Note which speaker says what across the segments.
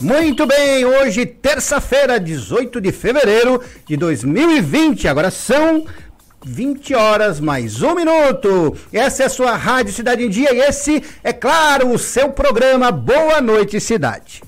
Speaker 1: Muito bem, hoje, terça-feira, 18 de fevereiro de 2020. Agora são 20 horas mais um minuto. Essa é a sua Rádio Cidade em Dia e esse é, claro, o seu programa Boa Noite Cidade.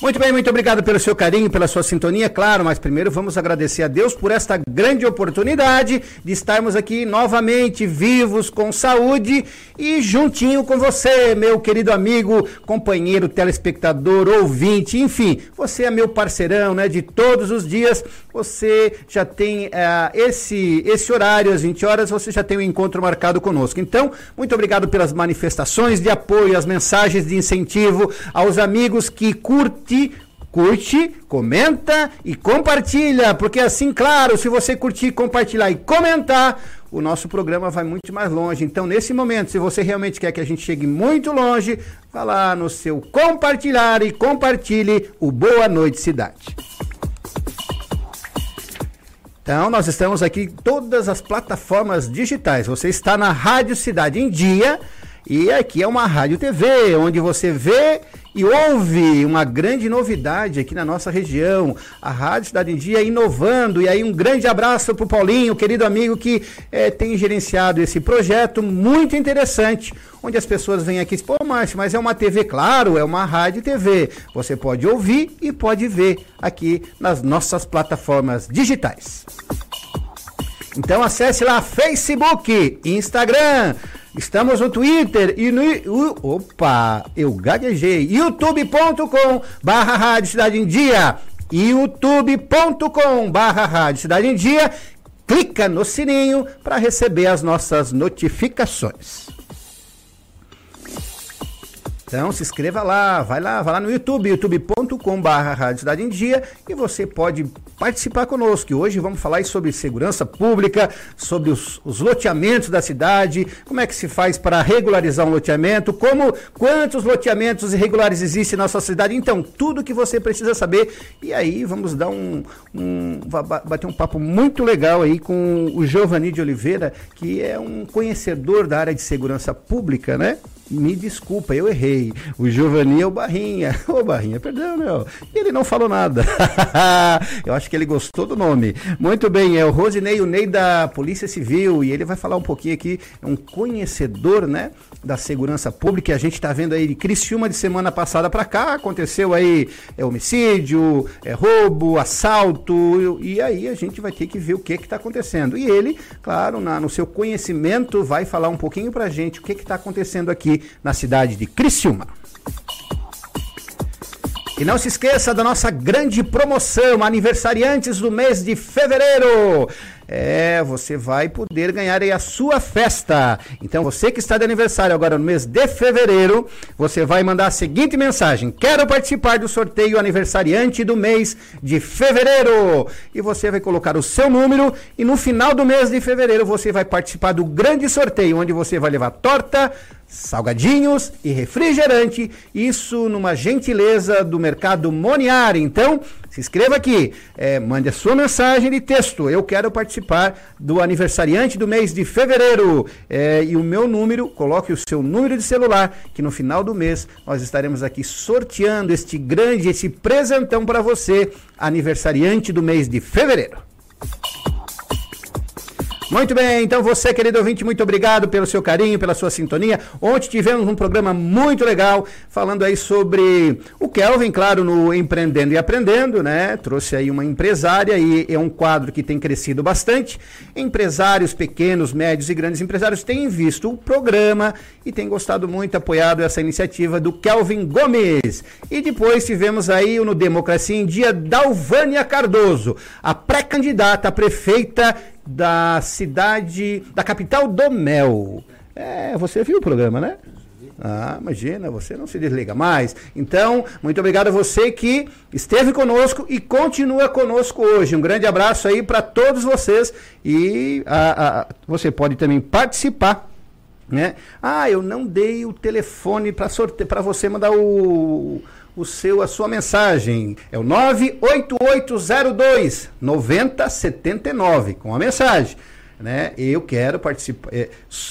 Speaker 1: Muito bem, muito obrigado pelo seu carinho, pela sua sintonia, claro, mas primeiro vamos agradecer a Deus por esta grande oportunidade de estarmos aqui novamente vivos, com saúde e juntinho com você, meu querido amigo, companheiro, telespectador, ouvinte, enfim, você é meu parceirão, né, de todos os dias. Você já tem uh, esse esse horário às 20 horas, você já tem o um encontro marcado conosco. Então, muito obrigado pelas manifestações de apoio, as mensagens de incentivo aos amigos que curte, curte, comenta e compartilha, porque assim, claro, se você curtir, compartilhar e comentar, o nosso programa vai muito mais longe. Então, nesse momento, se você realmente quer que a gente chegue muito longe, vá lá no seu compartilhar e compartilhe o Boa Noite Cidade. Então, nós estamos aqui em todas as plataformas digitais. Você está na Rádio Cidade em Dia e aqui é uma rádio TV, onde você vê e houve uma grande novidade aqui na nossa região, a Rádio Cidade em Dia inovando. E aí, um grande abraço para o Paulinho, querido amigo que é, tem gerenciado esse projeto muito interessante, onde as pessoas vêm aqui e pô, Márcio, mas é uma TV, claro, é uma rádio TV. Você pode ouvir e pode ver aqui nas nossas plataformas digitais. Então acesse lá Facebook, Instagram, Estamos no Twitter e no. opa, eu gaguejei. youtube.com barra Rádio Cidade em Dia. youtube.com barra Rádio Cidade em Dia. Clica no sininho para receber as nossas notificações. Então se inscreva lá, vai lá, vai lá no YouTube, youtube.com.br Cidade em Dia e você pode participar conosco. E hoje vamos falar sobre segurança pública, sobre os, os, loteamentos da cidade, como é que se faz para regularizar um loteamento, como quantos loteamentos irregulares existem na sua cidade. Então, tudo que você precisa saber. E aí vamos dar um, um bater um papo muito legal aí com o Giovanni de Oliveira, que é um conhecedor da área de segurança pública, né? Me desculpa, eu errei. O Giovanni é o Barrinha. Ô Barrinha, perdão, meu. Ele não falou nada. eu acho que ele gostou do nome. Muito bem, é o Rosinei, o Ney da Polícia Civil, e ele vai falar um pouquinho aqui, é um conhecedor, né, da segurança pública. A gente está vendo aí de Criciúma de semana passada para cá, aconteceu aí é homicídio, é roubo, assalto, e aí a gente vai ter que ver o que que tá acontecendo. E ele, claro, na, no seu conhecimento, vai falar um pouquinho pra gente o que que tá acontecendo aqui na cidade de Criciúma. E não se esqueça da nossa grande promoção, aniversariantes do mês de fevereiro. É, você vai poder ganhar aí a sua festa. Então, você que está de aniversário agora no mês de fevereiro, você vai mandar a seguinte mensagem: Quero participar do sorteio aniversariante do mês de fevereiro. E você vai colocar o seu número e no final do mês de fevereiro você vai participar do grande sorteio, onde você vai levar torta, salgadinhos e refrigerante, isso numa gentileza do mercado Moniar. Então, se inscreva aqui, é, mande a sua mensagem de texto. Eu quero participar do aniversariante do mês de fevereiro. É, e o meu número, coloque o seu número de celular, que no final do mês nós estaremos aqui sorteando este grande, esse presentão para você, aniversariante do mês de fevereiro. Muito bem, então você, querido ouvinte, muito obrigado pelo seu carinho, pela sua sintonia. Ontem tivemos um programa muito legal falando aí sobre o Kelvin, claro, no Empreendendo e Aprendendo, né? Trouxe aí uma empresária e é um quadro que tem crescido bastante. Empresários pequenos, médios e grandes empresários têm visto o programa e têm gostado muito, apoiado essa iniciativa do Kelvin Gomes. E depois tivemos aí no Democracia em Dia Dalvânia Cardoso, a pré-candidata a prefeita da cidade, da capital do mel. É, você viu o programa, né? Ah, imagina, você não se desliga mais. Então, muito obrigado a você que esteve conosco e continua conosco hoje. Um grande abraço aí para todos vocês e a, a, você pode também participar. Né? Ah, eu não dei o telefone para você mandar o o seu, a sua mensagem. É o 98802 9079 com a mensagem. né? Eu quero participar, é,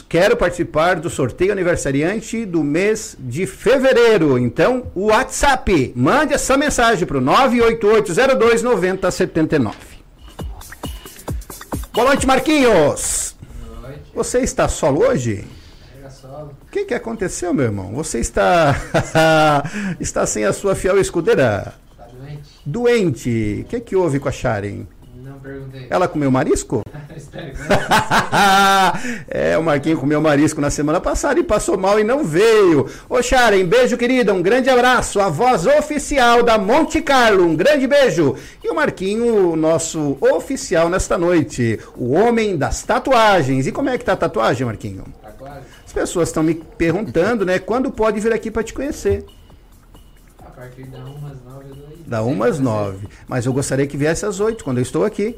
Speaker 1: quero participar do sorteio aniversariante do mês de fevereiro. Então, o WhatsApp, mande essa mensagem para o 988029079. Boa noite, Marquinhos. Boa noite. Você está solo hoje? O que, que aconteceu, meu irmão? Você está está sem a sua fiel escudeira? Está doente. Doente. O que, que houve com a Sharon? perguntei. Ela comeu marisco? é, o Marquinho comeu marisco na semana passada e passou mal e não veio. Ô Sharon, beijo querida, um grande abraço. A voz oficial da Monte Carlo, um grande beijo. E o Marquinho, nosso oficial nesta noite, o homem das tatuagens. E como é que tá a tatuagem, Marquinho? Tatuagem? As pessoas estão me perguntando, né, quando pode vir aqui para te conhecer.
Speaker 2: A partir da umas nove
Speaker 1: da 1 às 9. Mas eu gostaria que viesse às 8, quando eu estou aqui.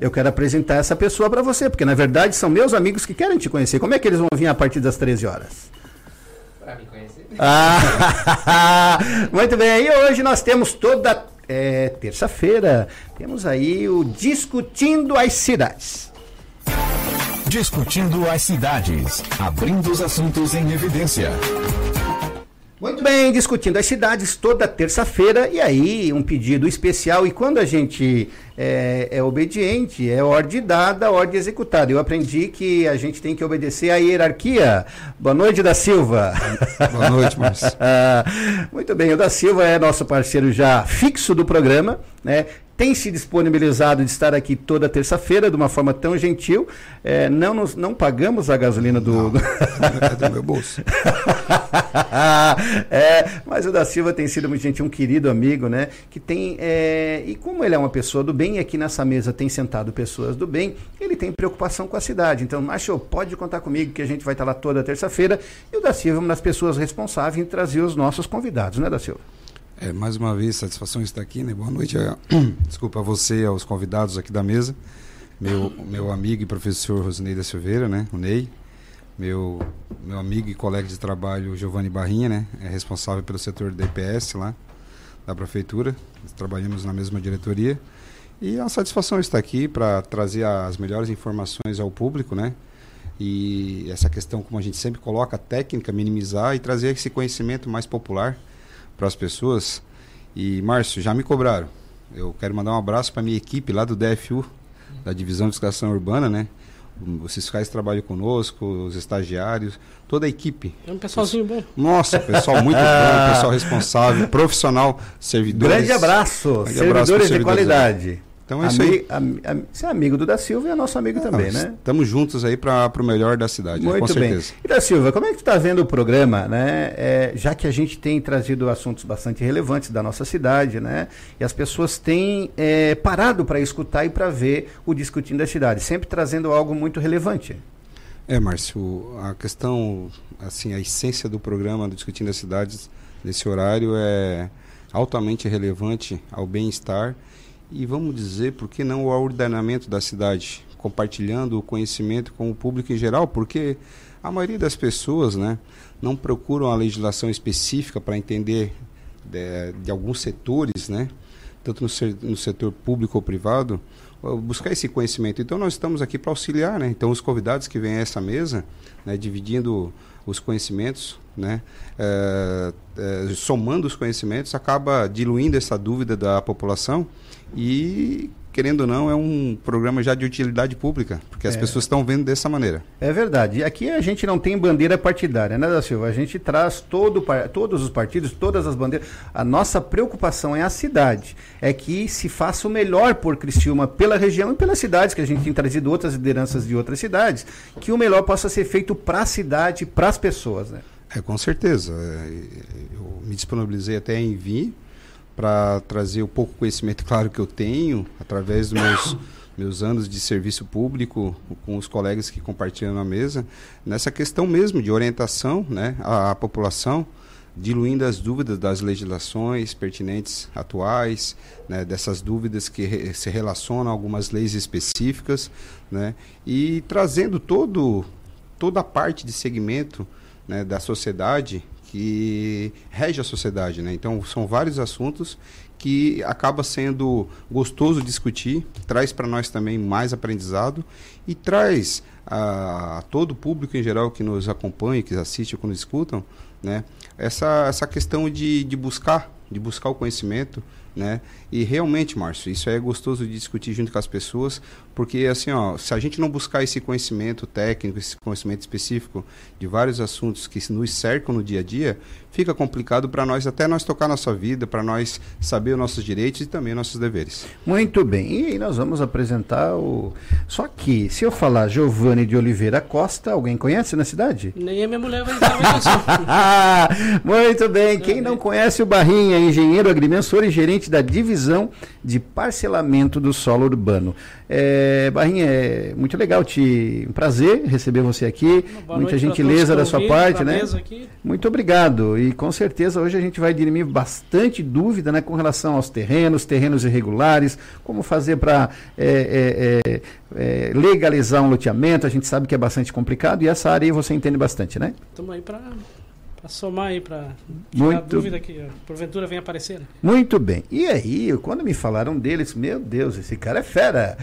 Speaker 1: Eu quero apresentar essa pessoa para você, porque na verdade são meus amigos que querem te conhecer. Como é que eles vão vir a partir das 13 horas?
Speaker 2: Para me conhecer.
Speaker 1: Ah, muito bem, e hoje nós temos toda é, terça-feira, temos aí o Discutindo as Cidades.
Speaker 3: Discutindo as Cidades, abrindo os assuntos em evidência.
Speaker 1: Muito bem, discutindo as cidades toda terça-feira, e aí um pedido especial, e quando a gente é, é, obediente, é ordem dada, ordem executada. Eu aprendi que a gente tem que obedecer à hierarquia. Boa noite, da Silva.
Speaker 4: Boa noite, Márcio.
Speaker 1: Muito bem, o da Silva é nosso parceiro já fixo do programa, né? Tem se disponibilizado de estar aqui toda terça-feira de uma forma tão gentil. É, não, nos, não pagamos a gasolina do. Não,
Speaker 4: é do meu bolso.
Speaker 1: é, mas o da Silva tem sido muito gentil, um querido amigo, né? Que tem. É, e como ele é uma pessoa do bem, e aqui nessa mesa tem sentado pessoas do bem, ele tem preocupação com a cidade. Então, Macho, pode contar comigo que a gente vai estar lá toda terça-feira. E o da Silva é uma das pessoas responsáveis em trazer os nossos convidados, né, da Silva?
Speaker 4: É, mais uma vez, satisfação estar aqui, né? Boa noite, a, desculpa a você aos convidados aqui da mesa. Meu, meu amigo e professor Rosinei da Silveira, né? O Ney. Meu, meu amigo e colega de trabalho Giovanni Barrinha, né? É responsável pelo setor DPS lá da prefeitura. Trabalhamos na mesma diretoria. E é uma satisfação estar aqui para trazer as melhores informações ao público, né? E essa questão, como a gente sempre coloca, técnica, minimizar e trazer esse conhecimento mais popular para as pessoas. E, Márcio, já me cobraram. Eu quero mandar um abraço para minha equipe lá do DFU, da Divisão de Educação Urbana, né? Os fiscais trabalham conosco, os estagiários, toda a equipe.
Speaker 2: É um pessoalzinho bom.
Speaker 4: Nossa, pessoal muito bom, pessoal responsável, profissional, servidores.
Speaker 1: Grande abraço, grande servidores, abraço de qualidade. Então é isso aí. você é amigo do da Silva e é nosso amigo também, né?
Speaker 4: Estamos juntos aí para o melhor da cidade,
Speaker 1: Muito
Speaker 4: com
Speaker 1: certeza. Bem. E da Silva, como é que tu está vendo o programa, né? É, já que a gente tem trazido assuntos bastante relevantes da nossa cidade, né? E as pessoas têm é, parado para escutar e para ver o Discutindo da Cidade, sempre trazendo algo muito relevante.
Speaker 4: É, Márcio, a questão, assim, a essência do programa do Discutindo as Cidades nesse horário é altamente relevante ao bem-estar e vamos dizer, por que não o ordenamento da cidade, compartilhando o conhecimento com o público em geral, porque a maioria das pessoas né, não procuram a legislação específica para entender de, de, alguns setores, né, tanto no, no setor público ou privado, buscar esse conhecimento. Então nós estamos aqui para auxiliar, né? Então os convidados que vêm a essa mesa, né, dividindo os conhecimentos, né, é, é, somando os conhecimentos, acaba diluindo essa dúvida da população e querendo ou não, é um programa já de utilidade pública, porque as é. pessoas estão vendo dessa maneira.
Speaker 1: É verdade. Aqui a gente não tem bandeira partidária, né, da Silva? A gente traz todo, todos os partidos, todas as bandeiras. A nossa preocupação é a cidade. É que se faça o melhor por Criciúma, pela região e pelas cidades, que a gente tem trazido outras lideranças de outras cidades, que o melhor possa ser feito para a cidade, para as pessoas, né?
Speaker 4: É, com certeza. É, eu me disponibilizei até em vir para trazer o pouco conhecimento, claro, que eu tenho, através dos meus, meus anos de serviço público, com os colegas que compartilham na mesa, nessa questão mesmo de orientação né, à, à população, diluindo as dúvidas das legislações pertinentes atuais, né, dessas dúvidas que re se relacionam a algumas leis específicas, né, e trazendo todo, toda a parte de segmento né, da sociedade que rege a sociedade, né? Então são vários assuntos que acaba sendo gostoso discutir, traz para nós também mais aprendizado e traz a, a, todo o público em geral que nos acompanha, que assiste, que nos escutam, né? Essa essa questão de, de buscar, de buscar o conhecimento, né? E realmente, Márcio, isso é gostoso de discutir junto com as pessoas, porque assim, ó, se a gente não buscar esse conhecimento técnico, esse conhecimento específico de vários assuntos que nos cercam no dia a dia, fica complicado para nós até nós tocar nossa vida, para nós saber os nossos direitos e também nossos deveres.
Speaker 1: Muito bem. E aí nós vamos apresentar o Só que se eu falar Giovanni de Oliveira Costa, alguém conhece na cidade?
Speaker 2: Nem a minha mulher vai
Speaker 1: Muito bem. Quem não conhece o Barrinha, engenheiro agrimensor e gerente da divisão de parcelamento do solo urbano. É, Barrinha, é muito legal te. Um prazer receber você aqui. Muita gentileza da sua parte, né? Muito obrigado. E com certeza hoje a gente vai dirimir bastante dúvida né, com relação aos terrenos, terrenos irregulares, como fazer para é, é, é, é, legalizar um loteamento. A gente sabe que é bastante complicado e essa área aí você entende bastante, né?
Speaker 2: Estamos aí para para somar aí, para tirar dúvida que porventura vem aparecer. Né?
Speaker 1: Muito bem. E aí, quando me falaram deles, meu Deus, esse cara é fera.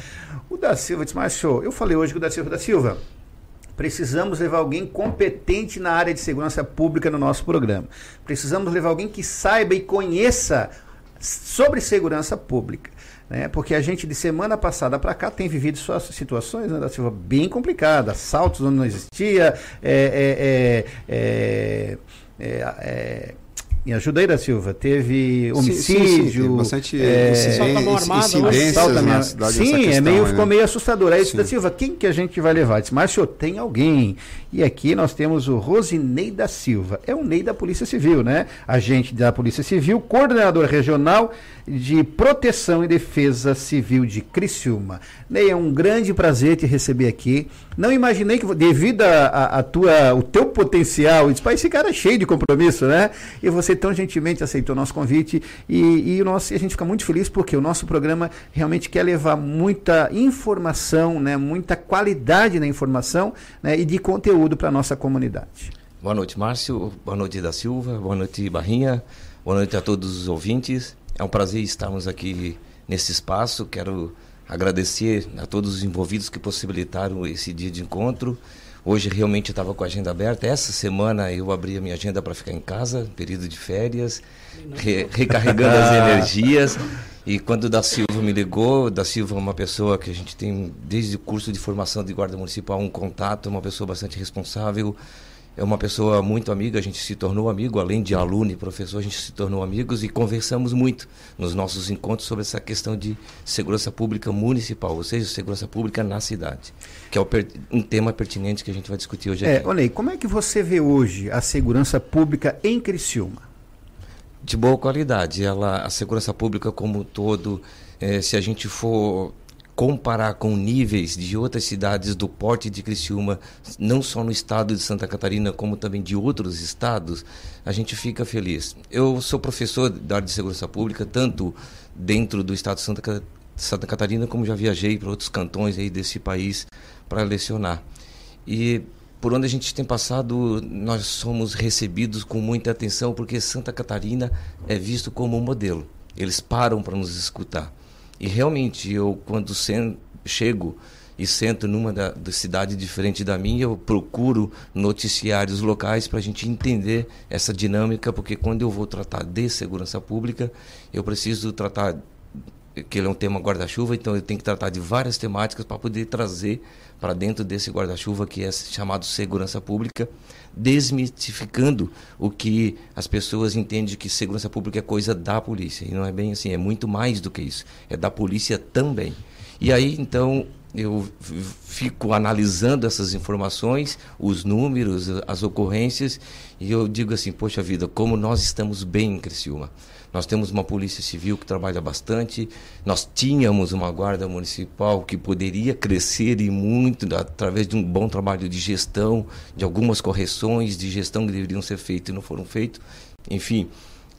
Speaker 1: O da Silva disse, mas show, eu falei hoje com o da Silva da Silva, precisamos levar alguém competente na área de segurança pública no nosso programa. Precisamos levar alguém que saiba e conheça sobre segurança pública. Né? Porque a gente de semana passada para cá tem vivido suas situações né, da Silva bem complicadas, assaltos onde não existia, é, é, é, é aí, da Silva. Teve homicídio. Sim, sim, sim.
Speaker 4: bastante é, incidências
Speaker 1: na cidade. Sim, questão, é meio, né? ficou meio assustador. Aí, da Silva, quem que a gente vai levar? Disse, Márcio, tem alguém. E aqui nós temos o Rosinei da Silva. É o Ney da Polícia Civil, né? Agente da Polícia Civil, coordenador regional de Proteção e Defesa Civil de Criciúma. Ney, é um grande prazer te receber aqui. Não imaginei que, devido a, a, a tua, o teu potencial, disse, esse cara é cheio de compromisso, né? E você tão gentilmente aceitou o nosso convite e, e, nosso, a gente fica muito feliz porque o nosso programa realmente quer levar muita informação, né? Muita qualidade na informação né? e de conteúdo para a nossa comunidade.
Speaker 5: Boa noite, Márcio. Boa noite, da Silva. Boa noite, Barrinha. Boa noite a todos os ouvintes. É um prazer estarmos aqui nesse espaço. Quero agradecer a todos os envolvidos que possibilitaram esse dia de encontro. Hoje realmente estava com a agenda aberta. Essa semana eu abri a minha agenda para ficar em casa, período de férias, re recarregando as energias. E quando o da Silva me ligou, da Silva é uma pessoa que a gente tem desde o curso de formação de guarda municipal um contato, uma pessoa bastante responsável, é uma pessoa muito amiga, a gente se tornou amigo, além de aluno e professor, a gente se tornou amigos e conversamos muito nos nossos encontros sobre essa questão de segurança pública municipal, ou seja, segurança pública na cidade, que é um tema pertinente que a gente vai discutir hoje
Speaker 1: é,
Speaker 5: aqui.
Speaker 1: Olha aí, como é que você vê hoje a segurança pública em Criciúma?
Speaker 5: De boa qualidade. Ela, a segurança pública como um todo, eh, se a gente for comparar com níveis de outras cidades do porte de Criciúma, não só no estado de Santa Catarina, como também de outros estados, a gente fica feliz. Eu sou professor da área de segurança pública, tanto dentro do estado de Santa, Santa Catarina, como já viajei para outros cantões aí desse país para lecionar. E por onde a gente tem passado, nós somos recebidos com muita atenção, porque Santa Catarina é visto como um modelo. Eles param para nos escutar. E realmente, eu quando chego e sento numa da, da, cidade diferente da minha, eu procuro noticiários locais para a gente entender essa dinâmica, porque quando eu vou tratar de segurança pública, eu preciso tratar que ele é um tema guarda-chuva, então eu tenho que tratar de várias temáticas para poder trazer para dentro desse guarda-chuva que é chamado segurança pública, desmitificando o que as pessoas entendem que segurança pública é coisa da polícia. E não é bem assim, é muito mais do que isso. É da polícia também. E aí, então, eu fico analisando essas informações, os números, as ocorrências, e eu digo assim, poxa vida, como nós estamos bem em Criciúma. Nós temos uma polícia civil que trabalha bastante, nós tínhamos uma guarda municipal que poderia crescer e muito através de um bom trabalho de gestão, de algumas correções de gestão que deveriam ser feitas e não foram feitas. Enfim,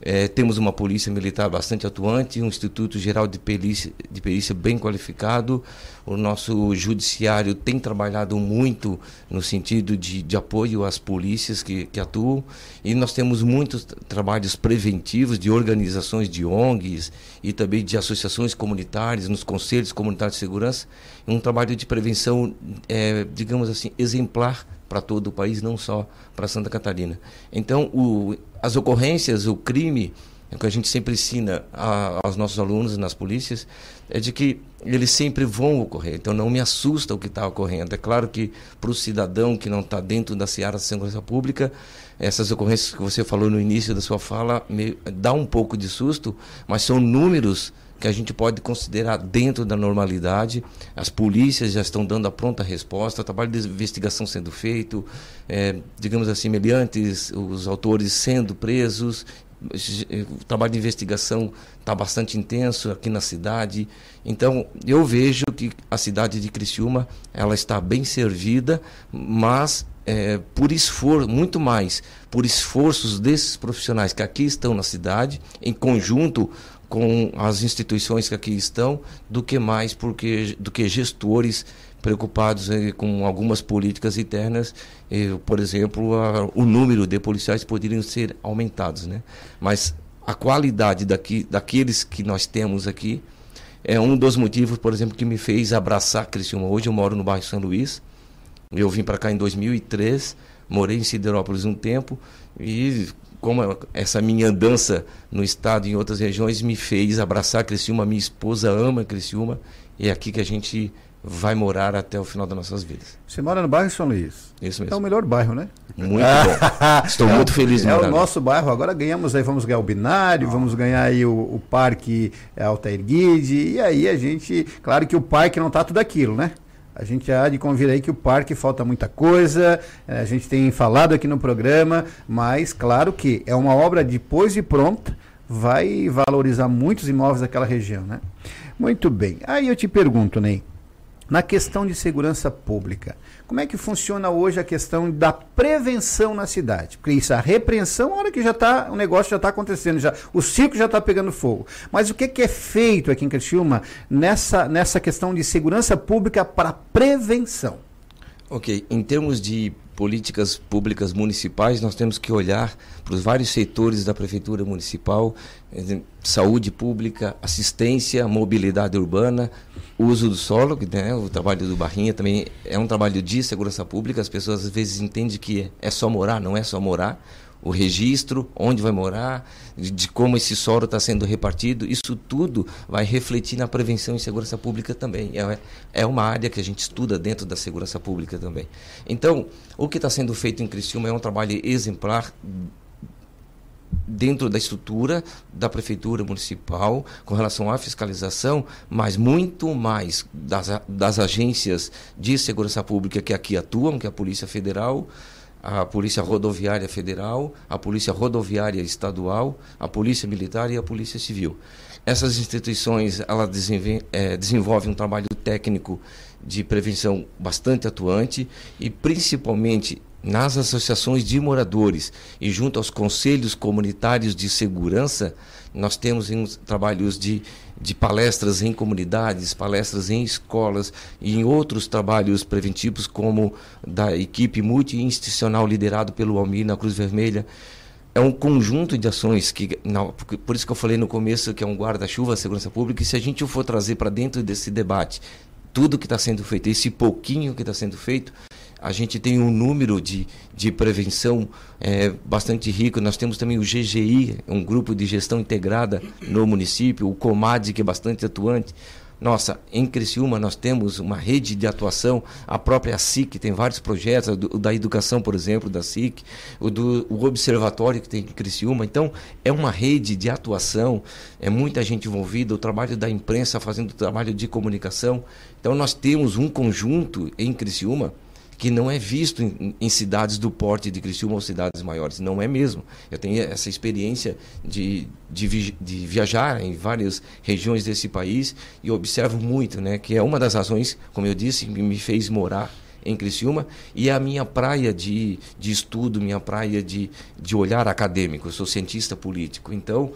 Speaker 5: É, temos uma polícia militar bastante atuante, um Instituto Geral de Perícia, de Perícia bem qualificado. O nosso judiciário tem trabalhado muito no sentido de, de apoio às polícias que, que, atuam. E nós temos muitos trabalhos preventivos de organizações de ONGs e também de associações comunitárias, nos conselhos comunitários de segurança. Um trabalho de prevenção, é, digamos assim, exemplar para todo o país, não só para Santa Catarina. Então, o, as ocorrências, o crime, é o que a gente sempre ensina a, aos nossos alunos nas polícias, é de que eles sempre vão ocorrer. Então, não me assusta o que está ocorrendo. É claro que para o cidadão que não está dentro da seara da segurança pública, essas ocorrências que você falou no início da sua fala me dá um pouco de susto, mas são números que a gente pode considerar dentro da normalidade. As polícias já estão dando a pronta resposta, trabalho de investigação sendo feito, é, digamos assim, mediante os autores sendo presos. O trabalho de investigação está bastante intenso aqui na cidade. Então, eu vejo que a cidade de Criciúma ela está bem servida, mas é, por esforço, muito mais por esforços desses profissionais que aqui estão na cidade, em conjunto com as instituições que aqui estão do que mais porque do que gestores preocupados eh, com algumas políticas internas, eh, por exemplo, a, o número de policiais poderiam ser aumentados, né? Mas a qualidade daqui, daqueles que nós temos aqui é um dos motivos, por exemplo, que me fez abraçar Criciúma. Hoje eu moro no bairro São Luís. Eu vim para cá em 2003, morei em Siderópolis um tempo e como essa minha andança no estado e em outras regiões me fez abraçar Criciúma, minha esposa ama Criciúma e é aqui que a gente vai morar até o final das nossas vidas.
Speaker 1: Você mora no bairro São Luís?
Speaker 5: Isso mesmo.
Speaker 1: É o melhor bairro, né?
Speaker 5: Muito bom. Estou muito feliz
Speaker 1: É o nosso bairro. Agora ganhamos aí, vamos ganhar o binário, vamos ganhar aí o, o parque Altair Guide, e aí a gente, claro que o parque não tá tudo aquilo, né? A gente há de convir aí que o parque falta muita coisa, eh, a gente tem falado aqui no programa, mas claro que é uma obra depois de pronta, vai valorizar muitos imóveis daquela região, né? Muito bem. Aí eu te pergunto, Ney, na questão de segurança pública, como é que funciona hoje a questão da prevenção na cidade? Porque isso, a repreensão, a hora que já está, o negócio já está acontecendo, já, o circo já está pegando fogo. Mas o que, que é feito aqui em Criciúma nessa, nessa questão de segurança pública para prevenção?
Speaker 5: Ok, em termos de políticas públicas municipais, nós temos que olhar para os vários setores da prefeitura municipal, eh, saúde pública, assistência, mobilidade urbana, uso do solo, né, o trabalho do Barrinha também é um trabalho de segurança pública, as pessoas às vezes entendem que é só morar, não é só morar, o registro, onde vai morar, de, de como esse solo está sendo repartido, isso tudo vai refletir na prevenção e segurança pública também. É, é uma área que a gente estuda dentro da segurança pública também. Então, o que está sendo feito em Criciúma é um trabalho exemplar dentro da estrutura da prefeitura municipal com relação à fiscalização, mas muito mais das, das agências de segurança pública que aqui atuam, que é a Polícia Federal, a Polícia Rodoviária Federal, a Polícia Rodoviária Estadual, a Polícia Militar e a Polícia Civil. Essas instituições ela desenvolve, é, desenvolvem um trabalho técnico de prevenção bastante atuante e principalmente nas associações de moradores e junto aos conselhos comunitários de segurança, nós temos trabalhos de, de palestras em comunidades, palestras em escolas e em outros trabalhos preventivos, como da equipe multi-institucional liderado pelo Almir na Cruz Vermelha. É um conjunto de ações que, não, por isso que eu falei no começo que é um guarda-chuva da segurança pública, e se a gente for trazer para dentro desse debate tudo que está sendo feito, esse pouquinho que está sendo feito, a gente tem um número de, de prevenção é, bastante rico. Nós temos também o GGI, um grupo de gestão integrada no município, o COMAD, que é bastante atuante. Nossa, em Criciúma nós temos uma rede de atuação, a própria SIC tem vários projetos, o da educação, por exemplo, da SIC, o do o observatório que tem em Criciúma. Então, é uma rede de atuação, é muita gente envolvida, o trabalho da imprensa fazendo trabalho de comunicação. Então, nós temos um conjunto em Criciúma que não é visto em, em, cidades do porte de Criciúma ou cidades maiores. Não é mesmo. Eu tenho essa experiência de, de, de, viajar em várias regiões desse país e observo muito, né, que é uma das razões, como eu disse, que me fez morar em Criciúma e é a minha praia de, de estudo, minha praia de, de olhar acadêmico. Eu sou cientista político, então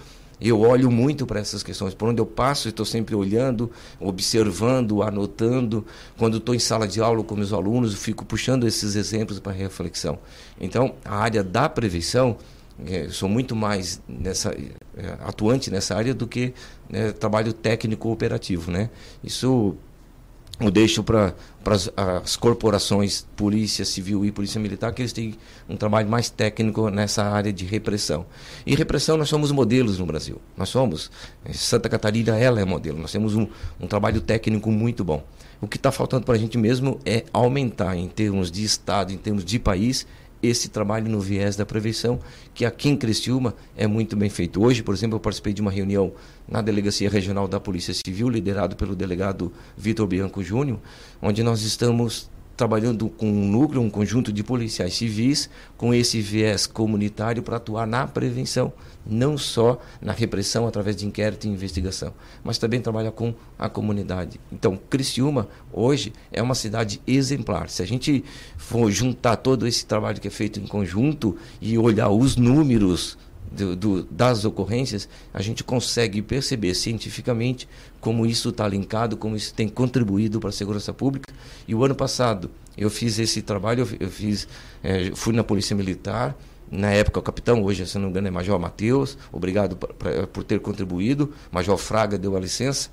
Speaker 5: eu olho muito para essas questões. Por onde eu passo, estou sempre olhando, observando, anotando. Quando estou em sala de aula com meus alunos, eu fico puxando esses exemplos para reflexão. Então, a área da prevenção, é, sou muito mais nessa, é, atuante nessa área do que né, trabalho técnico operativo. Né? Isso eu deixo para as corporações, polícia civil e polícia militar, que eles têm um trabalho mais técnico nessa área de repressão. E repressão nós somos modelos no Brasil. Nós somos. Eh, Santa Catarina, ela é modelo. Nós temos um, um trabalho técnico muito bom. O que está faltando para a gente mesmo é aumentar em termos de Estado, em termos de país, esse trabalho no viés da prevenção, que aqui em Criciúma é muito bem feito. Hoje, por exemplo, eu participei de uma reunião na Delegacia Regional da Polícia Civil, liderado pelo delegado Vitor Bianco Júnior, onde nós estamos trabalhando com um núcleo, um conjunto de policiais civis com esse viés comunitário para atuar na prevenção, não só na repressão através de inquérito e investigação, mas também trabalha com a comunidade. Então, Criciúma hoje é uma cidade exemplar. Se a gente for juntar todo esse trabalho que é feito em conjunto e olhar os números do, do, das ocorrências, a gente consegue perceber cientificamente como isso está linkado, como isso tem contribuído para a segurança pública. E o ano passado eu fiz esse trabalho, eu, fiz, é, fui na Polícia Militar, na época o capitão, hoje, se não me engano, é Major Matheus, obrigado pra, pra, por ter contribuído. Major Fraga deu a licença.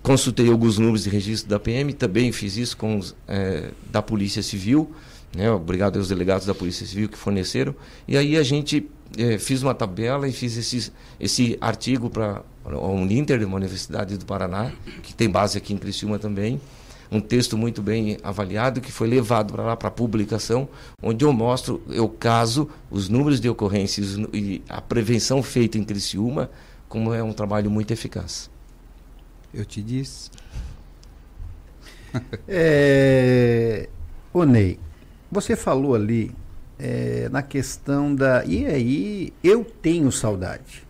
Speaker 5: Consultei alguns números de registro da PM, também fiz isso com os é, da Polícia Civil. Né? Obrigado aos delegados da Polícia Civil que forneceram. E aí a gente é, fiz uma tabela e fiz esse, esse artigo para o Uninter, uma universidade do Paraná, que tem base aqui em Criciúma também. Um texto muito bem avaliado que foi levado para lá para publicação, onde eu mostro, eu caso os números de ocorrências e a prevenção feita em Criciúma, como é um trabalho muito eficaz.
Speaker 4: Eu te disse.
Speaker 1: é, ô Ney, você falou ali é, na questão da. E aí, eu tenho saudade.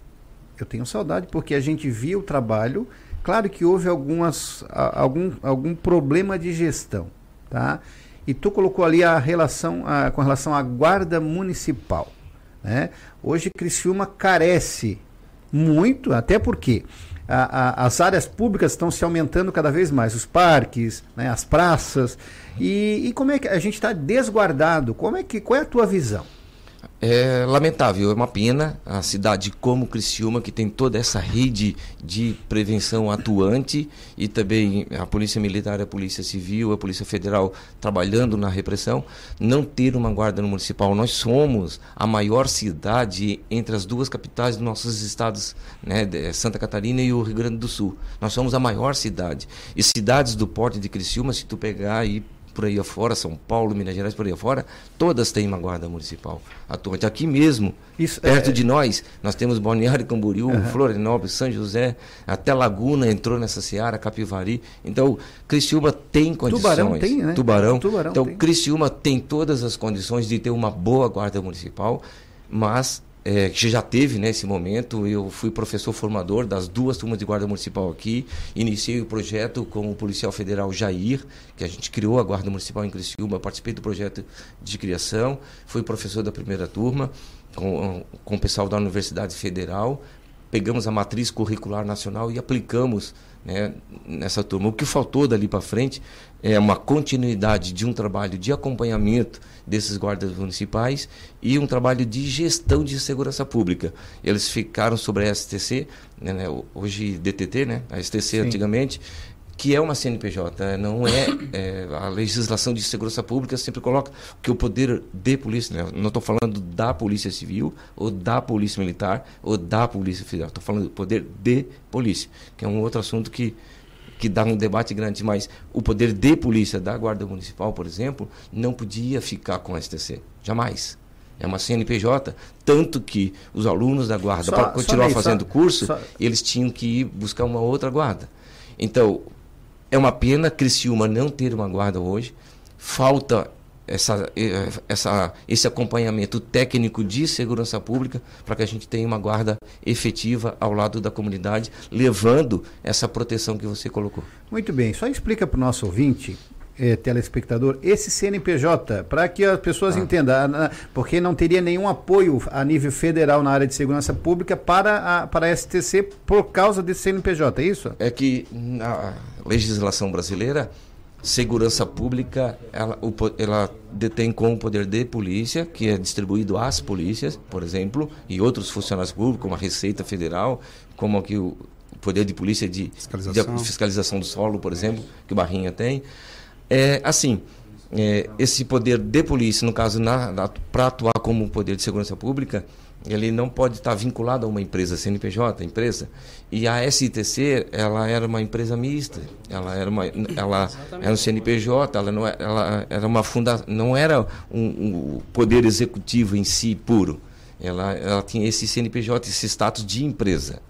Speaker 1: Eu tenho saudade porque a gente via o trabalho. Claro que houve algumas, algum, algum problema de gestão, tá? E tu colocou ali a relação a, com relação à guarda municipal. Né? Hoje Criciúma carece muito, até porque a, a, as áreas públicas estão se aumentando cada vez mais, os parques, né, as praças. E, e como é que a gente está desguardado? Como é que, qual é a tua visão?
Speaker 5: É lamentável, é uma pena a cidade como Criciúma, que tem toda essa rede de prevenção atuante e também a Polícia Militar, a Polícia Civil, a Polícia Federal trabalhando na repressão, não ter uma guarda no municipal. Nós somos a maior cidade entre as duas capitais dos nossos estados, né, Santa Catarina e o Rio Grande do Sul. Nós somos a maior cidade. E cidades do porte de Criciúma, se tu pegar e por aí afora, São Paulo, Minas Gerais, por aí afora, todas têm uma guarda municipal atuante. Aqui mesmo, Isso, perto é... de nós, nós temos Balneário Camboriú, uhum. Florianópolis, São José, até Laguna entrou nessa seara, Capivari. Então, Criciúma tem condições.
Speaker 1: Tubarão tem, né?
Speaker 5: Tubarão. Tubarão então, tem. Criciúma tem todas as condições de ter uma boa guarda municipal, mas é, que já teve nesse né, momento. Eu fui professor formador das duas turmas de guarda municipal aqui. Iniciei o projeto com o policial federal Jair, que a gente criou a guarda municipal em Criciúma. Participei do projeto de criação. Fui professor da primeira turma com, com o pessoal da Universidade Federal. Pegamos a matriz curricular nacional e aplicamos né, nessa turma. O que faltou dali para frente é uma continuidade de um trabalho de acompanhamento desses guardas municipais e um trabalho de gestão de segurança pública. Eles ficaram sobre a STC, né, né hoje DTT, né, a STC Sim. antigamente, que é uma CNPJ, não é, é, a legislação de segurança pública sempre coloca que o poder de polícia, né, não estou falando da polícia civil ou da polícia militar ou da polícia federal, estou falando do poder de polícia, que é um outro assunto que que dá um debate grande, mas o poder de polícia da Guarda Municipal, por exemplo, não podia ficar com a STC. Jamais. É uma CNPJ, tanto que os alunos da guarda, para continuar fazendo só, curso, só... eles tinham que ir buscar uma outra guarda. Então, é uma pena Criciúma não ter uma guarda hoje. Falta essa, essa, esse acompanhamento técnico de segurança pública para que a gente tenha uma guarda efetiva ao lado da comunidade, levando essa proteção que você colocou.
Speaker 1: Muito bem, só explica para o nosso ouvinte eh, telespectador, esse CNPJ, para que as pessoas ah. entendam, porque não teria nenhum apoio a nível federal na área de segurança pública para a, para a STC por causa desse CNPJ, é isso?
Speaker 5: É que na legislação brasileira, segurança pública, ela, ela detém com o poder de polícia, que é distribuído às polícias, por exemplo, e outros funcionários públicos, como a Receita Federal, como aqui o poder de polícia de fiscalização, de fiscalização do solo, por exemplo, que o Barrinha tem. É assim, é, esse poder de polícia, no caso, para atuar como poder de segurança pública, ele não pode estar vinculado a uma empresa CNPJ, empresa. E a STC, ela era uma empresa mista. Ela era uma, ela era um CNPJ. Ela não era, é, ela era uma funda, não era um, um poder executivo em si puro. Ela, ela tinha esse CNPJ, esse status de empresa.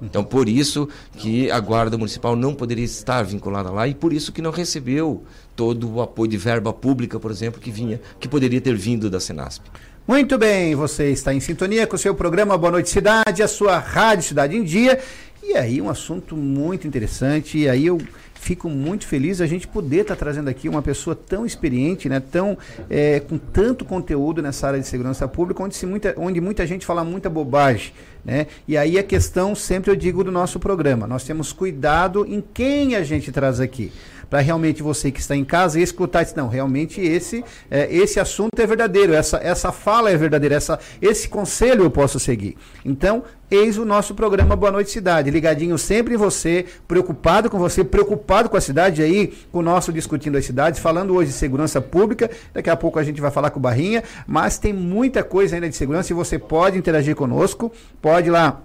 Speaker 5: Então, por isso que a Guarda Municipal não poderia estar vinculada lá e por isso que não recebeu todo o apoio de verba pública, por exemplo, que vinha, que poderia ter vindo da Senasp.
Speaker 1: Muito bem, você está em sintonia com o seu programa Boa Noite Cidade, a sua Rádio Cidade em Dia. E aí, um assunto muito interessante. E aí, eu fico muito feliz a gente poder estar tá trazendo aqui uma pessoa tão experiente, né, tão, é, com tanto conteúdo nessa área de segurança pública, onde, se muita, onde muita gente fala muita bobagem. Né? E aí a questão, sempre eu digo do nosso programa, nós temos cuidado em quem a gente traz aqui para realmente você que está em casa escutar isso. Não, realmente esse, é, esse assunto é verdadeiro, essa, essa fala é verdadeira, essa, esse conselho eu posso seguir. Então, eis o nosso programa Boa Noite Cidade, ligadinho sempre em você, preocupado com você, preocupado com a cidade aí, com o nosso Discutindo as Cidades, falando hoje de segurança pública, daqui a pouco a gente vai falar com o Barrinha, mas tem muita coisa ainda de segurança e você pode interagir conosco, pode lá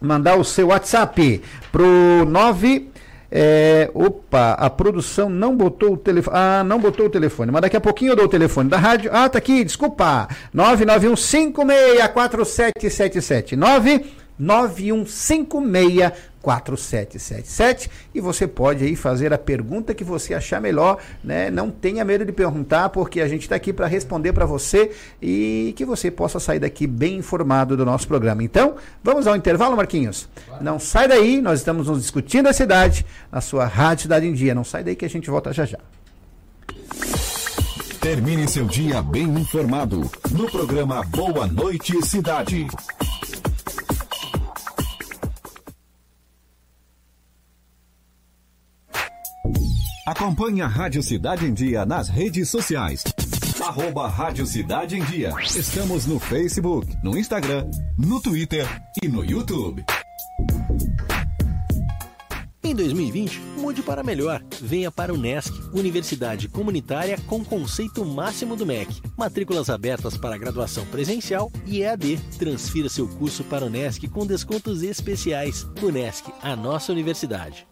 Speaker 1: mandar o seu WhatsApp pro 9 é, opa, a produção não botou o telefone. Ah, não botou o telefone. Mas daqui a pouquinho eu dou o telefone da rádio. Ah, tá aqui, desculpa. 991564777. 99156 4777 e você pode aí fazer a pergunta que você achar melhor, né? Não tenha medo de perguntar, porque a gente está aqui para responder para você e que você possa sair daqui bem informado do nosso programa. Então, vamos ao intervalo, Marquinhos. Não sai daí, nós estamos nos discutindo a cidade na sua Rádio Cidade em Dia. Não sai daí que a gente volta já já.
Speaker 3: Termine seu dia bem informado no programa Boa Noite Cidade. Acompanhe a Rádio Cidade em Dia nas redes sociais. Arroba Rádio Cidade em Dia. Estamos no Facebook, no Instagram, no Twitter e no YouTube.
Speaker 6: Em 2020, mude para melhor. Venha para o NESC, Universidade Comunitária com conceito máximo do MEC. Matrículas abertas para graduação presencial e EAD. Transfira seu curso para o NESC com descontos especiais. NESC, a nossa universidade.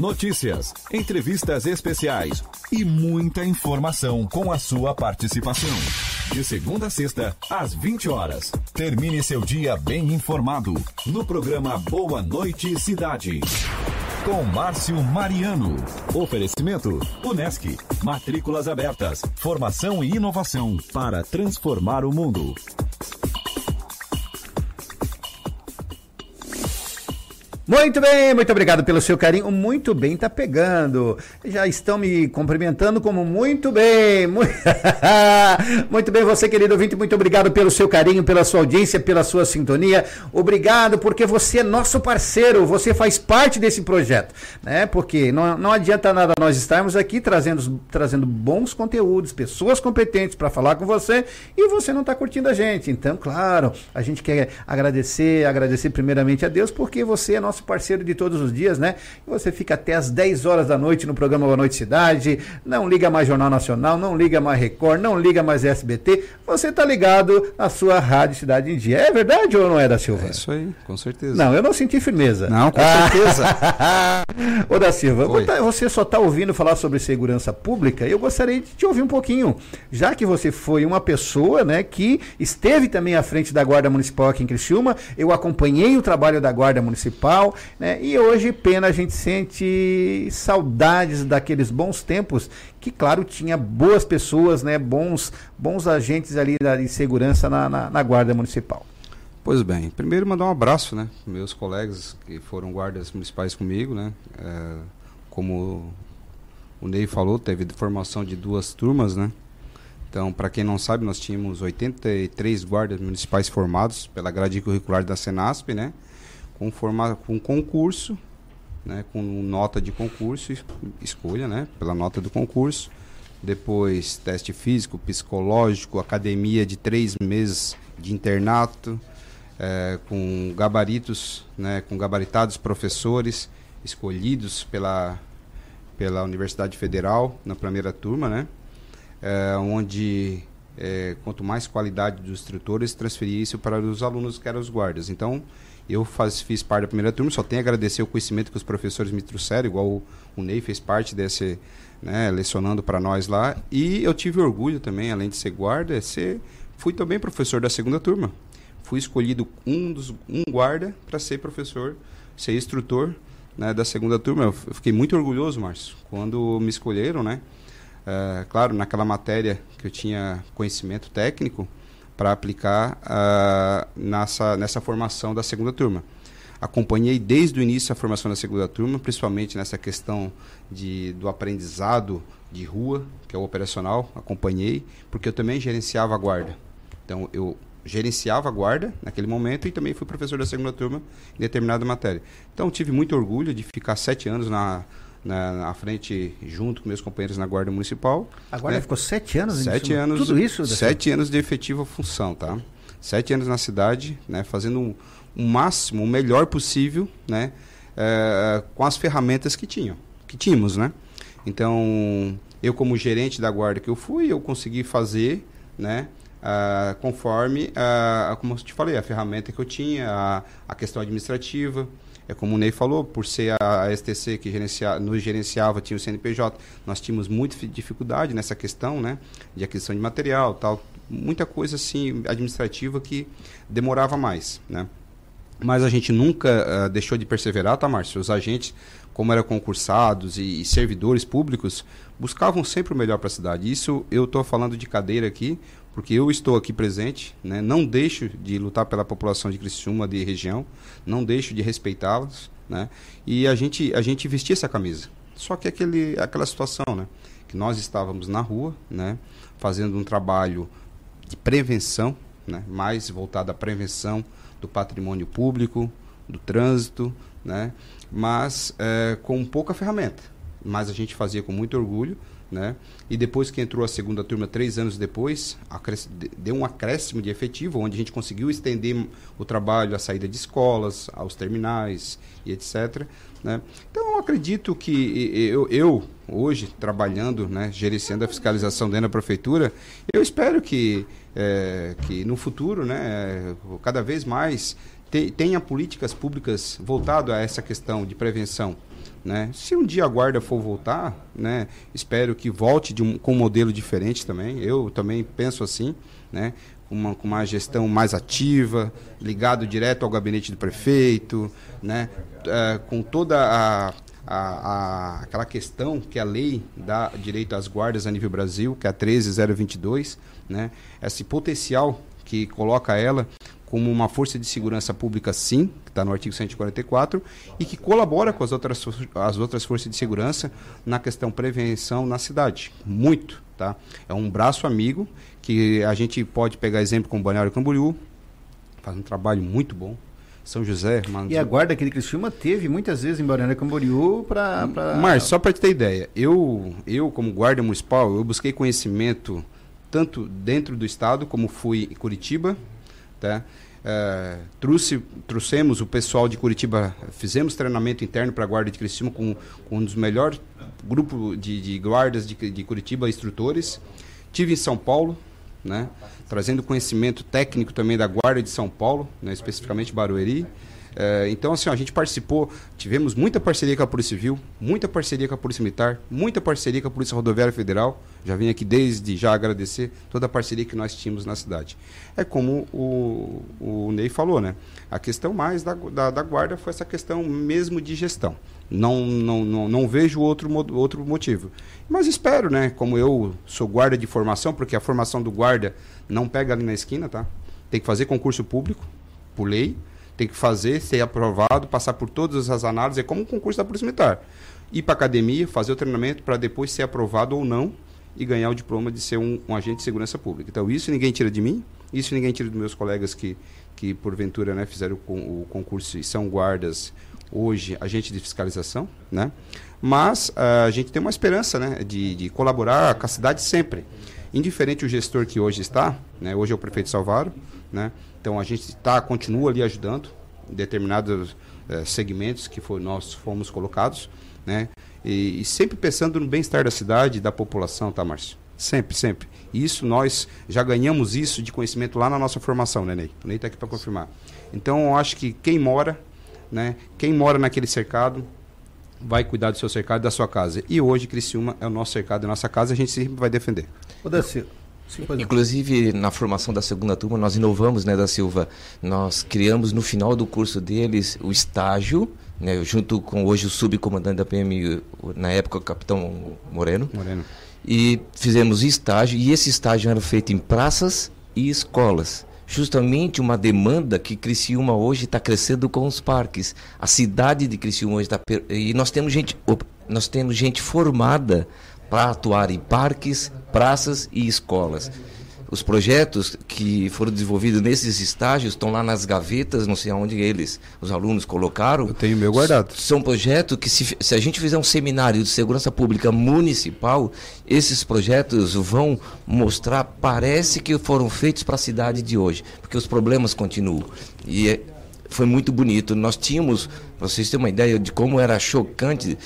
Speaker 3: Notícias, entrevistas especiais e muita informação com a sua participação. De segunda a sexta, às 20 horas. Termine seu dia bem informado no programa Boa Noite Cidade. Com Márcio Mariano. Oferecimento: Unesc. Matrículas abertas. Formação e inovação para transformar o mundo.
Speaker 1: Muito bem, muito obrigado pelo seu carinho. Muito bem, tá pegando. Já estão me cumprimentando como muito bem. Muito bem, você, querido ouvinte, muito obrigado pelo seu carinho, pela sua audiência, pela sua sintonia. Obrigado, porque você é nosso parceiro, você faz parte desse projeto, né? Porque não, não adianta nada nós estarmos aqui trazendo, trazendo bons conteúdos, pessoas competentes para falar com você e você não está curtindo a gente. Então, claro, a gente quer agradecer, agradecer primeiramente a Deus, porque você é nosso nosso parceiro de todos os dias, né? Você fica até às 10 horas da noite no programa Boa Noite Cidade, não liga mais Jornal Nacional, não liga mais Record, não liga mais SBT, você tá ligado na sua Rádio Cidade em Dia. É verdade ou não é, da Silva? É
Speaker 4: isso aí, com certeza.
Speaker 1: Não, eu não senti firmeza.
Speaker 4: Não, com certeza.
Speaker 1: Ô, da Silva, você só tá ouvindo falar sobre segurança pública, eu gostaria de te ouvir um pouquinho, já que você foi uma pessoa, né, que esteve também à frente da Guarda Municipal aqui em Criciúma, eu acompanhei o trabalho da Guarda Municipal, né? E hoje, pena, a gente sente saudades daqueles bons tempos que, claro, tinha boas pessoas, né? Bons, bons agentes ali de segurança na, na, na Guarda Municipal.
Speaker 4: Pois bem, primeiro mandar um abraço, né? Meus colegas que foram guardas municipais comigo, né? É, como o Ney falou, teve formação de duas turmas, né? Então, para quem não sabe, nós tínhamos 83 guardas municipais formados pela grade curricular da Senasp, né? Com, forma, com concurso, né, com nota de concurso, escolha né, pela nota do concurso. Depois, teste físico, psicológico, academia de três meses de internato, é, com gabaritos, né, com gabaritados professores escolhidos pela, pela Universidade Federal na primeira turma, né, é, onde é, quanto mais qualidade dos instrutores, transferia isso para os alunos que eram os guardas. Então, eu faz, fiz parte da primeira turma, só tenho a agradecer o conhecimento que os professores me trouxeram, igual o, o Ney fez parte desse, né, lecionando para nós lá. E eu tive orgulho também, além de ser guarda, ser, fui também professor da segunda turma. Fui escolhido um, dos, um guarda para ser professor, ser instrutor né, da segunda turma. Eu fiquei muito orgulhoso, Márcio, quando me escolheram, né? Uh, claro, naquela matéria que eu tinha conhecimento técnico, para aplicar uh, nessa, nessa formação da segunda turma. Acompanhei desde o início a formação da segunda turma, principalmente nessa questão de, do aprendizado de rua, que é o operacional, acompanhei, porque eu também gerenciava a guarda. Então, eu gerenciava a guarda naquele momento e também fui professor da segunda turma em determinada matéria. Então, tive muito orgulho de ficar sete anos na, na, na, frente, junto com meus companheiros na Guarda Municipal.
Speaker 1: A Guarda né? ficou sete anos?
Speaker 4: Sete anos. Tudo isso? Sete anos de efetiva função, tá? Sete anos na cidade, né? Fazendo o um, um máximo, o melhor possível, né? É, com as ferramentas que tinham, que tínhamos, né? Então, eu como gerente da guarda que eu fui, eu consegui fazer, né? Uh, conforme, uh, como eu te falei, a ferramenta que eu tinha, a, a questão administrativa, é como o Ney falou, por ser a, STC que gerencia, nos gerenciava, tinha o CNPJ, nós tínhamos muita dificuldade nessa questão, né? De aquisição de material, tal, muita coisa assim administrativa que demorava mais, né? Mas a gente nunca uh, deixou de perseverar, tá, Márcio? Os agentes, como eram concursados e, e servidores públicos, buscavam sempre o melhor para a cidade. Isso eu estou falando de cadeira aqui, porque eu estou aqui presente, né? não deixo de lutar pela população de Criciúma, de região, não deixo de respeitá-las, né? e a gente, a gente vestia essa camisa. Só que aquele, aquela situação, né? que nós estávamos na rua, né? fazendo um trabalho de prevenção, né? mais voltado à prevenção do patrimônio público, do trânsito, né? mas é, com pouca ferramenta. Mas a gente fazia com muito orgulho, né? E depois que entrou a segunda turma, três anos depois, deu um acréscimo de efetivo, onde a gente conseguiu estender o trabalho à saída de escolas, aos terminais e etc. Né? Então, eu acredito que eu, eu hoje, trabalhando, né, gerenciando a fiscalização dentro da prefeitura, eu espero que, é, que no futuro, né, cada vez mais, te, tenha políticas públicas voltadas a essa questão de prevenção Né? Se um dia a guarda for voltar, né, espero que volte um, com um modelo diferente também. Eu também penso assim, né, uma, com uma gestão mais ativa, ligado direto ao gabinete do prefeito, né, uh, com toda a, a, a, aquela questão que a lei dá direito às guardas a nível Brasil, que é a 13022, né, esse potencial que coloca ela como uma força de segurança pública, sim, que está no artigo 144, e que colabora com as outras, as outras forças de segurança na questão prevenção na cidade. Muito, tá? É um braço amigo que a gente pode pegar exemplo com o Balneário Camboriú, faz um trabalho muito bom. São José.
Speaker 1: E a guarda aqui de Criciúma teve muitas vezes em Balneário Camboriú para... Pra...
Speaker 4: Mas, só para te ter ideia, eu, eu como guarda municipal, eu busquei conhecimento tanto dentro do estado, como fui em Curitiba, Tá? É, trouxe, trouxemos o pessoal de Curitiba, fizemos treinamento interno para a Guarda de Criciúma com, com, um dos melhores grupos de, de guardas de, de, Curitiba, instrutores. Tive em São Paulo, né, trazendo conhecimento técnico também da Guarda de São Paulo, né, especificamente Barueri. É, então, assim, ó, a gente participou, tivemos muita parceria com a Polícia Civil, muita parceria com a Polícia Militar, muita parceria com a Polícia Rodoviária Federal. Já vim aqui desde já agradecer toda a parceria que nós tínhamos na cidade. É como o, o Ney falou, né? A questão mais da, da, da guarda foi essa questão mesmo de gestão. Não, não, não, não vejo outro, outro motivo. Mas espero, né? Como eu sou guarda de formação, porque a formação do guarda não pega ali na esquina, tá? Tem que fazer concurso público, por lei tem que fazer, ser aprovado, passar por todas as análises, é como um concurso da Polícia Militar. Ir para academia, fazer o treinamento para depois ser aprovado ou não e ganhar o diploma de ser um, um, agente de segurança pública. Então, isso ninguém tira de mim, isso ninguém tira dos meus colegas que, que porventura, né, fizeram o, o concurso e são guardas hoje, agente de fiscalização, né? Mas uh, a gente tem uma esperança, né, de, de colaborar com a cidade sempre. Indiferente o gestor que hoje está, né, hoje é o prefeito Salvaro, né? Então a gente tá, continua ali ajudando em determinados eh, segmentos que foi, nós fomos colocados, né? E, e sempre pensando no bem-estar da cidade e da população, tá, Márcio? Sempre, sempre. E isso nós já ganhamos isso de conhecimento lá na nossa formação, né, Ney? O Ney está aqui para confirmar. Então eu acho que quem mora, né? Quem mora naquele cercado vai cuidar do seu cercado e da sua casa. E hoje Criciúma é o nosso cercado, é a nossa casa, a gente sempre vai defender.
Speaker 1: Ô, Daci,
Speaker 5: Sim, Inclusive, na formação da segunda turma, nós inovamos, né, da Silva? Nós criamos no final do curso deles o estágio, né, junto com hoje o subcomandante da PM, na época o capitão Moreno.
Speaker 4: Moreno.
Speaker 5: E fizemos estágio, e esse estágio era feito em praças e escolas justamente uma demanda que Criciúma hoje está crescendo com os parques. A cidade de Criciúma hoje está e nós temos gente nós temos gente formada para atuar em parques, praças e escolas. Os projetos que foram desenvolvidos nesses estágios estão lá nas gavetas, não sei aonde eles, os alunos colocaram.
Speaker 4: Eu tenho meu guardado.
Speaker 5: São projetos que, se, se a gente fizer um seminário de segurança pública municipal, esses projetos vão mostrar, parece que foram feitos para a cidade de hoje, porque os problemas continuam. E é, foi muito bonito. Nós tínhamos, para vocês terem uma ideia de como era chocante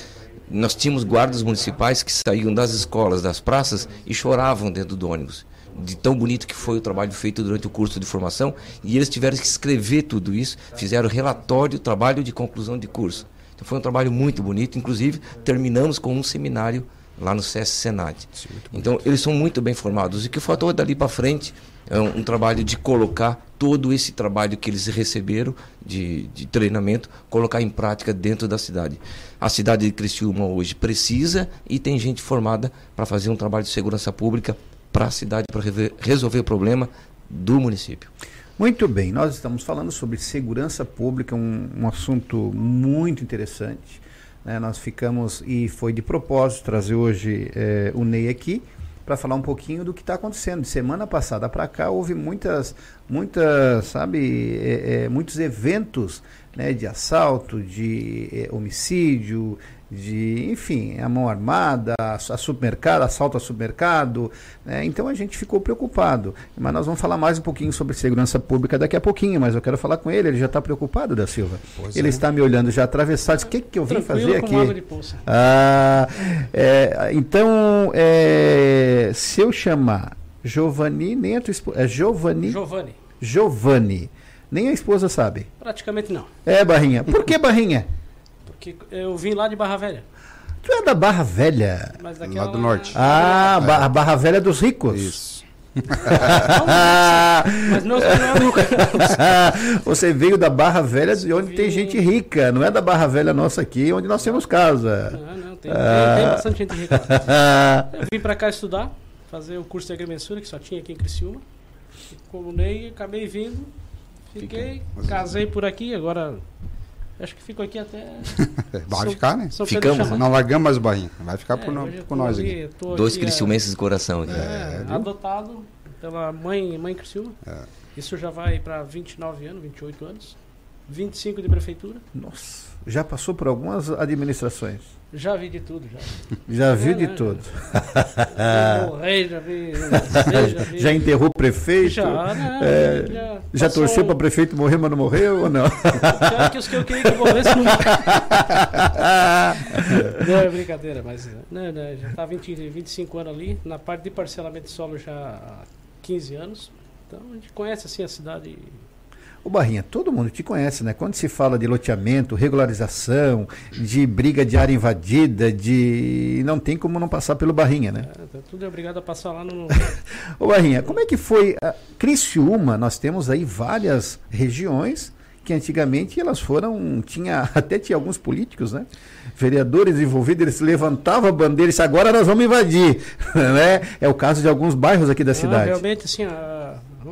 Speaker 5: nós tínhamos guardas municipais que saíam das escolas, das praças e choravam dentro do ônibus. De tão bonito que foi o trabalho feito durante o curso de formação, e eles tiveram que escrever tudo isso, fizeram relatório, trabalho de conclusão de curso. Então foi um trabalho muito bonito, inclusive terminamos com um seminário lá no CS Senat. Então eles são muito bem formados. E que faltou dali para frente é um, um, trabalho de colocar todo esse trabalho que eles receberam de, de treinamento, colocar em prática dentro da cidade. A cidade de Criciúma hoje precisa e tem gente formada para fazer um trabalho de segurança pública para a cidade, para resolver o problema do município.
Speaker 1: Muito bem, nós estamos falando sobre segurança pública, um, um assunto muito interessante. Né? Nós ficamos, e foi de propósito trazer hoje é, o Ney aqui, para falar um pouquinho do que está acontecendo. De semana passada para cá houve muitas, muitas, sabe, é, é, muitos eventos né, de assalto, de é, homicídio, de, enfim, a mão armada, a, a supermercado, assalto a supermercado. Né? Então a gente ficou preocupado. Mas nós vamos falar mais um pouquinho sobre segurança pública daqui a pouquinho, mas eu quero falar com ele, ele já está preocupado, da Silva. Pois ele é. está me olhando já atravessado. O que, que eu vim Tranquilo fazer aqui? Ah, é, então, é, se eu chamar Giovanni, nem a tua esposa. É Giovanni?
Speaker 2: Giovanni.
Speaker 1: Giovanni. Nem a esposa sabe.
Speaker 2: Praticamente não.
Speaker 1: É, Barrinha. Por que Barrinha?
Speaker 2: Que eu vim lá de Barra Velha.
Speaker 1: Tu é da Barra Velha?
Speaker 2: Mas
Speaker 4: Lá do norte.
Speaker 1: Ah, Ba- a Barra Velha dos ricos.
Speaker 4: Isso.
Speaker 2: Mas meus.
Speaker 1: Você veio da Barra Velha de onde tem gente rica, não é da Barra Velha nossa aqui, onde nós temos casa.
Speaker 2: Não, não, tem, tem, tem bastante gente rica. lá. Eu vim pra cá estudar, fazer o curso de agrimensura, que só tinha aqui em Criciúma. Colunei, acabei vindo, fiquei, casei por aqui, agora acho que fico aqui até.
Speaker 4: Vai
Speaker 2: São-
Speaker 4: ficar, né?
Speaker 5: Ficamos.
Speaker 4: Não largamos mais o barrinho. Vai ficar
Speaker 2: É,
Speaker 4: por, no- nós aqui.
Speaker 5: Dois
Speaker 2: aqui, é,
Speaker 5: criciumenses de coração aqui.
Speaker 2: É, adotado pela mãe, mãe Criciúma.
Speaker 4: É.
Speaker 2: Isso já vai para 29 anos, 28 anos. 25 de prefeitura.
Speaker 1: Nossa, já passou por algumas administrações.
Speaker 2: Já vi de tudo, já.
Speaker 1: Já viu
Speaker 2: É,
Speaker 1: de
Speaker 2: né?
Speaker 1: tudo.
Speaker 2: Já já vi. já, vi
Speaker 1: Já enterrou prefeito?
Speaker 2: Já, né?
Speaker 1: É,
Speaker 2: já
Speaker 1: Já torceu
Speaker 2: um-
Speaker 1: para prefeito morrer, mas não morreu ou não?
Speaker 2: Pior que os que eu queria que morresse não Não, é brincadeira, mas não, não, já está 20, 25 anos ali. Na parte de parcelamento de solo já há 15 anos. Então a gente conhece assim a cidade.
Speaker 1: Ô Barrinha, todo mundo te conhece, né? Quando se fala de loteamento, regularização, de briga de área invadida, de. Não tem como não passar pelo Barrinha, né?
Speaker 2: é, tá tudo é obrigado a passar lá no.
Speaker 1: Ô Barrinha, como é que foi? A Criciúma, nós temos aí várias regiões que antigamente elas foram. Tinha, até tinha alguns políticos, né? Vereadores envolvidos, eles levantavam a bandeira e disseram, agora nós vamos invadir. né? É o caso de alguns bairros aqui da
Speaker 2: Não,
Speaker 1: cidade.
Speaker 2: realmente, assim, há,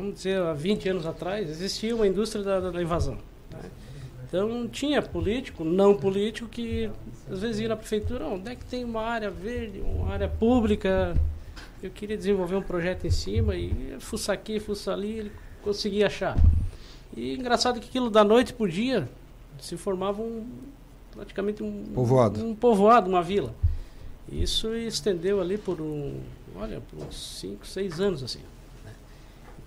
Speaker 2: vamos dizer, há 20 anos atrás, existia uma indústria da, da invasão. né? Então tinha político, não político, que às vezes ia na prefeitura, onde é que tem uma área verde, uma área pública, eu queria desenvolver um projeto em cima e fuça aqui, fuça ali, ele conseguia achar. E engraçado que aquilo da noite por dia se formava um, praticamente um
Speaker 4: Povoado.
Speaker 2: um povoado, uma vila. Isso estendeu ali por um, olha, por uns 5, 6 anos assim.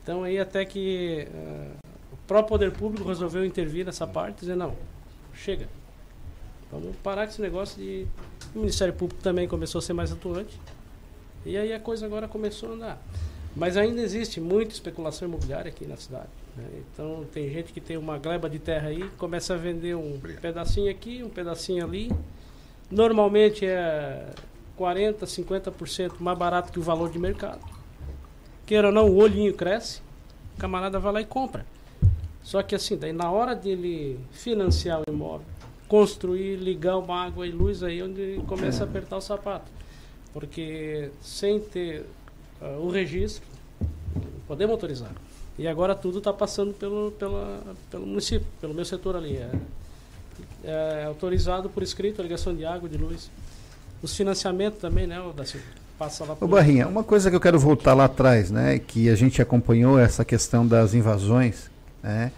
Speaker 2: Então aí até que eh, o próprio poder público resolveu intervir nessa parte, dizer não, chega. Vamos parar com esse negócio de. O Ministério Público também começou a ser mais atuante. E aí a coisa agora começou a andar. Mas ainda existe muita especulação imobiliária aqui na cidade. né? Então tem gente que tem uma gleba de terra aí, começa a vender um pedacinho aqui, um pedacinho ali. Normalmente é 40%, 50% mais barato que o valor de mercado. Queira ou não, o olhinho cresce, o camarada vai lá e compra. Só que assim, daí na hora dele financiar o imóvel, construir, ligar uma água e luz, aí é onde ele começa a apertar o sapato. Porque sem ter ah, o registro, podemos autorizar. E agora tudo está passando pelo, pela, pelo município, pelo meu setor ali. É, é autorizado por escrito a ligação de água, de luz. Os financiamentos também, né, Daci? Passa lá
Speaker 1: Ô
Speaker 2: por.
Speaker 1: Barrinha, uma coisa que eu quero voltar lá atrás, né? Que a gente acompanhou essa questão das invasões, né?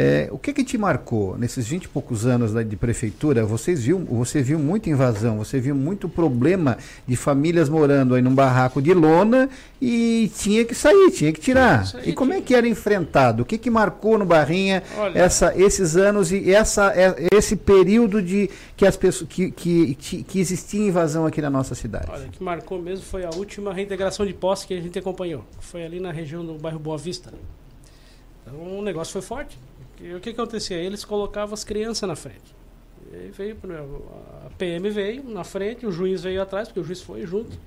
Speaker 1: É, o que que te marcou nesses 20 e poucos anos de prefeitura? Vocês viu, você viu muita invasão, você viu muito problema de famílias morando aí num barraco de lona e tinha que sair, tinha que tirar.
Speaker 2: Isso aí
Speaker 1: E como é
Speaker 2: tinha.
Speaker 1: que era enfrentado? O que que marcou no Barrinha
Speaker 2: Olha-
Speaker 1: essa, esses anos e essa, é- esse período de que as pessoas que, que, que, que existia invasão aqui na nossa cidade?
Speaker 2: Olha, o que marcou mesmo foi a última reintegração de posse que a gente acompanhou. Foi ali na região do bairro Boa Vista. Então o negócio foi forte. E o que que acontecia? Eles colocavam as crianças na frente. E aí veio, a PM veio na frente, o juiz veio atrás, porque o juiz foi junto.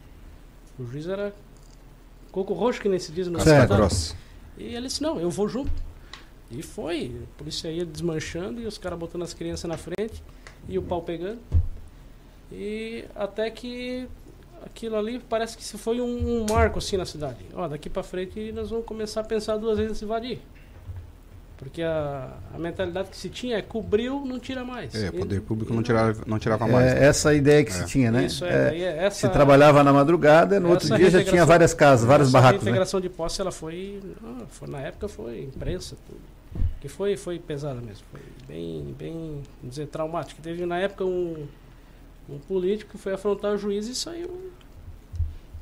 Speaker 2: O juiz era coco roxo, que nem se diz no
Speaker 1: Certo.
Speaker 4: Grossa.
Speaker 2: E ele disse, não, eu vou junto. E foi. A polícia ia desmanchando e os caras botando as crianças na frente e o pau pegando. E até que aquilo ali parece que se foi um, um marco assim na cidade. Ó, daqui pra frente nós vamos começar a pensar duas vezes em se invadir. Porque a, a mentalidade que se tinha é cobriu, não tira mais.
Speaker 4: É, o poder público
Speaker 2: e
Speaker 4: não tirava, não tirava mais.
Speaker 1: É,
Speaker 4: né?
Speaker 1: essa ideia que
Speaker 4: É.
Speaker 1: se tinha, né?
Speaker 2: Isso, é,
Speaker 1: É,
Speaker 2: é essa,
Speaker 1: se trabalhava na madrugada, no outro dia já tinha várias casas, vários barracos, né?
Speaker 2: reintegração de posse, ela foi, ah, foi. Na época foi imprensa, tudo. Que foi, foi pesada mesmo. Foi bem, bem, vamos dizer, traumático. Teve na época um, um político que foi afrontar o juiz e saiu.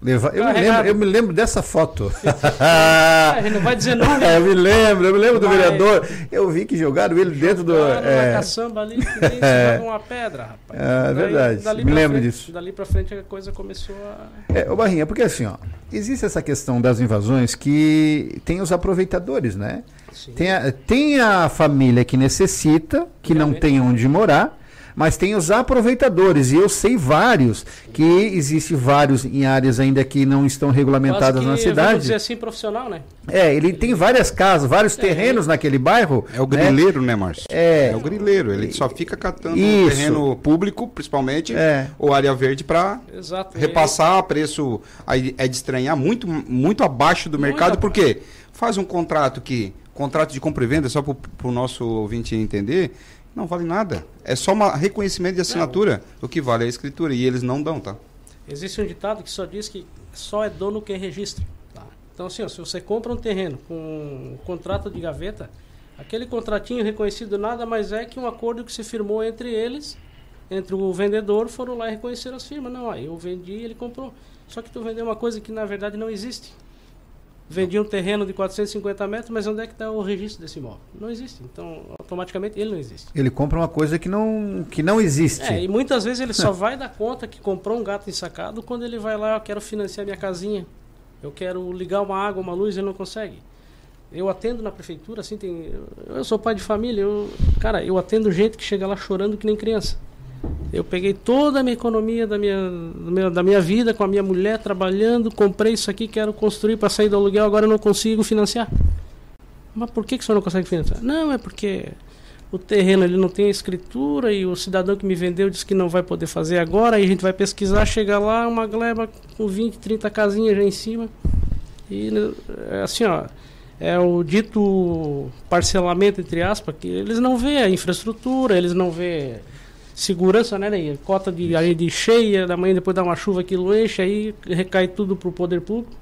Speaker 1: Leva- eu, me lembro, eu me lembro dessa foto.
Speaker 2: Gente não vai dizer nome.
Speaker 1: eu me lembro, eu me lembro do
Speaker 2: Mas-
Speaker 1: vereador. Eu vi que jogaram ele dentro do.
Speaker 2: Jogaram na
Speaker 1: é,
Speaker 2: caçamba ali, que nem joga uma pedra, rapaz.
Speaker 1: É, verdade.
Speaker 2: dali
Speaker 1: Me lembro
Speaker 2: frente-
Speaker 1: disso.
Speaker 2: Dali pra frente a coisa começou a.
Speaker 1: É, ô Barrinha, porque assim, ó, existe essa questão das invasões que tem os aproveitadores, né?
Speaker 2: Sim.
Speaker 1: Tem a, tem a família que necessita, que não
Speaker 2: Realmente.
Speaker 1: tem onde morar, mas tem os aproveitadores. E eu sei vários, que existe vários em áreas ainda que não estão regulamentadas
Speaker 2: Quase
Speaker 1: na
Speaker 2: que,
Speaker 1: cidade.
Speaker 2: Vamos dizer assim, profissional, né?
Speaker 1: É, ele tem várias casas, vários terrenos naquele bairro.
Speaker 4: É o
Speaker 1: né?
Speaker 4: grileiro, né, Márcio?
Speaker 1: É.
Speaker 4: É o grileiro. Ele só fica catando
Speaker 1: Isso.
Speaker 4: terreno público, principalmente,
Speaker 1: É.
Speaker 4: ou área verde, para repassar a preço. Aí é de estranhar muito, muito abaixo do
Speaker 2: Muito
Speaker 4: mercado,
Speaker 2: abaixo.
Speaker 4: porque faz um contrato que. Contrato de compra e venda, só para o nosso ouvinte entender, não vale nada. É só um reconhecimento de assinatura. O que vale é a escritura. E eles não dão, tá?
Speaker 2: Existe um ditado que só diz que só é dono quem registra. tá? Então, assim, ó, se você compra um terreno com um contrato de gaveta, aquele contratinho reconhecido nada mais é que um acordo que se firmou entre eles, entre o vendedor, foram lá e reconheceram as firmas. Não, aí eu vendi e ele comprou. Só que tu vendeu uma coisa que na verdade não existe. Vendi um terreno de 450 metros, mas onde é que está o registro desse imóvel? Não existe. Então, automaticamente ele não existe.
Speaker 1: Ele compra uma coisa que não, que não existe.
Speaker 2: É, e muitas vezes ele só vai dar conta que comprou um gato ensacado quando ele vai lá, eu quero financiar minha casinha, eu quero ligar uma água, uma luz, ele não consegue. Eu atendo na prefeitura, assim, tem. Eu, sou pai de família, eu, cara, eu atendo gente que chega lá chorando que nem criança. Eu peguei toda a minha economia da minha, da minha vida com a minha mulher trabalhando, comprei isso aqui, quero construir para sair do aluguel, agora eu não consigo financiar. Mas por que, que o senhor não consegue financiar? Não, é porque o terreno ele não tem escritura e o cidadão que me vendeu disse que não vai poder fazer agora, aí a gente vai pesquisar, chega lá, uma gleba com 20, 30 casinhas já em cima. E é assim, ó, é o dito parcelamento entre aspas, que eles não vê a infraestrutura, eles não vê segurança, né, Ney? Cota de aí de cheia, da manhã depois dá uma chuva aquilo enche, aí recai tudo pro poder público.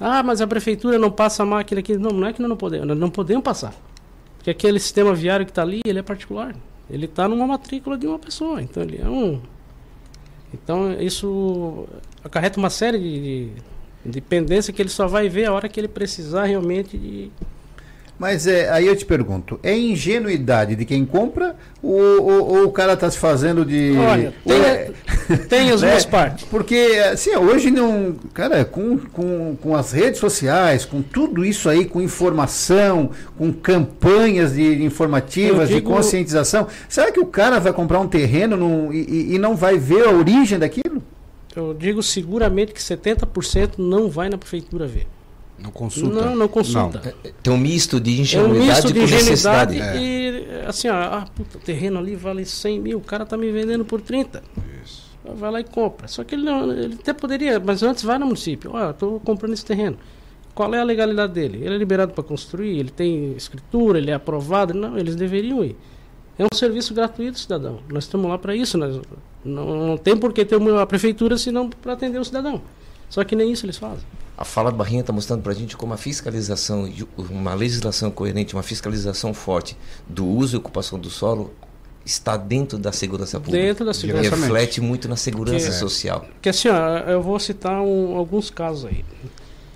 Speaker 2: Ah, mas a prefeitura não passa a máquina aqui. Não, não é que nós não podemos, nós não podemos passar. Porque aquele sistema viário que está ali, ele é particular. Ele está numa matrícula de uma pessoa. Então ele é um. Então isso acarreta uma série de, de, de pendência que ele só vai ver a hora que ele precisar realmente de.
Speaker 1: Mas é, aí eu te pergunto, é ingenuidade de quem compra ou, ou- ou o cara está se fazendo de.
Speaker 2: Olha, tem,
Speaker 1: É,
Speaker 2: tem as
Speaker 1: né?
Speaker 2: duas partes.
Speaker 1: Porque, assim, hoje não. Cara, com, com, com as redes sociais, com tudo isso aí, com informação, com campanhas de, informativas,
Speaker 2: digo-
Speaker 1: de conscientização, será que o cara vai comprar um terreno num- e, e- e não vai ver a origem daquilo?
Speaker 2: Eu digo seguramente que 70% não vai na prefeitura ver.
Speaker 4: Não consulta.
Speaker 2: Não, não consulta.
Speaker 5: Tem um misto de
Speaker 2: É um
Speaker 5: ingenuidade
Speaker 2: misto de
Speaker 5: com necessidade.
Speaker 2: ingenuidade e assim, ó, ah, puta, o terreno ali vale 100 mil, o cara tá me vendendo por 30. Vai lá e compra. Só que ele, não, ele até poderia, mas antes vai no município. Eu tô comprando esse terreno. Qual é a legalidade dele? Ele é liberado para construir, ele tem escritura, ele é aprovado. Não, eles deveriam ir. É um serviço gratuito, cidadão. Nós estamos lá para isso. Nós, não, não tem por que ter uma prefeitura senão para atender o cidadão. Só que nem isso eles fazem.
Speaker 5: A fala do Barrinha está mostrando para a gente como a fiscalização, uma legislação coerente, uma fiscalização forte do uso e ocupação do solo está dentro da segurança pública.
Speaker 2: Dentro da segurança.
Speaker 5: E reflete muito na segurança
Speaker 2: Que-
Speaker 5: social.
Speaker 2: Que assim, ó, eu vou citar um- alguns casos aí.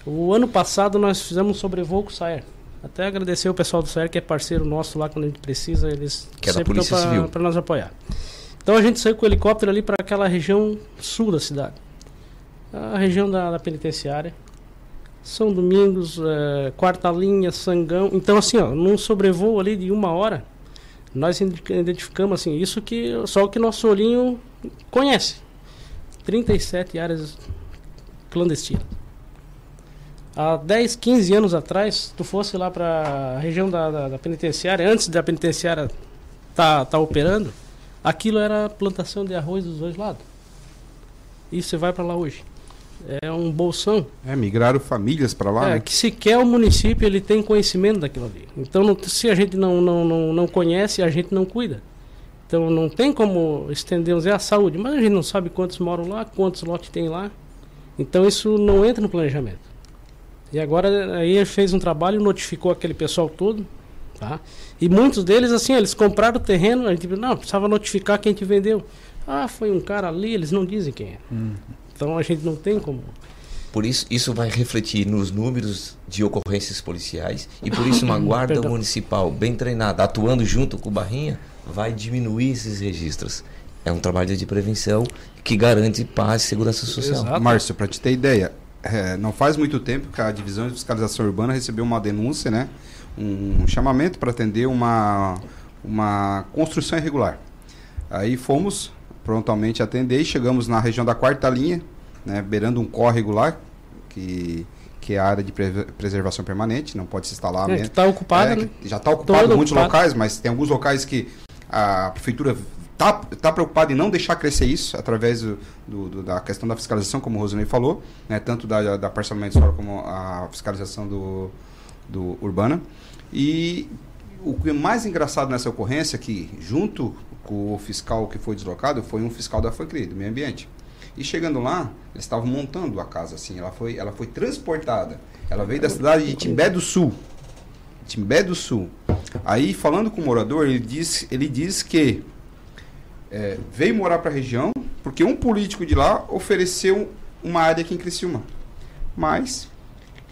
Speaker 2: O ano passado nós fizemos um sobrevoo com o SAER. Até agradecer o pessoal do SAER, que é parceiro nosso lá quando a gente precisa, eles
Speaker 5: Que é
Speaker 2: sempre
Speaker 5: Civil.
Speaker 2: para nos apoiar. Então a gente saiu com o helicóptero ali para aquela região sul da cidade. A região da, da penitenciária. São Domingos, eh, Quarta Linha, Sangão. Então assim, ó, num sobrevoo ali de uma hora, nós identificamos assim, isso que só o que nosso olhinho conhece. 37 áreas clandestinas. Há 10, 15 anos atrás, tu fosse lá para a região da, da, da penitenciária, antes da penitenciária tá, tá operando, aquilo era plantação de arroz dos dois lados. E você vai para lá hoje. É um bolsão
Speaker 4: É, migraram famílias para lá,
Speaker 2: é,
Speaker 4: né?
Speaker 2: que sequer o município ele tem conhecimento daquilo ali. Então, não- se a gente não, não, não, não conhece, a gente não cuida. Então, não tem como estender é a saúde, mas a gente não sabe quantos moram lá, quantos lotes tem lá. Então, isso não entra no planejamento. E agora, aí ele fez um trabalho, notificou aquele pessoal todo, tá? E muitos deles, assim, eles compraram o terreno, a gente, não, precisava notificar quem te vendeu. Ah, foi um cara ali, eles não dizem quem é. Então, a gente não tem como...
Speaker 5: Por isso, isso vai refletir nos números de ocorrências policiais e por isso uma guarda municipal bem treinada, atuando junto com o Barrinha, vai diminuir esses registros. É um trabalho de prevenção que garante paz e segurança social.
Speaker 2: Exato.
Speaker 4: Márcio, para te ter ideia, é, não faz muito tempo que a Divisão de Fiscalização Urbana recebeu uma denúncia, né? Um chamamento para atender uma, uma construção irregular. Aí fomos prontamente atender e chegamos na região da quarta linha, né, beirando um córrego lá, que, que é a área de pre- preservação permanente, não pode se instalar.
Speaker 2: É, tá ocupada,
Speaker 4: É,
Speaker 2: né?
Speaker 4: Já está ocupado
Speaker 2: Todo
Speaker 4: em muitos
Speaker 2: ocupado.
Speaker 4: locais, mas tem alguns locais que a prefeitura está tá preocupada em não deixar crescer isso através do, do- da questão da fiscalização, como o Rosinei falou, né, tanto da, da parcelamento solo como a fiscalização do, do urbana. E o que é mais engraçado nessa ocorrência é que, junto o fiscal que foi deslocado, foi um fiscal da FACRI, do meio ambiente. E chegando lá, eles estavam montando a casa assim, ela foi, ela foi transportada. Ela veio da cidade de Timbé do Sul. Timbé do Sul. Aí, falando com o morador, ele diz, ele diz que é, veio morar para a região porque um político de lá ofereceu uma área aqui em Criciúma. Mas,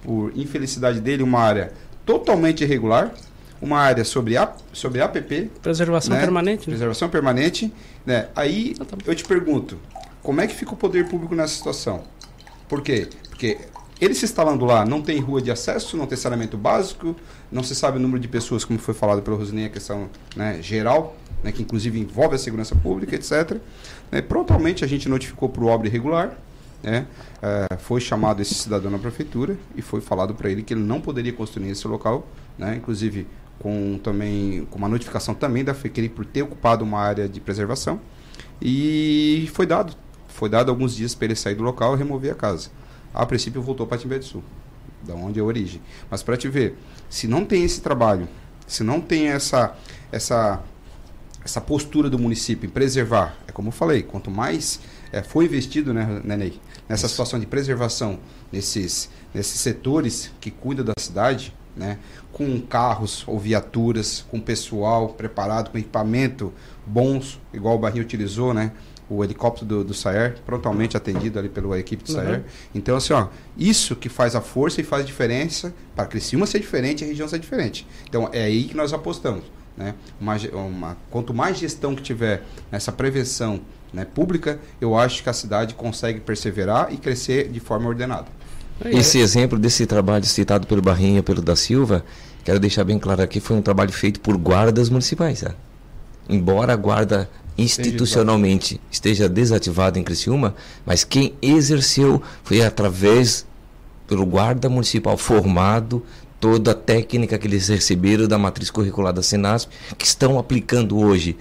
Speaker 4: por infelicidade dele, uma área totalmente irregular, uma área sobre, a, sobre APP,
Speaker 2: Preservação
Speaker 4: né?
Speaker 2: permanente.
Speaker 4: Preservação permanente. Né? Aí eu te pergunto, como é que fica o poder público nessa situação? Por quê? Porque ele se instalando lá, não tem rua de acesso, não tem saneamento básico, não se sabe o número de pessoas, como foi falado pelo Rosinei, a questão né, geral, né, que inclusive envolve a segurança pública, etc. Né, prontamente a gente notificou para o obra irregular, né, eh, foi chamado esse cidadão na prefeitura e foi falado para ele que ele não poderia construir nesse local, né, inclusive com também com uma notificação também da FECRI por ter ocupado uma área de preservação e foi dado foi dado alguns dias para ele sair do local e remover a casa. A princípio voltou para Timbé do Sul, da onde é a origem. Mas para te ver, se não tem esse trabalho, se não tem essa essa essa postura do município em preservar, é como eu falei, quanto mais é, foi investido, né, Nenei, nessa situação de preservação nesses nesses setores que cuidam da cidade, né, com carros ou viaturas, com pessoal preparado, com equipamento bons, igual o Barrinho utilizou, né, o helicóptero do, do Saer, prontamente atendido ali pela equipe do
Speaker 2: Uhum.
Speaker 4: Saer. Então, assim, ó, isso que faz a força e faz a diferença para Criciúma ser diferente e a região ser diferente. Então, é aí que nós apostamos. Né? Uma, uma- quanto mais gestão que tiver nessa prevenção né, pública, eu acho que a cidade consegue perseverar e crescer de forma ordenada.
Speaker 5: Esse exemplo desse trabalho citado pelo Barrinha, pelo da Silva, quero deixar bem claro aqui, foi um trabalho feito por guardas municipais. tá? Embora a guarda institucionalmente esteja desativada em Criciúma, mas quem exerceu foi através pelo guarda municipal formado, toda a técnica que eles receberam da matriz curricular da Senasp, que estão aplicando hoje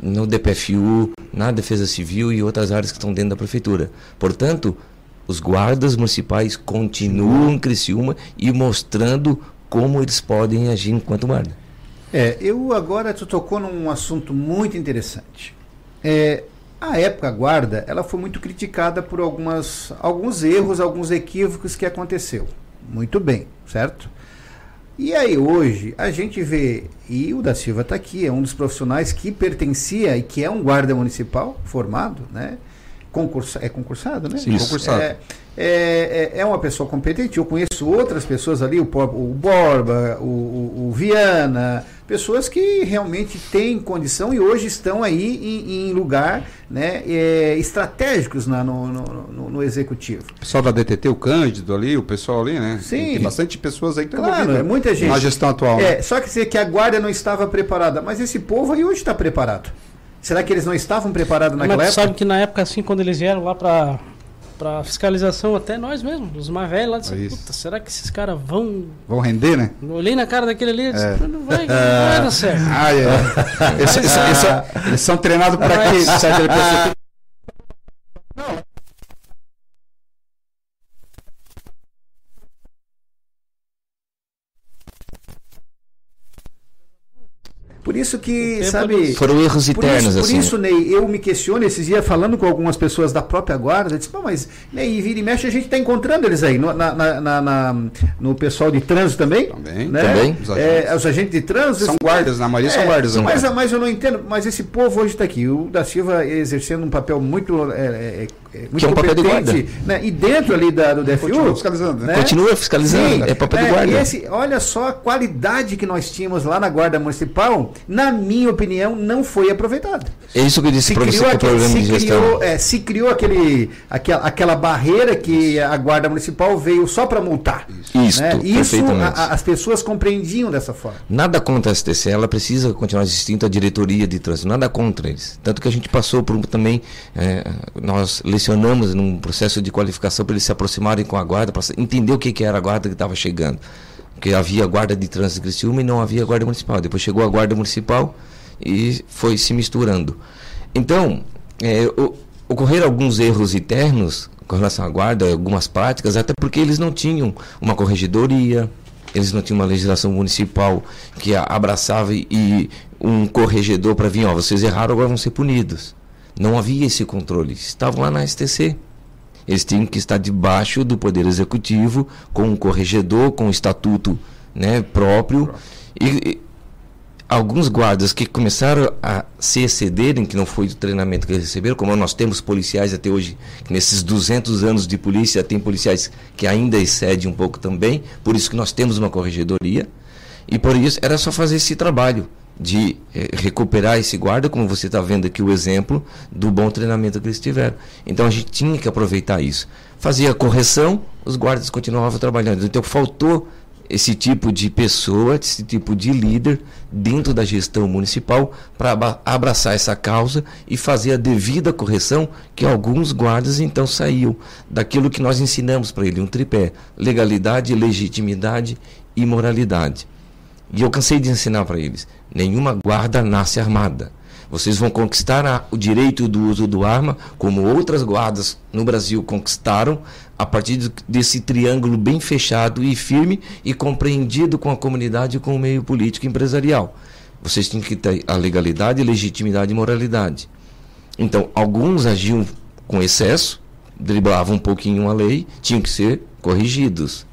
Speaker 5: no DPFU, na Defesa Civil e outras áreas que estão dentro da prefeitura. Portanto, os guardas municipais continuam em Criciúma e mostrando como eles podem agir enquanto guarda.
Speaker 1: É, eu agora tu tocou num assunto muito interessante. É, a época guarda, ela foi muito criticada por algumas, alguns erros, alguns equívocos que aconteceu. Muito bem, certo? E aí hoje a gente vê, e o da Silva está aqui, é um dos profissionais que pertencia e que é um guarda municipal formado, né? Concursa, é concursado, né?
Speaker 4: Sim, concursado.
Speaker 1: É, é, é, é uma pessoa competente. Eu conheço outras pessoas ali, o, o Borba, o, o- o Viana, pessoas que realmente têm condição e hoje estão aí em, em lugar né, é, estratégicos na- no, no, no- executivo.
Speaker 4: O pessoal da DTT, o Cândido ali, o pessoal ali, né?
Speaker 1: Sim.
Speaker 4: Tem, bastante pessoas aí que estão
Speaker 1: Claro, é muita gente.
Speaker 4: na gestão atual. né?
Speaker 1: É, só que que a guarda não estava preparada, mas esse povo aí hoje está preparado. Será que eles não estavam preparados
Speaker 2: Mas
Speaker 1: naquela
Speaker 2: tu
Speaker 1: época?
Speaker 2: sabe que na época, assim, quando eles vieram lá pra, pra fiscalização, até nós mesmos, os mais velhos lá,
Speaker 4: É
Speaker 2: disseram,
Speaker 4: isso.
Speaker 2: puta, será que esses caras vão...
Speaker 4: Vão render, né?
Speaker 2: Olhei na cara daquele ali e disse,
Speaker 4: É.
Speaker 2: não vai, não vai dar certo.
Speaker 4: Ah, é. Eles, eles- eles são, treinados para quê? Sabe
Speaker 1: Por isso que, sabe...
Speaker 5: Foram erros
Speaker 1: Por
Speaker 5: internos,
Speaker 1: isso, por
Speaker 5: assim.
Speaker 1: isso, Ney, eu me questiono esses dias falando com algumas pessoas da própria guarda, eu disse, mas Ney, vira e mexe, a gente está encontrando eles aí, no, na, na- na- na- no pessoal de trânsito também.
Speaker 4: Também,
Speaker 1: né?
Speaker 5: também.
Speaker 4: Os
Speaker 1: É,
Speaker 4: agentes.
Speaker 1: os agentes de trânsito.
Speaker 4: São guardas, na maioria são
Speaker 1: É,
Speaker 4: guardas. né?
Speaker 1: Mas, mas eu não entendo, mas esse povo hoje está aqui. O da Silva exercendo um papel muito é, é, muito
Speaker 5: Que é um papel de
Speaker 1: competente, né? E dentro ali da, do DFU.
Speaker 4: Continua fiscalizando, né?
Speaker 5: Continua fiscalizando, é papel de guarda.
Speaker 1: E esse, olha só a qualidade que nós tínhamos lá na Guarda Municipal, na minha opinião, não foi aproveitada.
Speaker 5: É isso que eu disse
Speaker 1: Se
Speaker 5: para você o
Speaker 1: aquele,
Speaker 5: programa de
Speaker 1: se,
Speaker 5: gestão.
Speaker 1: criou, é, se criou aquele, aquela, aquela barreira que a Guarda Municipal veio só para multar.
Speaker 5: Isso,
Speaker 1: né? Isso a- as pessoas compreendiam dessa forma.
Speaker 5: Nada contra a STC, ela precisa continuar existindo a diretoria de trânsito, nada contra eles. Tanto que a gente passou por um, também, eh, nós lecionamos num processo de qualificação para eles se aproximarem com a guarda, para entender o que, que era a guarda que estava chegando. Porque havia guarda de trânsito de Criciúma e não havia guarda municipal. Depois chegou a guarda municipal e foi se misturando. Então, eh, o- ocorreram alguns erros internos com relação à guarda, algumas práticas, até porque eles não tinham uma corregedoria, eles não tinham uma legislação municipal que abraçava e um corregedor para vir, ó, vocês erraram, agora vão ser punidos. Não havia esse controle. Estavam lá na STC. Eles tinham que estar debaixo do Poder Executivo, com um corregedor, com um estatuto né, próprio. E, e alguns guardas que começaram a se excederem, que não foi o treinamento que eles receberam, como nós temos policiais até hoje, nesses 200 anos de polícia, tem policiais que ainda excedem um pouco também, por isso que nós temos uma corregedoria, e por isso era só fazer esse trabalho de eh, recuperar esse guarda, como você está vendo aqui o exemplo do bom treinamento que eles tiveram. Então a gente tinha que aproveitar isso. Fazia correção, os guardas continuavam trabalhando. Então faltou esse tipo de pessoa, esse tipo de líder dentro da gestão municipal para abraçar essa causa e fazer a devida correção que alguns guardas então saíam daquilo que nós ensinamos para ele, um tripé, legalidade, legitimidade e moralidade. E eu cansei de ensinar para eles, nenhuma guarda nasce armada. Vocês vão conquistar a- o direito do uso do arma, como outras guardas no Brasil conquistaram, a partir de- desse triângulo bem fechado e firme e compreendido com a comunidade e com o meio político e empresarial. Vocês têm que ter a legalidade, legitimidade e moralidade. Então, alguns agiam com excesso, driblavam um pouquinho a lei, tinham que ser corrigidos.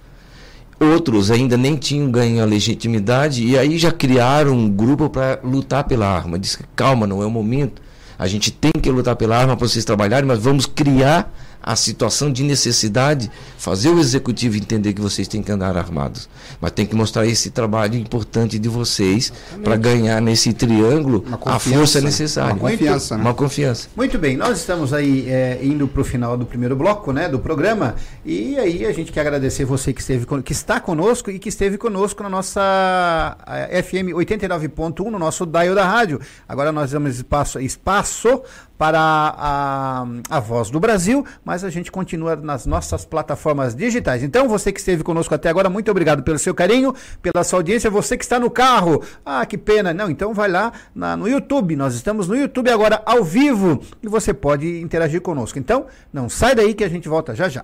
Speaker 5: Outros ainda nem tinham ganho a legitimidade e aí já criaram um grupo para lutar pela arma. Diz que calma, não é o momento. A gente tem que lutar pela arma para vocês trabalharem, mas vamos criar a situação de necessidade, fazer o executivo entender que vocês têm que andar armados. Mas tem que mostrar esse trabalho importante de vocês para ganhar nesse triângulo a força necessária.
Speaker 4: uma confiança, né?
Speaker 5: Uma confiança.
Speaker 1: Muito bem, nós estamos aí é, indo para o final do primeiro bloco né, do programa e aí a gente quer agradecer você que, esteve, que está conosco e que esteve conosco na nossa eh, FM 89.1, no nosso dial da rádio. Agora nós damos espaço, espaço para a, a Voz do Brasil, mas a gente continua nas nossas plataformas digitais. Então, você que esteve conosco até agora, muito obrigado pelo seu carinho, pela sua audiência. Você que está no carro, ah, que pena. Não, então vai lá na- no YouTube. Nós estamos no YouTube agora ao vivo e você pode interagir conosco. Então, não sai daí que a gente volta já já.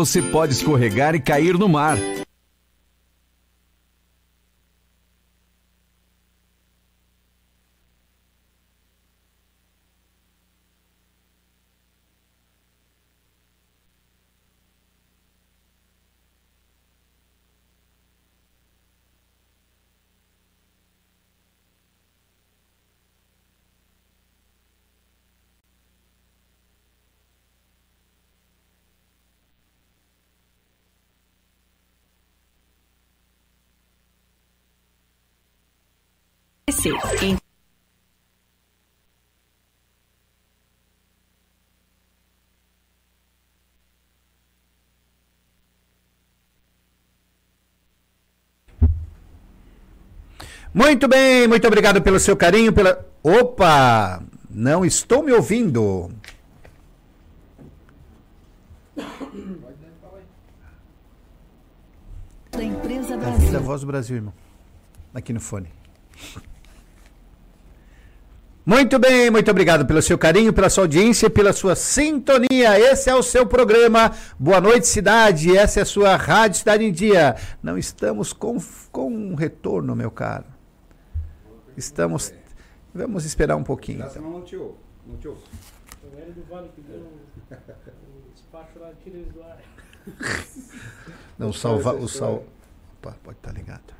Speaker 3: Você pode escorregar e cair no mar.
Speaker 7: Em
Speaker 1: Muito bem, muito obrigado pelo seu carinho, pela. Opa! Não estou me ouvindo.
Speaker 8: da empresa
Speaker 1: Da
Speaker 8: Brasil.
Speaker 1: Voz do Brasil, irmão. Aqui no fone. Muito bem, muito obrigado pelo seu carinho, pela sua audiência e pela sua sintonia. Esse é o seu programa Boa Noite Cidade, essa é a sua Rádio Cidade em Dia. Não estamos com, com um retorno, meu caro. Estamos. Vamos esperar um pouquinho. então.
Speaker 4: não te ouve. Não te ouve.
Speaker 2: O Hélio do Vale que deu o despacho lá, tira eles do ar.
Speaker 1: Não, salva, o sal. Opa, pode estar ligado.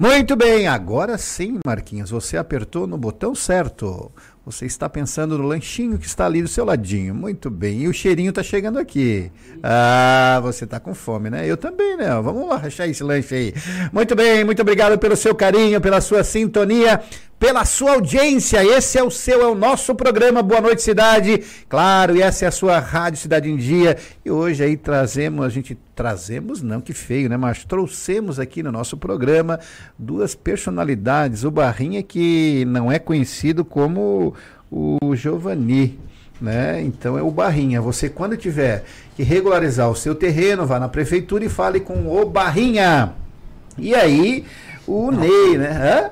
Speaker 1: Muito bem, agora sim, Marquinhos, você apertou no botão certo. Você está pensando no lanchinho que está ali do seu ladinho. Muito bem. E o cheirinho está chegando aqui. Ah, você está com fome, né? Eu também, né? Vamos lá rachar esse lanche aí. Muito bem, muito obrigado pelo seu carinho, pela sua sintonia, pela sua audiência. Esse é o seu, é o nosso programa Boa Noite Cidade. Claro, e essa é a sua Rádio Cidade em Dia. E hoje aí trazemos, a gente trazemos, não que feio, né? Mas trouxemos aqui no nosso programa duas personalidades. O Barrinha, que não é conhecido como o Giovanni. Né? Então é o Barrinha. Você, quando tiver que regularizar o seu terreno, vá na prefeitura e fale com o Barrinha. E aí, o Ney, né? Hã?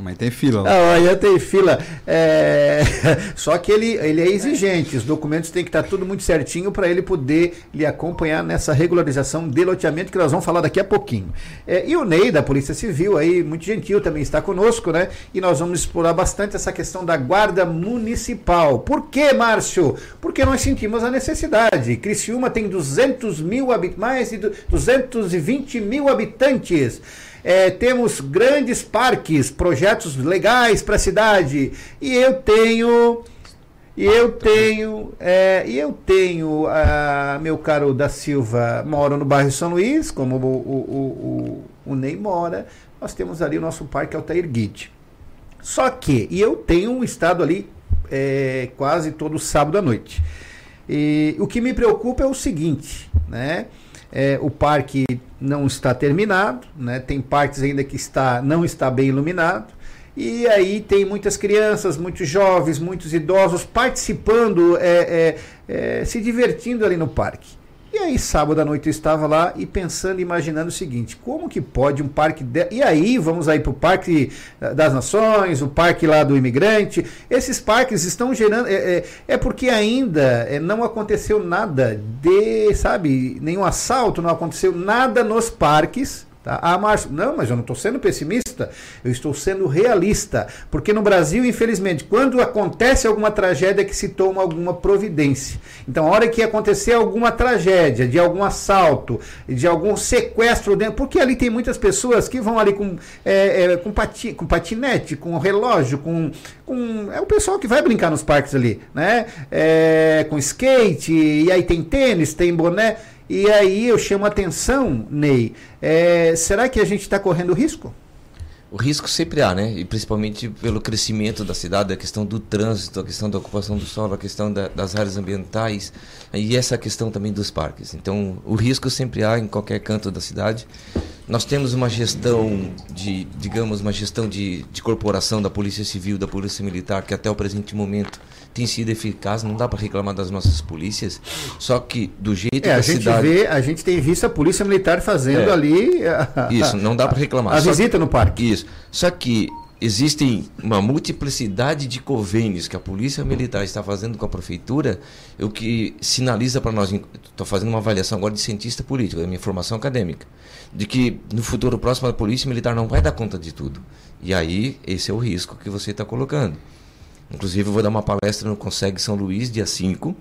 Speaker 4: Mas tem fila lá.
Speaker 1: Olha, tem fila. É, Só que ele, ele é exigente, os documentos têm que estar tudo muito certinho para ele poder lhe acompanhar nessa regularização de loteamento que nós vamos falar daqui a pouquinho. É, E o Ney, da Polícia Civil, aí, muito gentil, também está conosco, né? E nós vamos explorar bastante essa questão da Guarda Municipal. Por quê, Márcio? Porque nós sentimos a necessidade. Criciúma tem 200 mil habitantes, mais de du- 220 mil habitantes. É, temos grandes parques, projetos legais para a cidade. E eu tenho. E eu tenho, é, e eu tenho, meu caro da Silva, moro no bairro São Luís, como o, o, o, o, o Ney mora, nós temos ali o nosso parque Altair Guide. Só que, e eu tenho um estado ali é, quase todo sábado à noite. E o que me preocupa é o seguinte, né? É, o parque não está terminado, né? Tem partes ainda que está, não está bem iluminado. E aí tem muitas crianças, muitos jovens, muitos idosos participando, é, é, é, se divertindo ali no parque. E aí, sábado à noite eu estava lá e pensando, imaginando o seguinte: como que pode um parque. De... E aí, vamos aí para o Parque das Nações, o Parque lá do Imigrante. Esses parques estão gerando. É, é, é porque ainda é, não aconteceu nada de, sabe, nenhum assalto, não aconteceu nada nos parques Tá? Ah, Márcio, não, mas eu não estou sendo pessimista, eu estou sendo realista. Porque no Brasil, infelizmente, quando acontece alguma tragédia, é que se toma alguma providência. Então, a hora que acontecer alguma tragédia, de algum assalto, de algum sequestro dentro, porque ali tem muitas pessoas que vão ali com, é, é, com, pati, com patinete, com relógio, com, com. É o pessoal que vai brincar nos parques ali, né? É, com skate, e aí tem tênis, tem boné. E aí eu chamo a atenção, Ney, é, será que a gente está correndo risco?
Speaker 5: O risco sempre há, né? E principalmente pelo crescimento da cidade, a questão do trânsito, a questão da ocupação do solo, a questão da, das áreas ambientais e essa questão também dos parques. Então, o risco sempre há em qualquer canto da cidade. Nós temos uma gestão de, digamos, uma gestão de, de corporação da Polícia Civil, da Polícia Militar, que até o presente momento tem sido eficaz, não dá para reclamar das nossas polícias, só que do jeito é, que
Speaker 1: a, a gente cidade... vê, a gente tem visto a polícia militar fazendo é, ali
Speaker 5: a, isso, não dá para reclamar.
Speaker 1: A, visita que, no parque.
Speaker 5: Isso. Só que existem uma multiplicidade de convênios que a polícia militar está fazendo com a prefeitura, o que sinaliza para nós, estou fazendo uma avaliação agora de cientista político, da minha formação acadêmica, de que no futuro próximo a polícia militar não vai dar conta de tudo. E aí, esse é o risco que você está colocando. Inclusive, eu vou dar uma palestra no Consegue São Luís, dia 5,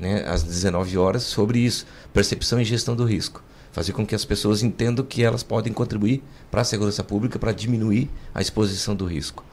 Speaker 5: né, às 19 horas, sobre isso: percepção e gestão do risco. Fazer com que as pessoas entendam que elas podem contribuir para a segurança pública para diminuir a exposição do risco.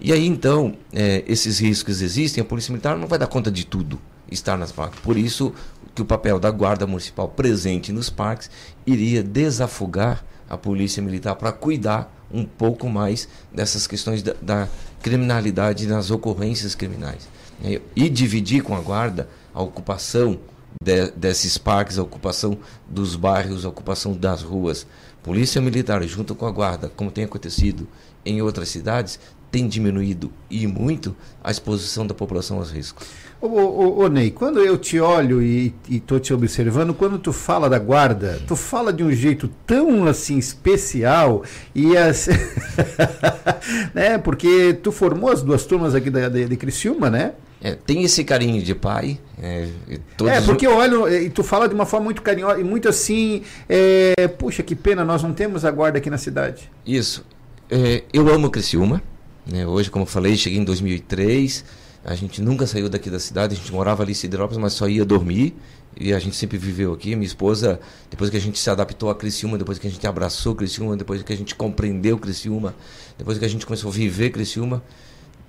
Speaker 5: E aí, então, é, esses riscos existem, a Polícia Militar não vai dar conta de tudo estar nas parques. Por isso que o papel da Guarda Municipal presente nos parques iria desafogar a Polícia Militar para cuidar um pouco mais dessas questões da, da criminalidade nas ocorrências criminais. Né? E dividir com a guarda a ocupação de, desses parques, a ocupação dos bairros, a ocupação das ruas. Polícia Militar, junto com a guarda, como tem acontecido em outras cidades, tem diminuído e muito a exposição da população aos riscos.
Speaker 1: Ô, ô, ô, Ney, quando eu te olho e estou te observando, quando tu fala da guarda, tu fala de um jeito tão assim especial e as... né? Porque tu formou as duas turmas aqui da, de, de Criciúma, né?
Speaker 5: É, tem esse carinho de pai. É,
Speaker 1: é porque eu olho e tu fala de uma forma muito carinhosa e muito assim. É, puxa, que pena, nós não temos a guarda aqui na cidade.
Speaker 5: Isso. É, eu amo Criciúma. Né? Hoje, como eu falei, cheguei em 2003 a gente nunca saiu daqui da cidade, a gente morava ali em Siderópolis, mas só ia dormir. E a gente sempre viveu aqui. Minha esposa, depois que a gente se adaptou a Criciúma, depois que a gente abraçou Criciúma, depois que a gente compreendeu Criciúma, depois que a gente começou a viver Criciúma,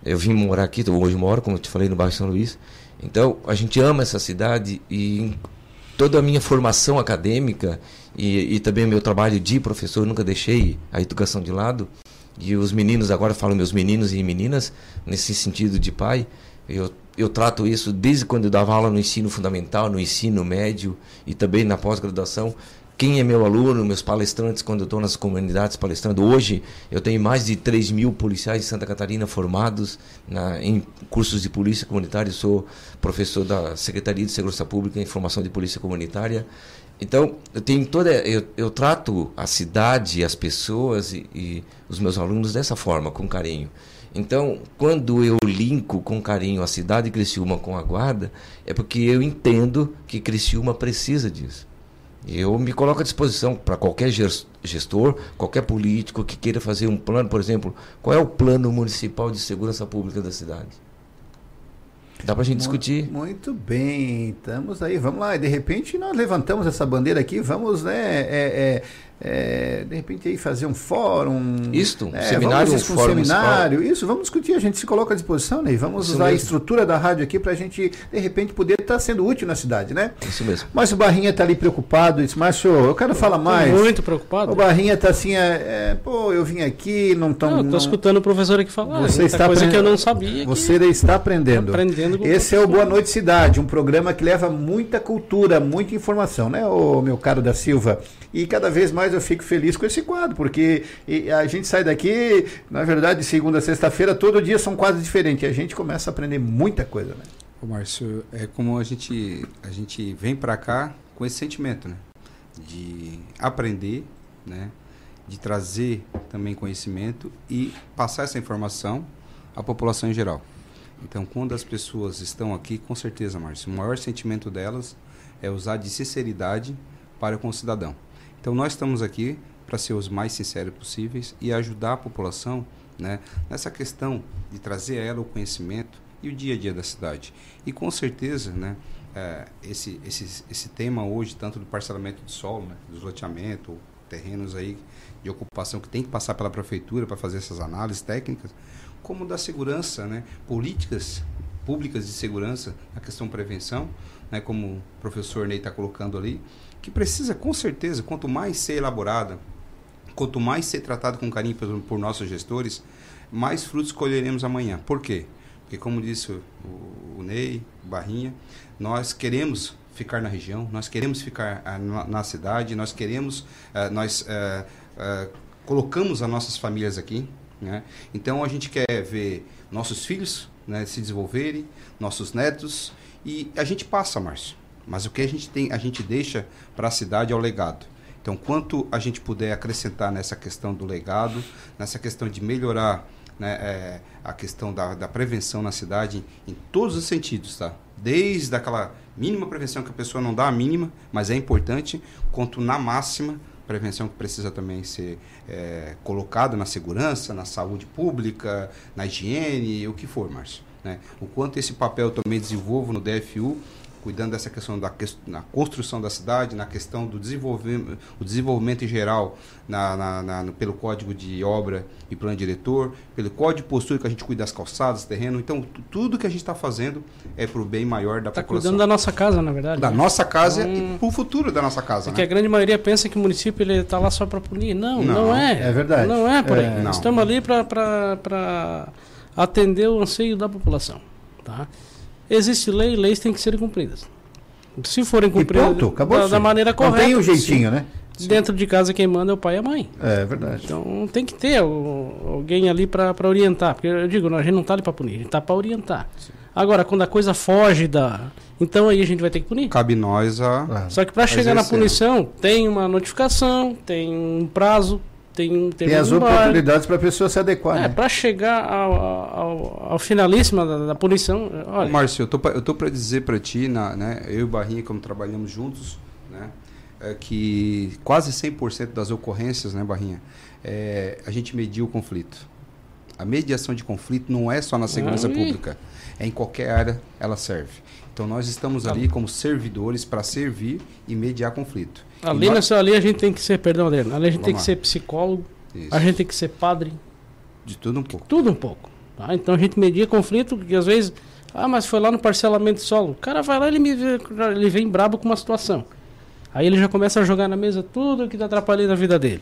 Speaker 5: eu vim morar aqui, hoje moro, como eu te falei, no bairro São Luís. Então, a gente ama essa cidade e toda a minha formação acadêmica e, e também meu trabalho de professor, nunca deixei a educação de lado. E os meninos, agora falo meus meninos e meninas, nesse sentido de pai, eu, eu trato isso desde quando eu dava aula no ensino fundamental, no ensino médio e também na pós-graduação. Quem é meu aluno, meus palestrantes, quando eu estou nas comunidades palestrando. Hoje eu tenho mais de 3 mil policiais de Santa Catarina formados na, em cursos de polícia comunitária. Eu sou professor da Secretaria de Segurança Pública em Formação de Polícia Comunitária. Então, eu tenho toda. Eu, eu trato a cidade, as pessoas e, e os meus alunos dessa forma, com carinho. Então, quando eu linko com carinho a cidade de Criciúma com a guarda, é porque eu entendo que Criciúma precisa disso. Eu me coloco à disposição para qualquer gestor, qualquer político que queira fazer um plano, por exemplo, qual é o plano municipal de segurança pública da cidade? Dá para a gente discutir.
Speaker 1: Muito bem, estamos aí, vamos lá. De repente nós levantamos essa bandeira aqui, vamos, né? É, é, de repente aí fazer um fórum.
Speaker 5: Isto, um
Speaker 1: é,
Speaker 5: seminário,
Speaker 1: vamos
Speaker 5: um
Speaker 1: um
Speaker 5: fórum
Speaker 1: seminário. Isso, vamos discutir, a gente se coloca à disposição, né? E vamos
Speaker 5: Isso
Speaker 1: usar a
Speaker 5: mesmo.
Speaker 1: estrutura da rádio aqui para a gente, de repente, poder estar sendo útil na cidade, né?
Speaker 5: Isso mesmo.
Speaker 1: Mas o Barrinha tá ali preocupado, disse, Márcio, eu quero falar mais.
Speaker 2: Muito preocupado.
Speaker 1: O Barrinha tá assim, é, é, pô, eu vim aqui, não tão.
Speaker 2: Não, eu tô escutando o professor aqui falar.
Speaker 1: Você está
Speaker 2: coisa que eu
Speaker 1: aprendendo-
Speaker 2: não sabia. que-
Speaker 1: Você está aprendendo.
Speaker 2: Aprendendo
Speaker 1: Esse é o. Boa Noite Cidade, um programa que leva muita cultura, muita informação, né, o meu caro da Silva? E cada vez mais eu fico feliz com esse quadro, porque a gente sai daqui, na verdade, de segunda a sexta-feira, todo dia são quadros diferentes. E a gente começa a aprender muita coisa, né?
Speaker 4: Ô, Márcio, é como a gente, a gente vem para cá com esse sentimento, né? De aprender, né? De trazer também conhecimento e passar essa informação à população em geral. Então, quando as pessoas estão aqui, com certeza, Márcio, o maior sentimento delas é usar de sinceridade para com o cidadão. Então, nós estamos aqui para ser os mais sinceros possíveis e ajudar a população né, nessa questão de trazer a ela o conhecimento e o dia a dia da cidade. E com certeza, né, eh, esse, esse, esse tema hoje, tanto do parcelamento de solo, né, dos loteamento, terrenos aí de ocupação que tem que passar pela prefeitura para fazer essas análises técnicas, como da segurança, né, políticas públicas de segurança, a questão prevenção, né, como o professor Ney está colocando ali, que precisa com certeza, quanto mais ser elaborada, quanto mais ser tratado com carinho por, por nossos gestores, mais frutos colheremos amanhã. Por quê? Porque, como disse o, o, Ney, o Barrinha, nós queremos ficar na região, nós queremos ficar ah, na, na cidade, nós queremos, ah, nós ah, ah, colocamos as nossas famílias aqui, né? Então a gente quer ver nossos filhos né, se desenvolverem, nossos netos e a gente passa, Márcio. Mas o que a gente tem, a gente deixa para a cidade é o legado. Então, quanto a gente puder acrescentar nessa questão do legado, nessa questão de melhorar né, é, a questão da, da prevenção na cidade em todos os sentidos, tá? Desde aquela mínima prevenção que a pessoa não dá a mínima, mas é importante, quanto na máxima prevenção que precisa também ser é, colocada na segurança, na saúde pública, na higiene, o que for, Márcio. Né? O quanto esse papel também desenvolvo no DFU, cuidando dessa questão da na construção da cidade, na questão do desenvolvimento, o desenvolvimento em geral na, na- na- no- pelo código de obra e plano diretor, pelo código de postura que a gente cuida das calçadas, terreno. Então, tu- tudo que a gente está fazendo é para o bem maior da
Speaker 2: Tá
Speaker 4: população.
Speaker 2: cuidando da nossa casa, na verdade.
Speaker 4: Da
Speaker 2: né?
Speaker 4: nossa casa
Speaker 2: Então,
Speaker 4: e para o futuro da nossa casa.
Speaker 2: Porque
Speaker 4: né?
Speaker 2: a grande maioria pensa que o município ele está lá só para punir. Não, não,
Speaker 4: Não,
Speaker 2: é.
Speaker 1: é verdade.
Speaker 2: Não é por aí.
Speaker 1: É.
Speaker 2: Estamos ali para atender o anseio da população. Tá? Existe lei, leis têm que ser cumpridas. Se forem cumpridas
Speaker 1: pronto, acabou.
Speaker 2: da,
Speaker 1: assim.
Speaker 2: da maneira
Speaker 1: Não
Speaker 2: correta.
Speaker 1: tem o jeitinho, né?
Speaker 2: sim. Dentro de casa quem manda é o pai e a mãe.
Speaker 1: É verdade.
Speaker 2: Então tem que ter alguém ali para orientar. Porque eu digo, a gente não está ali para punir, a gente está para orientar. Agora, quando a coisa foge da. Então aí a gente vai ter que punir.
Speaker 4: Cabe nós a.
Speaker 2: Só que para chegar na punição, tem uma notificação, tem um prazo, tem
Speaker 1: Tem
Speaker 2: termo
Speaker 1: as oportunidades para a pessoa se adequar,
Speaker 2: É,
Speaker 1: né?
Speaker 2: para chegar ao, ao, ao finalíssima da, da punição, olha,
Speaker 4: Márcio, eu tô, pra- eu tô para dizer para ti, na, né, eu e o Barrinha, como trabalhamos juntos, né, é que quase 100% das ocorrências, né, Barrinha, é, a gente mediu o conflito. A mediação de conflito não é só na segurança
Speaker 2: Ai.
Speaker 4: pública, é em qualquer área ela serve. Então nós estamos ali como servidores para servir e mediar conflito.
Speaker 2: Ali,
Speaker 4: nós-
Speaker 2: nessa, ali a gente tem que ser, perdão, Adriano, ali a gente tem que
Speaker 4: Vamos lá.
Speaker 2: ser psicólogo,
Speaker 4: Isso,
Speaker 2: a gente tem que ser padre,
Speaker 4: de tudo um pouco.
Speaker 2: tudo um pouco. tá? Então a gente media conflito, porque às vezes, ah, mas foi lá no parcelamento de solo. O cara vai lá e ele, me ele vem brabo com uma situação. Aí ele já começa a jogar na mesa tudo que tá atrapalhando a vida dele.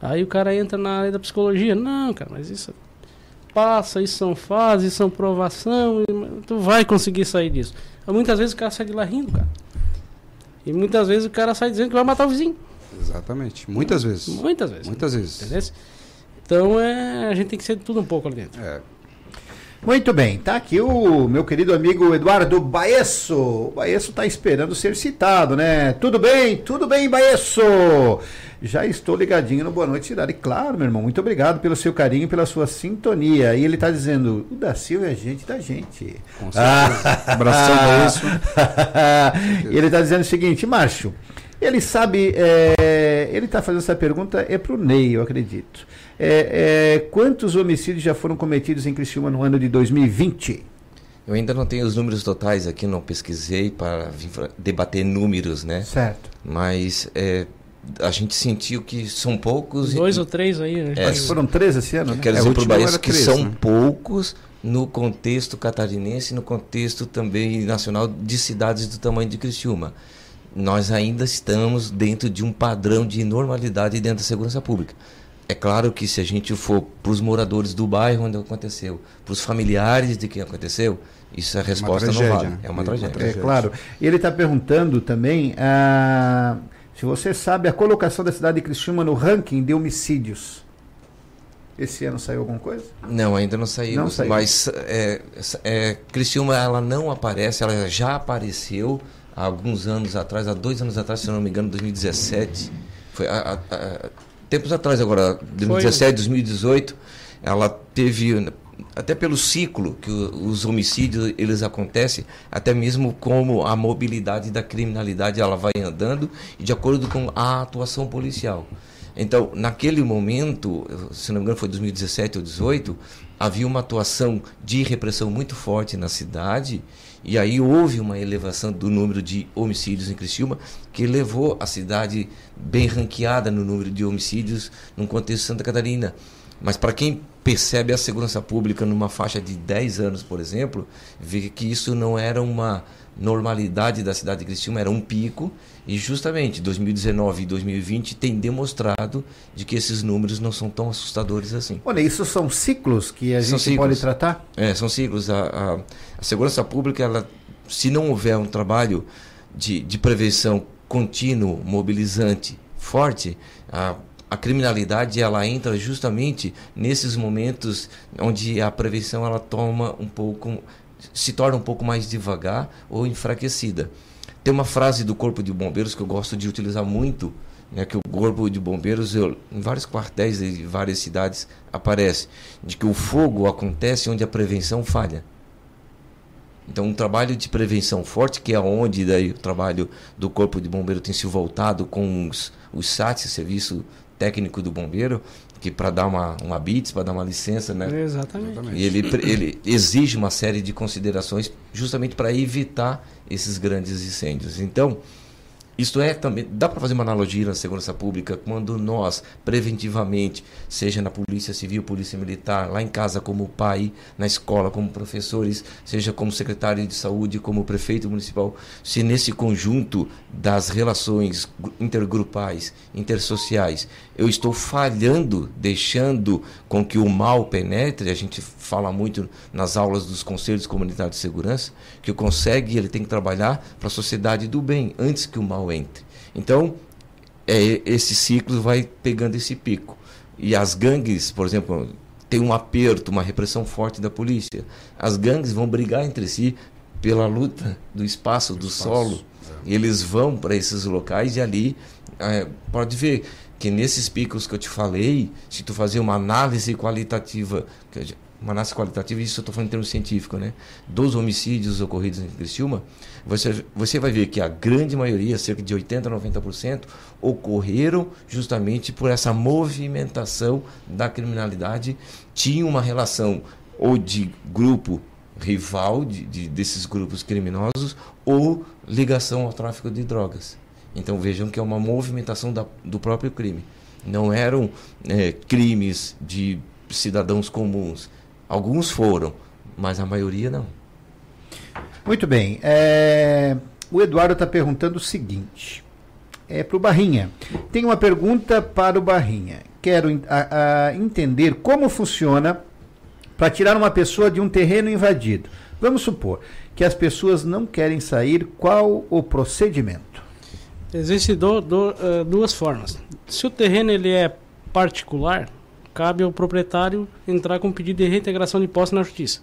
Speaker 2: Aí o cara entra na área da psicologia. Não, cara, mas isso passa, isso são fases, são provação, tu vai conseguir sair disso. Muitas vezes o cara sai de lá rindo, cara. E muitas vezes o cara sai dizendo que vai matar o vizinho.
Speaker 4: Exatamente. Muitas vezes.
Speaker 2: Muitas vezes.
Speaker 4: Muitas vezes.
Speaker 2: Entendeu? Então é, a gente tem que ser de tudo um pouco ali dentro.
Speaker 4: É,
Speaker 1: Muito bem, tá aqui o meu querido amigo Eduardo Baesso. O Baesso está esperando ser citado, né? Tudo bem? Tudo bem, Baesso? Já estou ligadinho no Boa Noite Cidade. Claro, meu irmão, muito obrigado pelo seu carinho, pela sua sintonia. E ele está dizendo, o da Silva é gente da gente.
Speaker 4: com certeza. Abração, Baesso.
Speaker 1: e ele está dizendo o seguinte, Márcio, ele sabe, é, ele está fazendo essa pergunta, é para o Ney, eu acredito. É, é, quantos homicídios já foram cometidos em Criciúma no ano de 2020?
Speaker 5: Eu ainda não tenho os números totais aqui, não pesquisei para debater números, né?
Speaker 1: Certo.
Speaker 5: Mas é, a gente sentiu que são poucos.
Speaker 2: Dois
Speaker 5: e,
Speaker 2: ou três aí, né?
Speaker 5: É,
Speaker 1: Acho que foram três esse ano, né?
Speaker 5: Quero
Speaker 4: É,
Speaker 5: dizer para o Bahia que
Speaker 4: três,
Speaker 5: são
Speaker 4: né?
Speaker 5: poucos no contexto catarinense, no contexto também nacional de cidades do tamanho de Criciúma. Nós ainda estamos dentro de um padrão de normalidade dentro da segurança pública. É claro que se a gente for para os moradores do bairro onde aconteceu, para os familiares de quem aconteceu, isso a resposta não
Speaker 4: tragédia,
Speaker 5: vale.
Speaker 4: né?
Speaker 5: É uma
Speaker 4: É
Speaker 5: tragédia.
Speaker 1: É claro. E ele está perguntando também ah, se você sabe a colocação da cidade de Criciúma no ranking de homicídios. Esse ano saiu alguma coisa?
Speaker 5: Não, ainda não saiu.
Speaker 1: Não saiu.
Speaker 5: Mas é, é, Criciúma ela não aparece, ela já apareceu há alguns anos atrás, há dois anos atrás, se eu não me engano, 2017. Foi há- há- há- tempos atrás agora, 2017, 2018, ela teve até pelo ciclo que os homicídios eles acontecem, até mesmo como a mobilidade da criminalidade ela vai andando de acordo com a atuação policial. Então, naquele momento, se não me engano foi 2017 ou 2018, havia uma atuação de repressão muito forte na cidade e aí houve uma elevação do número de homicídios em Criciúma que levou a cidade bem ranqueada no número de homicídios no contexto de Santa Catarina. Mas para quem percebe a segurança pública numa faixa de 10 anos, por exemplo, vê que isso não era uma normalidade da cidade de Criciúma, era um pico, e justamente 2019 e 2020 tem demonstrado de que esses números não são tão assustadores assim.
Speaker 1: Olha, isso são ciclos que a
Speaker 5: São
Speaker 1: gente pode
Speaker 5: ciclos.
Speaker 1: tratar?
Speaker 5: É, são ciclos. A, a, a segurança pública, ela, se não houver um trabalho de, de prevenção contínuo, mobilizante, forte, a, a criminalidade ela entra justamente nesses momentos onde a prevenção ela toma um pouco, se torna um pouco mais devagar ou enfraquecida. Tem uma frase do Corpo de Bombeiros que eu gosto de utilizar muito, né, que o Corpo de Bombeiros, eu, em vários quartéis e várias cidades, aparece, de que o fogo acontece onde a prevenção falha. Então, um trabalho de prevenção forte, que é onde daí o trabalho do Corpo de Bombeiro tem se voltado com os, os SATs, Serviço Técnico do Bombeiro, que para dar uma, uma BITS, para dar uma licença, né?
Speaker 2: Exatamente.
Speaker 5: E ele, ele exige uma série de considerações justamente para evitar esses grandes incêndios. Então, isto é também. Dá para fazer uma analogia na segurança pública quando nós, preventivamente, seja na Polícia Civil, Polícia Militar, lá em casa como pai, na escola como professores, seja como secretário de saúde, como prefeito municipal, se nesse conjunto das relações gru- intergrupais, intersociais, eu estou falhando, deixando com que o mal penetre, a gente fala muito nas aulas dos conselhos comunitários de segurança, que o consegue ele tem que trabalhar para a sociedade do bem, antes que o mal entre. Então, é, esse ciclo vai pegando esse pico. E as gangues, por exemplo, tem um aperto, uma repressão forte da polícia. As gangues vão brigar entre si pela luta do espaço, do solo. E eles vão para esses locais e ali é, pode ver que nesses picos que eu te falei, se tu fazer uma análise qualitativa, uma análise qualitativa, isso eu estou falando em termos científicos, né? Dos homicídios ocorridos em Criciúma, você, você vai ver que a grande maioria, cerca de 80% a 90%, ocorreram justamente por essa movimentação da criminalidade. Tinha uma relação ou de grupo rival de, de- desses grupos criminosos ou ligação ao tráfico de drogas. Então vejam que é uma movimentação da- do próprio crime. Não eram eh, crimes de cidadãos comuns. Alguns foram, mas a maioria não.
Speaker 1: Muito bem. é, O Eduardo está perguntando o seguinte: é para o Barrinha. Tem uma pergunta para o Barrinha. Quero a- a entender como funciona para tirar uma pessoa de um terreno invadido. Vamos supor que as pessoas não querem sair, qual o procedimento?
Speaker 2: Existem do- do- eh, duas formas. Se o terreno ele é particular, cabe ao proprietário entrar com pedido de reintegração de posse na justiça.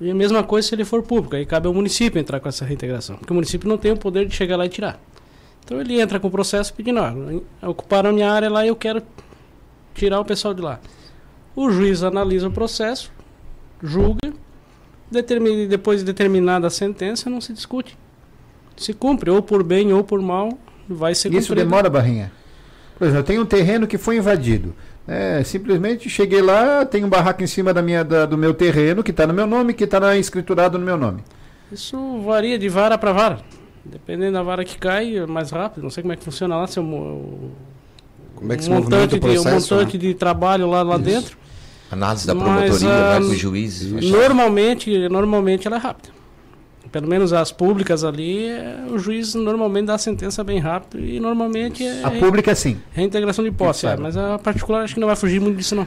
Speaker 2: E a mesma coisa se ele for público, aí cabe ao município entrar com essa reintegração, porque o município não tem o poder de chegar lá e tirar. Então ele entra com o processo pedindo, ó, ocuparam minha área lá e eu quero tirar o pessoal de lá. O juiz analisa o processo, julga, determina, depois de determinada a sentença, não se discute. Se cumpre, ou por bem ou por mal, vai ser
Speaker 1: Isso
Speaker 2: cumprido.
Speaker 1: demora, Barrinha? Por exemplo, eu tenho um terreno que foi invadido. É, simplesmente cheguei lá, tem um barraco em cima da minha, da- do meu terreno, que está no meu nome, que está escriturado no meu nome.
Speaker 2: Isso varia de vara para vara. Dependendo da vara que cai, é mais rápido. Não sei como é que funciona lá, se é um,
Speaker 4: Como é que se
Speaker 2: montante,
Speaker 4: o
Speaker 2: de,
Speaker 4: processo,
Speaker 2: montante
Speaker 4: né?
Speaker 2: de trabalho lá, lá dentro.
Speaker 5: Análise da
Speaker 2: Mas,
Speaker 5: promotoria,
Speaker 2: ah,
Speaker 5: vai com os juízes.
Speaker 2: Normalmente, normalmente ela é rápida. Pelo menos as públicas ali, é, o juiz normalmente dá a sentença bem rápido e normalmente é
Speaker 1: A pública, sim.
Speaker 2: reintegração de posse. É, mas a particular acho que não vai fugir muito disso não.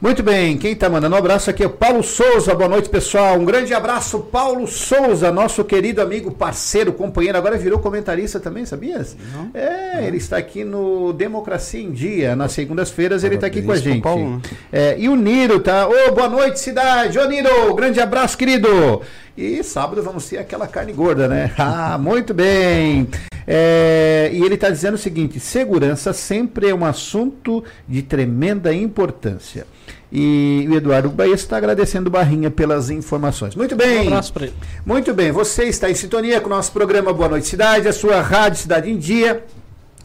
Speaker 1: Muito bem, quem está mandando um abraço aqui é o Paulo Souza. Boa noite, pessoal. Um grande abraço, Paulo Souza, nosso querido amigo, parceiro, companheiro. Agora virou comentarista também, sabias? É, ele está aqui no Democracia em Dia. Nas segundas-feiras ele está aqui com a gente.
Speaker 4: Paulo, né?
Speaker 1: É, e o Niro, tá? Ô, boa noite, cidade. Ô, Niro, grande abraço, querido. E sábado vamos ter aquela carne gorda, né? Ah, muito bem. É, e ele está dizendo o seguinte: segurança sempre é um assunto de tremenda importância. E o Eduardo Baez está agradecendo Barrinha pelas informações. Muito bem.
Speaker 2: Um abraço para ele.
Speaker 1: Muito bem, você está em sintonia com o nosso programa Boa Noite Cidade, a sua rádio Cidade em Dia.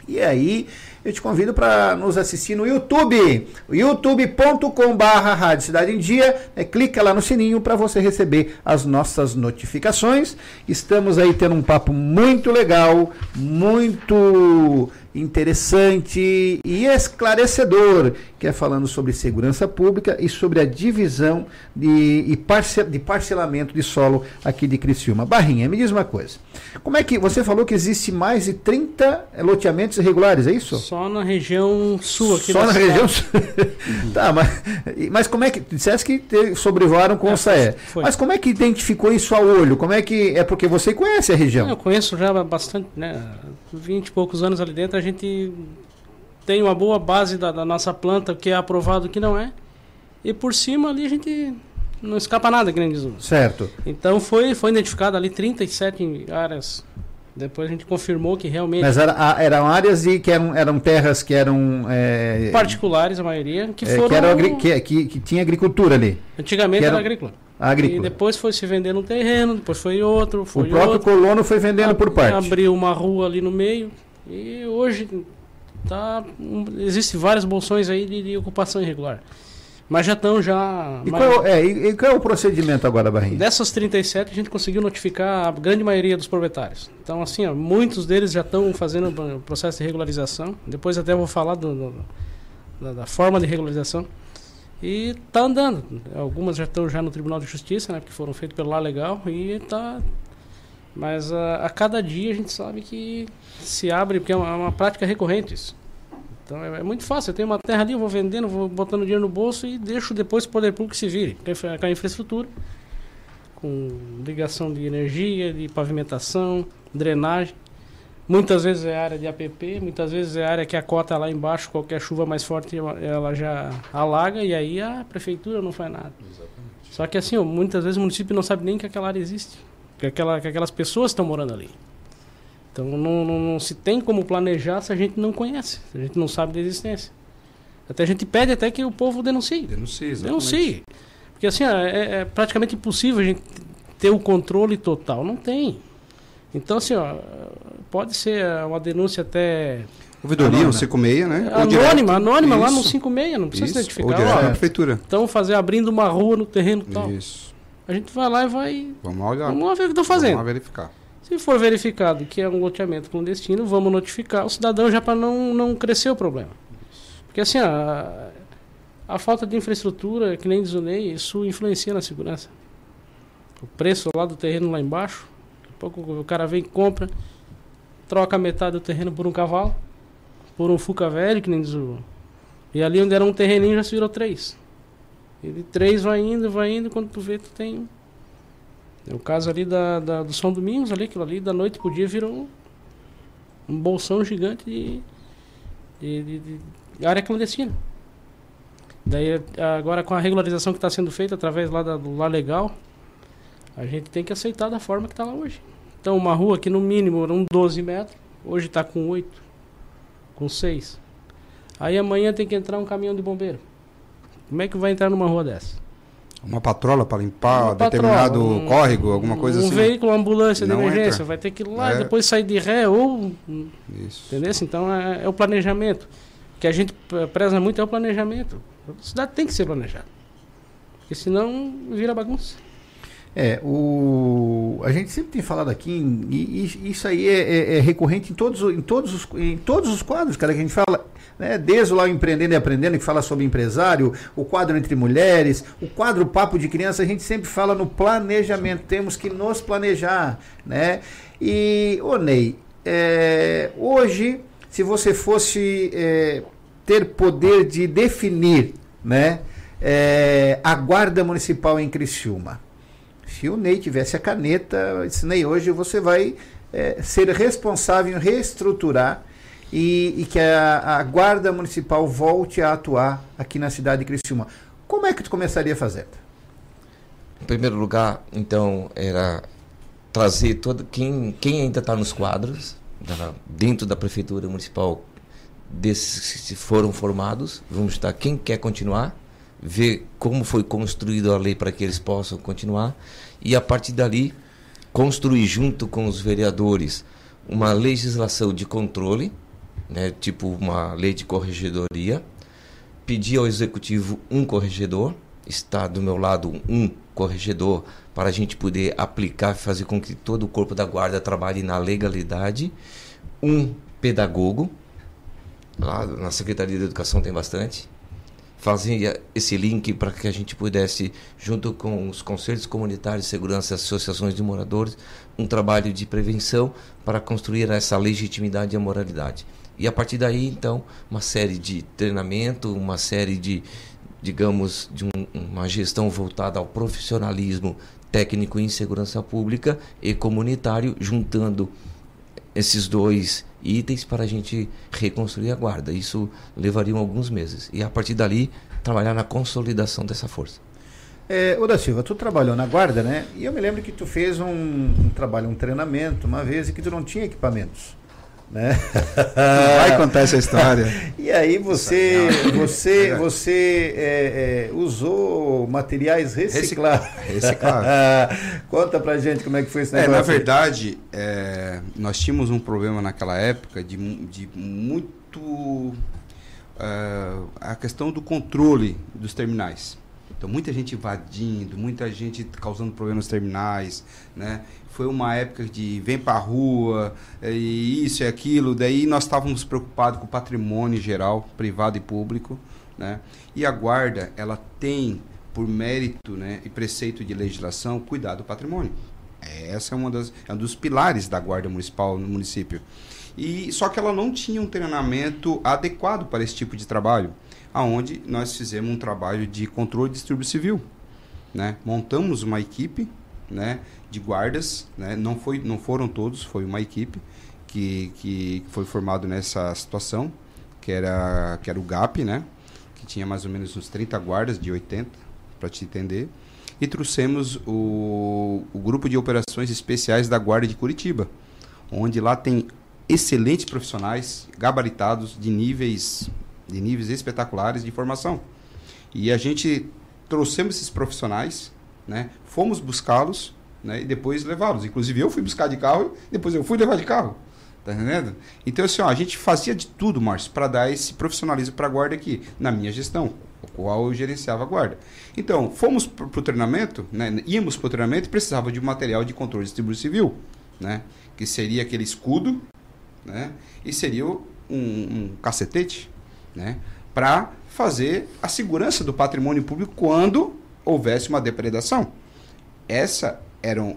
Speaker 1: E aí, eu te convido para nos assistir no YouTube, youtube.com.br Rádio Cidade em Dia. né? clica lá no sininho para você receber as nossas notificações. Estamos aí tendo um papo muito legal, muito interessante e esclarecedor, que é falando sobre segurança pública e sobre a divisão de, e parce, de parcelamento de solo aqui de Criciúma. Barrinha, me diz uma coisa. Como é que você falou que existe mais de 30 loteamentos irregulares, é isso?
Speaker 2: Só na região sul aqui
Speaker 1: Só na
Speaker 2: cidade.
Speaker 1: região sul. tá, mas, mas como é que. Disseste que te- sobrevoaram com o Saé.
Speaker 2: foi.
Speaker 1: Mas como é que identificou isso ao olho? Como é que. É porque você conhece a região.
Speaker 2: Eu conheço já bastante, né? 20 e poucos anos ali dentro, a gente tem uma boa base da, da nossa planta, que é aprovado e que não é. E por cima ali a gente não escapa nada, diz o-
Speaker 1: Certo.
Speaker 2: Então foi, foi identificado ali 37 áreas. Depois a gente confirmou que realmente.
Speaker 1: Mas era, eram áreas de, que eram, eram terras que eram. é,
Speaker 2: particulares, a maioria, que
Speaker 1: é,
Speaker 2: foram.
Speaker 1: que, eram agri- que, que, que tinha agricultura ali.
Speaker 2: Antigamente
Speaker 1: que
Speaker 2: era
Speaker 1: eram-
Speaker 2: agrícola.
Speaker 1: Agrícola.
Speaker 2: E depois foi se vendendo um terreno, depois foi outro,
Speaker 1: O
Speaker 2: foi
Speaker 1: próprio
Speaker 2: outro.
Speaker 1: colono foi vendendo por parte.
Speaker 2: Abriu uma rua ali no meio. E hoje tá, um, existe vários bolsões aí de, de ocupação irregular. Mas já estão já.
Speaker 1: E
Speaker 2: mais-
Speaker 1: qual, é, e, e qual é o procedimento agora, Barrinha?
Speaker 2: Dessas 37, a gente conseguiu notificar a grande maioria dos proprietários. Então, assim, ó, muitos deles já estão fazendo o processo de regularização. Depois até vou falar do- do- da, da forma de regularização. E tá andando. Algumas já estão já no Tribunal de Justiça, né? Porque foram feitas pelo lá legal. E tá. Mas a, a cada dia a gente sabe que se abre, porque é uma, é uma prática recorrente isso. Então é, é muito fácil. Eu tenho uma terra ali, eu vou vendendo, vou botando dinheiro no bolso e deixo depois o poder público se vire com a infraestrutura, com ligação de energia, de pavimentação, drenagem. Muitas vezes é área de APP, muitas vezes é área que a cota lá embaixo, qualquer chuva mais forte, ela- já alaga e aí a prefeitura não faz nada. Só que assim, ó, muitas vezes o município não sabe nem que aquela área existe, que, aquela, que aquelas pessoas estão morando ali. Então não, não, não se tem como planejar se a gente não conhece, se a gente não sabe da existência. Até a gente pede até que o povo denuncie.
Speaker 4: Denuncie, exatamente.
Speaker 2: Denuncie. Porque assim, ó, é, é praticamente impossível a gente ter o controle total. Não tem. Então, assim, ó, pode ser uma denúncia até.
Speaker 4: Ouvidoria, um 56, né? Ou
Speaker 2: Anônima,
Speaker 4: direto.
Speaker 2: anônima lá no
Speaker 4: Isso.
Speaker 2: 56, não precisa
Speaker 4: Isso,
Speaker 2: se identificar.
Speaker 4: ou direto
Speaker 2: Ó,
Speaker 4: na prefeitura.
Speaker 2: Então fazer abrindo uma rua no terreno e tal.
Speaker 4: Isso.
Speaker 2: A gente vai lá e vai.
Speaker 4: Vamos lá olhar.
Speaker 2: Vamos lá ver o que estão fazendo.
Speaker 4: Vamos lá verificar.
Speaker 2: Se for verificado que é um loteamento clandestino, vamos notificar o cidadão já para não, não crescer o problema. Porque assim, a, a falta de infraestrutura, que nem Ney, isso influencia na segurança. O preço lá do terreno lá embaixo, pouco o cara vem e compra, troca metade do terreno por um cavalo, por um Fuca velho, que nem diz o. E ali onde era um terreninho já se virou três. E de três vai indo, vai indo, quando tu vê, tu tem é o caso ali da, da- do São Domingos, ali, aquilo ali, da noite pro dia virou um, um bolsão gigante de, de, de- de área clandestina. Daí, agora com a regularização que está sendo feita através lá da, do Lá Legal, a gente tem que aceitar da forma que está lá hoje. Então, uma rua que no mínimo era um 12 metros, hoje está com 8, com 6. Aí amanhã tem que entrar um caminhão de bombeiro. Como é que vai entrar numa rua dessa?
Speaker 4: Uma patrola para limpar
Speaker 2: Uma
Speaker 4: determinado
Speaker 2: patrola, um-
Speaker 4: córrego, alguma coisa
Speaker 2: um
Speaker 4: assim.
Speaker 2: veículo, uma ambulância de emergência,
Speaker 4: entra.
Speaker 2: vai ter que ir lá
Speaker 4: É.
Speaker 2: e depois sair de ré ou.
Speaker 4: Isso.
Speaker 2: Entendeu? Então é, é o planejamento. O que a gente pre- preza muito é o planejamento. A cidade tem que ser planejada. Porque senão vira bagunça.
Speaker 1: É, o, a gente sempre tem falado aqui, e, e isso aí é, é, é, recorrente em todos, em, todos os, em todos os quadros, cara, que a gente fala, né, desde lá o Empreendendo e Aprendendo, que fala sobre empresário, o quadro entre mulheres, o quadro Papo de Criança, a gente sempre fala no planejamento, temos que nos planejar, né? E, ô Ney, é, hoje, se você fosse é, ter poder de definir, né, é, a Guarda Municipal em Criciúma, se o Ney tivesse a caneta, disse, Ney, hoje você vai é, ser responsável em reestruturar e, e que a, a, Guarda Municipal volte a atuar aqui na cidade de Criciúma. Como é que tu começaria fazer?
Speaker 5: Em primeiro lugar, então, era trazer todo quem, quem ainda está nos quadros, dentro da Prefeitura Municipal, desses que foram formados, vamos estar quem quer continuar, ver como foi construída a lei para que eles possam continuar e a partir dali construir junto com os vereadores uma legislação de controle, né, tipo uma lei de corregedoria, pedir ao executivo um corregedor, está do meu lado um corregedor para a gente poder aplicar fazer com que todo o corpo da guarda trabalhe na legalidade, um pedagogo, lá na Secretaria de Educação tem bastante, fazia esse link para que a gente pudesse, junto com os conselhos comunitários de segurança e associações de moradores, um trabalho de prevenção para construir essa legitimidade e a moralidade. E a partir daí, então, uma série de treinamento, uma série de, digamos, de um, uma gestão voltada ao profissionalismo técnico em segurança pública e comunitário, juntando esses dois itens para a gente reconstruir a guarda. Isso levaria alguns meses. E a partir dali, trabalhar na consolidação dessa força.
Speaker 1: É, ô da Silva, tu trabalhou na guarda, né? E eu me lembro que tu fez um, um trabalho, um treinamento uma vez e que tu não tinha equipamentos. Né?
Speaker 4: Vai contar essa história.
Speaker 1: e aí você, você, você é, é, usou materiais reciclados.
Speaker 4: Reciclados.
Speaker 1: Conta pra gente como é que foi esse
Speaker 4: negócio. É, na verdade, é, nós tínhamos um problema naquela época de, de muito uh, a questão do controle dos terminais. Então, muita gente invadindo, muita gente causando problemas terminais, né? Foi uma época de vem para a rua, e isso e aquilo. Daí nós estávamos preocupados com o patrimônio geral, privado e público, né? E a guarda, ela tem por mérito, né, e preceito de legislação, cuidar do patrimônio. Essa é uma das é um dos pilares da guarda municipal no município. E só que ela não tinha um treinamento adequado para esse tipo de trabalho aonde nós fizemos um trabalho de controle de distúrbio civil. Né? Montamos uma equipe né, de guardas, né? não, foi, não foram todos, foi uma equipe que, que foi formado nessa situação, que era, que era o GAP, né? que tinha mais ou menos uns 30 guardas de 80, para te entender, e trouxemos o, o grupo de operações especiais da Guarda de Curitiba, onde lá tem excelentes profissionais gabaritados de níveis de níveis espetaculares de formação. E a gente trouxemos esses profissionais, né? Fomos buscá-los, né? E depois levá-los. Inclusive eu fui buscar de carro, depois eu fui levar de carro. Tá entendendo? Então assim, ó, a gente fazia de tudo, Márcio, para dar esse profissionalismo para a guarda aqui, na minha gestão, o qual eu gerenciava a guarda. Então, fomos para o treinamento, né? íamos para o treinamento e precisava de um material de controle de distribuição civil, né? que seria aquele escudo, né? e seria um, um cacetete, né, para fazer a segurança do patrimônio público quando houvesse uma depredação. Essa era um,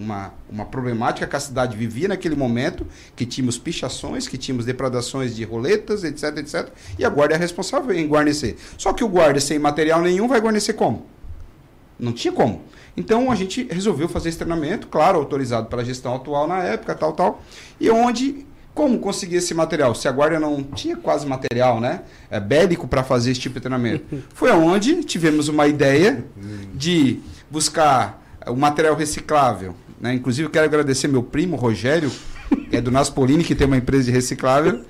Speaker 4: uma, uma problemática que a cidade vivia naquele momento, que tínhamos pichações, que tínhamos depredações de roletas, etc, etc. E a guarda é responsável em guarnecer. Só que o guarda sem material nenhum vai guarnecer como? Não tinha como. Então a gente resolveu fazer esse treinamento, claro, autorizado pela gestão atual na época, tal, tal, e onde como conseguir esse material? Se a guarda não tinha quase material, né? É bélico para fazer esse tipo de treinamento. Foi onde tivemos uma ideia de buscar o material reciclável. Né? Inclusive, eu quero agradecer meu primo, Rogério, é do Naspolini, que tem uma empresa de reciclável.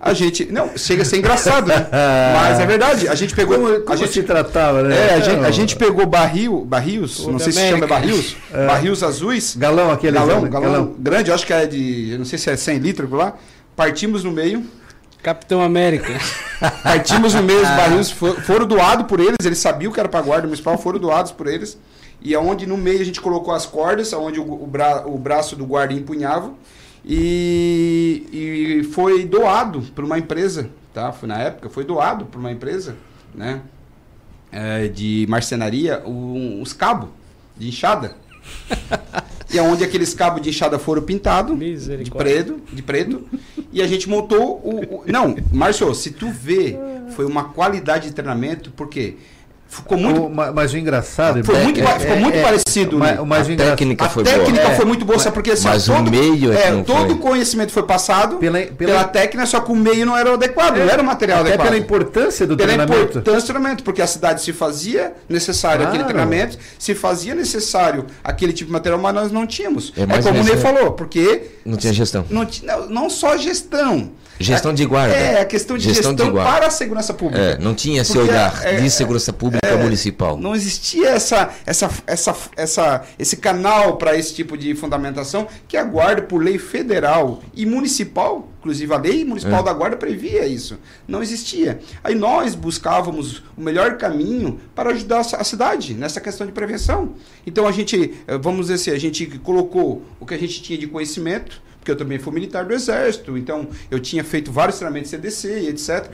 Speaker 4: A gente. Não, chega a ser engraçado, né? Mas é verdade. A gente pegou.
Speaker 1: Como, como
Speaker 4: a gente
Speaker 1: se tratava, né?
Speaker 4: É, a gente, a gente pegou barril, barris, não sei se chama barris, é. barris azuis.
Speaker 1: Galão aquele
Speaker 4: galão, galão, galão, grande, acho que é de. Eu não sei se é 100 litros lá. Partimos no meio.
Speaker 2: Capitão América.
Speaker 4: Partimos no meio, os barris foram, foram doados por eles, eles sabiam que era para guarda municipal, foram doados por eles. e aonde no meio a gente colocou as cordas, aonde o, o, bra, o braço do guarda empunhava, e, e foi doado para uma empresa, tá? Foi na época, foi doado para uma empresa, né? É, de marcenaria, um, os cabos de enxada. e aonde aqueles cabos de enxada foram pintados de preto, de preto, e a gente montou o, o não, Márcio, se tu vê, foi uma qualidade de treinamento, porque quê?
Speaker 1: Ficou muito, o, mas o engraçado
Speaker 4: foi muito, é, ficou muito é, parecido.
Speaker 1: Né? Mas,
Speaker 4: a
Speaker 1: o
Speaker 4: técnica foi técnica boa. foi muito boa, mas, porque assim,
Speaker 5: mas todo, o meio
Speaker 4: é, é todo o conhecimento foi passado pela, pela, pela, técnica, só que o meio não era adequado, não era o material
Speaker 1: até
Speaker 4: adequado.
Speaker 1: pela importância do
Speaker 4: pela
Speaker 1: treinamento.
Speaker 4: importância do treinamento, porque a cidade se fazia necessário claro. aquele treinamento, se fazia necessário aquele tipo de material, mas nós não tínhamos. É, é como o Ney falou, porque
Speaker 5: não tinha gestão.
Speaker 4: Não, não, não só gestão.
Speaker 5: Gestão de guarda.
Speaker 4: É, a questão de gestão, gestão de para a segurança pública.
Speaker 5: É, não tinha esse olhar é, de segurança pública é, municipal.
Speaker 4: Não existia essa, essa, essa, essa, esse canal para esse tipo de fundamentação que a guarda, por lei federal e municipal, inclusive a lei municipal é. da guarda previa isso. Não existia. Aí nós buscávamos o melhor caminho para ajudar a cidade nessa questão de prevenção. Então a gente, eh, vamos dizer assim, a gente colocou o que a gente tinha de conhecimento porque eu também fui militar do Exército, então eu tinha feito vários treinamentos CDC e etc.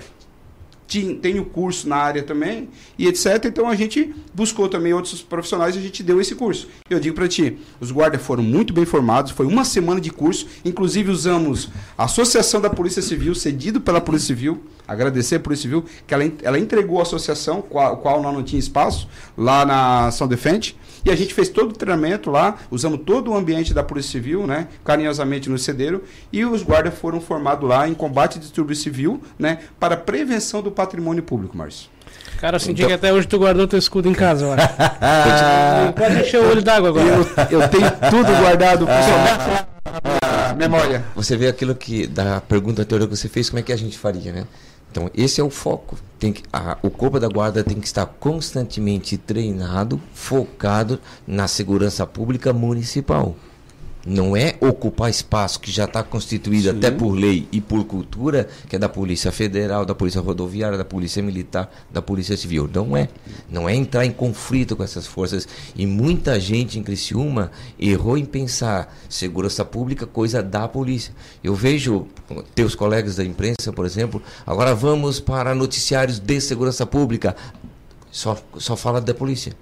Speaker 4: Tinha, tenho curso na área também e etc. Então a gente buscou também outros profissionais e a gente deu esse curso. Eu digo para ti, os guardas foram muito bem formados, foi uma semana de curso, inclusive usamos a Associação da Polícia Civil, cedido pela Polícia Civil, agradecer a Polícia Civil, que ela, ela entregou a associação, qual, qual não tinha espaço, lá na São Defende, e a gente fez todo o treinamento lá, usamos todo o ambiente da Polícia Civil, né? Carinhosamente nos cederam. E os guardas foram formados lá em combate de distúrbio civil, né? Para prevenção do patrimônio público, Márcio.
Speaker 2: Cara, eu senti então... que até hoje tu guardou teu escudo em casa, acho. Pode encher o olho d'água agora.
Speaker 4: Eu, eu, tenho tudo guardado, ah, memória.
Speaker 5: Você vê aquilo que, da pergunta anterior que você fez, como é que a gente faria, né? Então, esse é o foco. Tem que, a, o corpo da guarda tem que estar constantemente treinado, focado na segurança pública municipal. Não é ocupar espaço que já está constituído Sim. até por lei e por cultura, que é da Polícia Federal, da Polícia Rodoviária, da Polícia Militar, da Polícia Civil. Não é. Não é entrar em conflito com essas forças. E muita gente em Criciúma errou em pensar segurança pública, coisa da polícia. Eu vejo teus colegas da imprensa, por exemplo, agora vamos para noticiários de segurança pública. Só, só fala da polícia.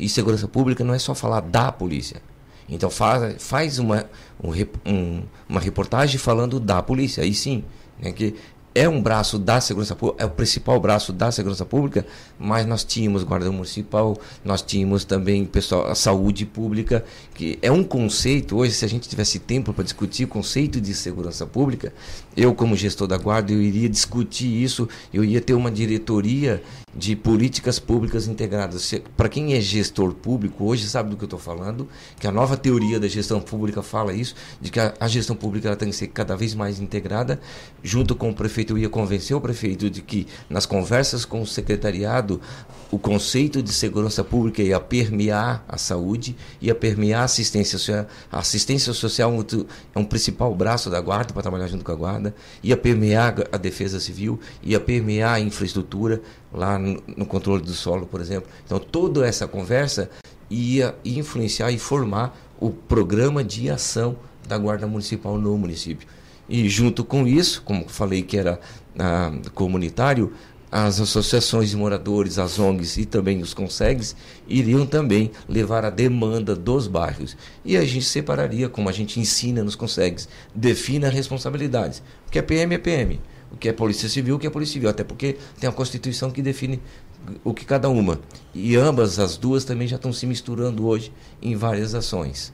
Speaker 5: E segurança pública não é só falar da polícia então faz, faz uma, um, uma reportagem falando da polícia, aí sim, né, que é um braço da segurança pública, é o principal braço da segurança pública, mas nós tínhamos guarda municipal, nós tínhamos também pessoal, a saúde pública, que é um conceito, hoje se a gente tivesse tempo para discutir o conceito de segurança pública, eu como gestor da guarda, eu iria discutir isso, eu ia ter uma diretoria de políticas públicas integradas. Para quem é gestor público, hoje sabe do que eu estou falando, que a nova teoria da gestão pública fala isso, de que a, a gestão pública ela tem que ser cada vez mais integrada, junto com o prefeito, eu ia convencer o prefeito de que nas conversas com o secretariado, o conceito de segurança pública ia permear a saúde, ia permear a assistência social. A assistência social é um principal braço da guarda para trabalhar junto com a guarda, ia permear a defesa civil, ia permear a infraestrutura, lá no, no controle do solo, por exemplo. Então, toda essa conversa ia influenciar e formar o programa de ação da Guarda Municipal no município. E junto com isso, como falei que era ah, comunitário, as associações de moradores, as ONGs e também os CONSEGs iriam também levar a demanda dos bairros. E a gente separaria, como a gente ensina nos CONSEGs, defina responsabilidades. O que é PM é PM o que é Polícia Civil, o que é Polícia Civil, até porque tem a Constituição que define o que cada uma. E ambas, as duas, também já estão se misturando hoje em várias ações.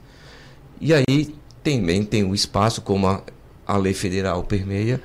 Speaker 5: E aí também tem o espaço, como a, a lei federal permeia,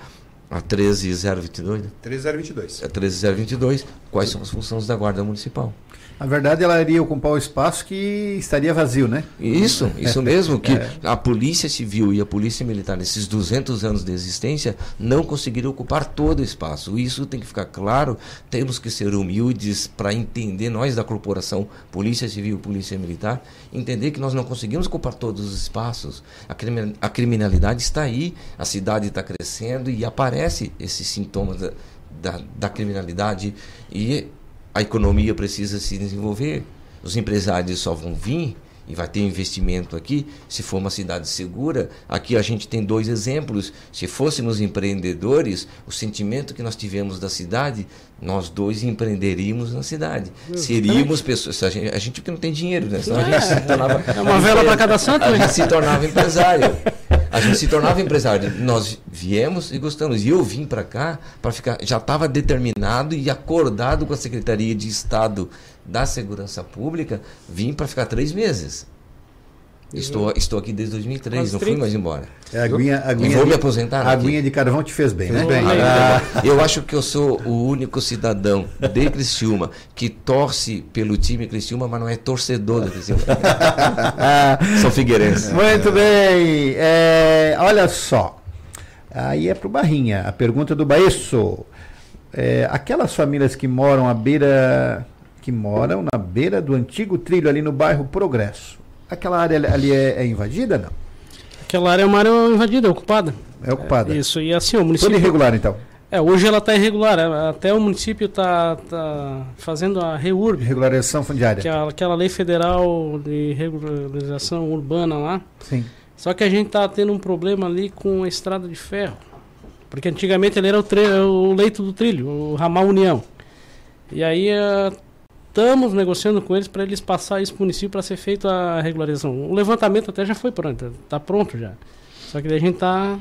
Speaker 5: a 13022.
Speaker 4: 13022.
Speaker 5: A 13022, quais são as funções da Guarda Municipal?
Speaker 1: Na verdade, ela iria ocupar o espaço que estaria vazio, né?
Speaker 5: Isso, isso mesmo, que é. a Polícia Civil e a Polícia Militar, nesses 200 anos de existência, não conseguiram ocupar todo o espaço. Isso tem que ficar claro, temos que ser humildes para entender, nós da corporação Polícia Civil e Polícia Militar, entender que nós não conseguimos ocupar todos os espaços. A criminalidade está aí, a cidade está crescendo e aparece esses sintomas da, da, da criminalidade e a economia precisa se desenvolver. os empresários só vão vir e vai ter investimento aqui se for uma cidade segura. Aqui a gente tem dois exemplos. Se fôssemos empreendedores, o sentimento que nós tivemos da cidade, nós dois empreenderíamos na cidade. Seríamos pessoas. A gente, a gente que não tem dinheiro, né? Senão a gente se tornava.
Speaker 2: É uma vela para cada santo,
Speaker 5: A
Speaker 2: né?
Speaker 5: gente se tornava empresário. A gente se tornava empresário. Nós viemos e gostamos. E eu vim para cá para ficar. Já estava determinado e acordado com a Secretaria de Estado da Segurança Pública. Vim para ficar três meses. Estou, estou aqui desde 2003,
Speaker 2: Quase
Speaker 5: não fui
Speaker 2: 30.
Speaker 5: mais embora.
Speaker 1: É, a aguinha, a
Speaker 5: E
Speaker 1: aguinha
Speaker 5: vou
Speaker 1: de-
Speaker 5: me aposentar
Speaker 1: A aguinha de carvão te fez bem, né?
Speaker 5: Fez bem.
Speaker 1: Ah,
Speaker 5: Eu acho que eu sou o único cidadão de Criciúma que torce pelo time Criciúma, mas não é torcedor do Criciúma. sou figueirense.
Speaker 1: Muito bem. É, olha só. Aí é pro Barrinha. A pergunta do Baesso. É, aquelas famílias que moram à beira. que moram na beira do antigo trilho ali no bairro Progresso. Aquela área ali é, é invadida, não?
Speaker 2: Aquela área é uma área invadida, ocupada.
Speaker 1: É ocupada.
Speaker 2: Isso, e assim, o município.
Speaker 1: Toda irregular, então.
Speaker 2: É, hoje ela está irregular. é, Até o município está tá fazendo a REURB,
Speaker 1: Regularização fundiária.
Speaker 2: que é aquela lei federal de regularização urbana lá.
Speaker 1: Sim.
Speaker 2: Só que a gente tá tendo um problema ali com a estrada de ferro. Porque antigamente ele era o, o leito do trilho, o ramal União. E aí estamos negociando com eles para eles passar isso para o município para ser feita a regularização. O levantamento até já foi pronto, está pronto já. Só que daí a gente está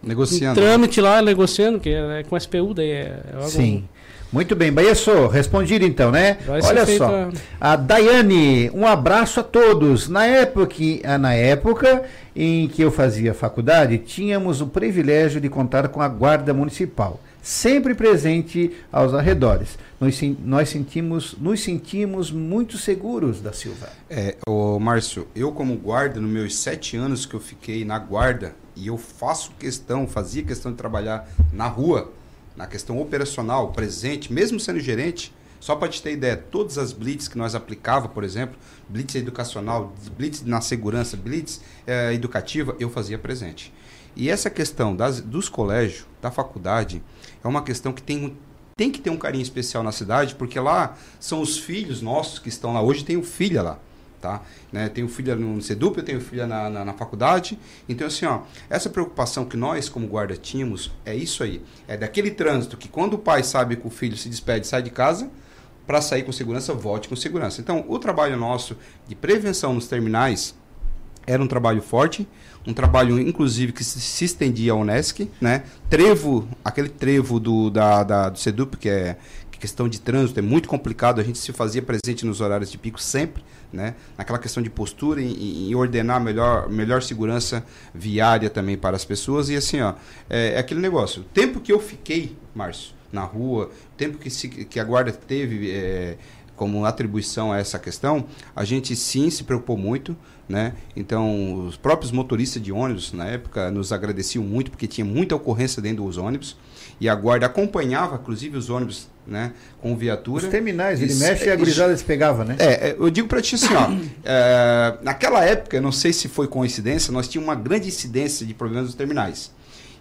Speaker 4: Negociando.
Speaker 2: em trâmite lá, negociando, que é, é com SPU, daí é, é
Speaker 1: Sim. Muito bem, Baesso, respondido então, né?
Speaker 2: Vai
Speaker 1: Olha
Speaker 2: feita-
Speaker 1: só. A Daiane, um abraço a todos. Na época, ah, na época em que eu fazia faculdade, tínhamos o privilégio de contar com a Guarda Municipal, sempre presente aos arredores. Nós, nós sentimos, nos sentimos muito seguros da Silva.
Speaker 4: É, ô Márcio, eu como guarda, nos meus sete anos que eu fiquei na guarda, e eu faço questão, fazia questão de trabalhar na rua, na questão operacional, presente, mesmo sendo gerente, só para te ter ideia, todas as blitz que nós aplicava, por exemplo, blitz educacional, blitz na segurança, blitz eh, educativa, eu fazia presente. E essa questão das, dos colégios, da faculdade, é uma questão que tem, tem que ter um carinho especial na cidade, porque lá são os filhos nossos que estão lá. Hoje tem o filha lá, tá? Né? Tenho filha no CEDUP, eu tenho filha na, na, na faculdade. Então, assim, ó, essa preocupação que nós, como guarda, tínhamos, é isso aí. É daquele trânsito que quando o pai sabe que o filho se despede, sai de casa, para sair com segurança, volte com segurança. Então, o trabalho nosso de prevenção nos terminais era um trabalho forte, um trabalho inclusive que se, estendia ao Unesc, né? Trevo, aquele trevo do, da, da- do SEDUP, que é que questão de trânsito, é muito complicado, a gente se fazia presente nos horários de pico sempre, né? Naquela questão de postura e, e ordenar melhor, melhor segurança viária também para as pessoas. E assim, ó, é, é aquele negócio. O tempo que eu fiquei, Márcio, na rua, o tempo que, se, que a guarda teve é, como atribuição a essa questão, a gente sim se preocupou muito, né? Então, os próprios motoristas de ônibus na época nos agradeciam muito porque tinha muita ocorrência dentro dos ônibus e a guarda acompanhava, inclusive, os ônibus, né, com viatura.
Speaker 1: Os terminais, ele
Speaker 4: Isso-
Speaker 1: mexe e a gurizada se pegava, né?
Speaker 4: é, é, eu digo pra ti assim, ó. é, naquela época, eu não sei se foi coincidência, nós tínhamos uma grande incidência de problemas nos terminais.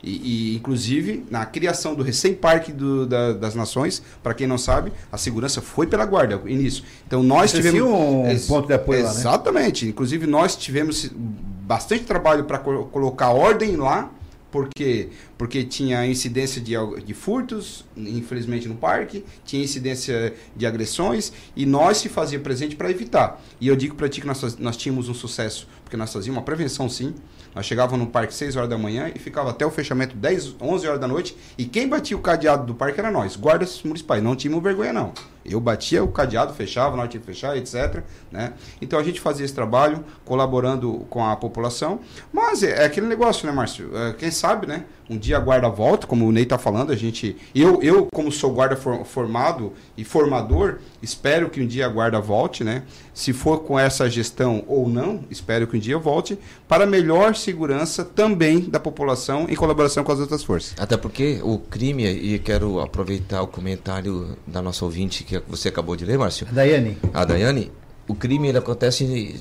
Speaker 4: E, e, inclusive, na criação do recém-parque da- das nações, para quem não sabe, a segurança foi pela guarda, início. Então nós
Speaker 1: Vocês
Speaker 4: tivemos.
Speaker 1: um
Speaker 4: Ex-
Speaker 1: ponto de apoio lá, né?
Speaker 4: Exatamente. Inclusive, nós tivemos bastante trabalho para colocar ordem lá. Por quê? Porque tinha incidência de, de furtos, infelizmente, no parque, tinha incidência de agressões, e nós se fazia presente para evitar. E eu digo para ti que nós, nós tínhamos um sucesso, porque nós fazíamos uma prevenção sim. Nós chegávamos no parque 6 horas da manhã e ficava até o fechamento 10, 11 horas da noite, e quem batia o cadeado do parque era nós, guardas municipais, não tínhamos vergonha não. Eu batia o cadeado, fechava, nós tínhamos que fechar, etc. Né? Então a gente fazia esse trabalho, colaborando com a população. Mas é, é aquele negócio, né, Márcio? É, quem sabe, né? Um dia a guarda volta, como o Ney está falando, a gente. Eu, eu como sou guarda for- formado e formador, espero que um dia a guarda volte, né? Se for com essa gestão ou não, espero que um dia volte, para melhor segurança também da população em colaboração com as outras forças.
Speaker 5: Até porque o crime, e quero aproveitar o comentário da nossa ouvinte que você acabou de ler, Márcio.
Speaker 1: Daiane.
Speaker 5: A Daiane, o crime ele acontece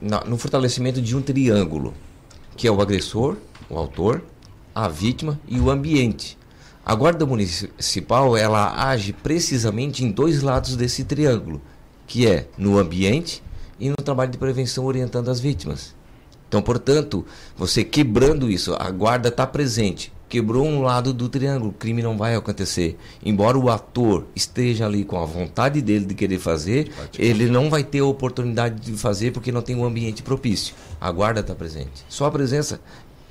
Speaker 5: na- no fortalecimento de um triângulo, que é o agressor, o autor, a vítima e o ambiente. A guarda municipal ela age precisamente em dois lados desse triângulo, que é no ambiente e no trabalho de prevenção orientando as vítimas. Então, portanto, você quebrando isso, a guarda está presente, quebrou um lado do triângulo, o crime não vai acontecer. Embora o ator esteja ali com a vontade dele de querer fazer, ele não vai ter a oportunidade de fazer porque não tem um ambiente propício. A guarda está presente. Só a presença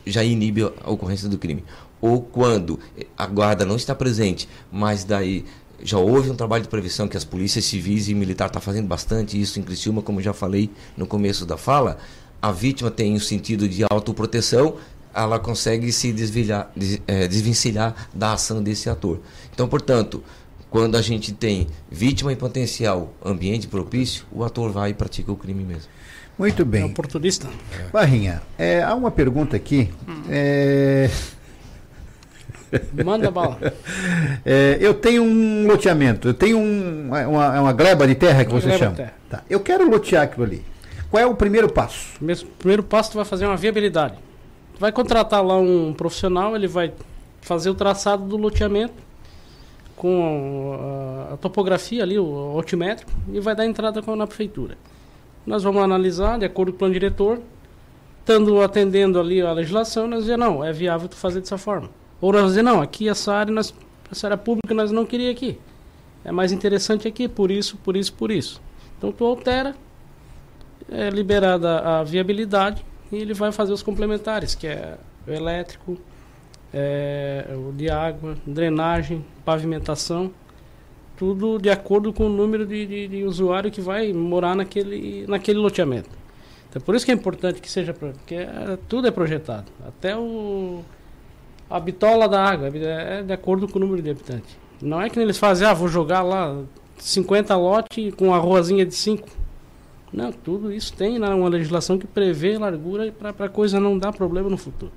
Speaker 5: já inibe a ocorrência do crime. Ou quando a guarda não está presente, mas daí já houve um trabalho de prevenção que as polícias civis e militar estão tá fazendo bastante isso em Criciúma, como já falei no começo da fala. A vítima tem o um sentido de autoproteção, ela consegue se desvilhar, des, é, desvencilhar da ação desse ator. Então, portanto, quando a gente tem vítima em potencial, ambiente propício, o ator vai e pratica o crime mesmo.
Speaker 1: Muito bem. É
Speaker 2: oportunista.
Speaker 1: Barrinha, é, há uma pergunta aqui. Hum. É...
Speaker 2: Manda bala.
Speaker 1: É, eu tenho um loteamento, eu tenho um, uma, uma gleba de terra que uma você chama. Tá. Eu quero lotear aquilo ali. Qual é o primeiro passo?
Speaker 2: O primeiro passo, tu vai fazer uma viabilidade. Vai contratar lá um profissional, ele vai fazer o traçado do loteamento com a, a topografia ali, o altimétrico, e vai dar entrada na prefeitura. Nós vamos analisar, de acordo com o plano diretor, estando atendendo ali a legislação, nós dizer não, é viável tu fazer dessa forma. Ou nós dizer não, aqui essa área, nós, essa área pública nós não queria aqui. É mais interessante aqui, por isso, por isso, por isso. Então tu altera, é liberada a viabilidade e ele vai fazer os complementares, que é o elétrico, é, o de água, drenagem, pavimentação tudo de acordo com o número de, de, de usuário que vai morar naquele, naquele loteamento. Então, por isso que é importante que seja, porque é, tudo é projetado, até o a bitola da água é de acordo com o número de habitantes. Não é que eles fazem, ah, vou jogar lá 50 lotes com a ruazinha de 5. Não, tudo isso tem né, uma legislação que prevê largura para a coisa não dar problema no futuro.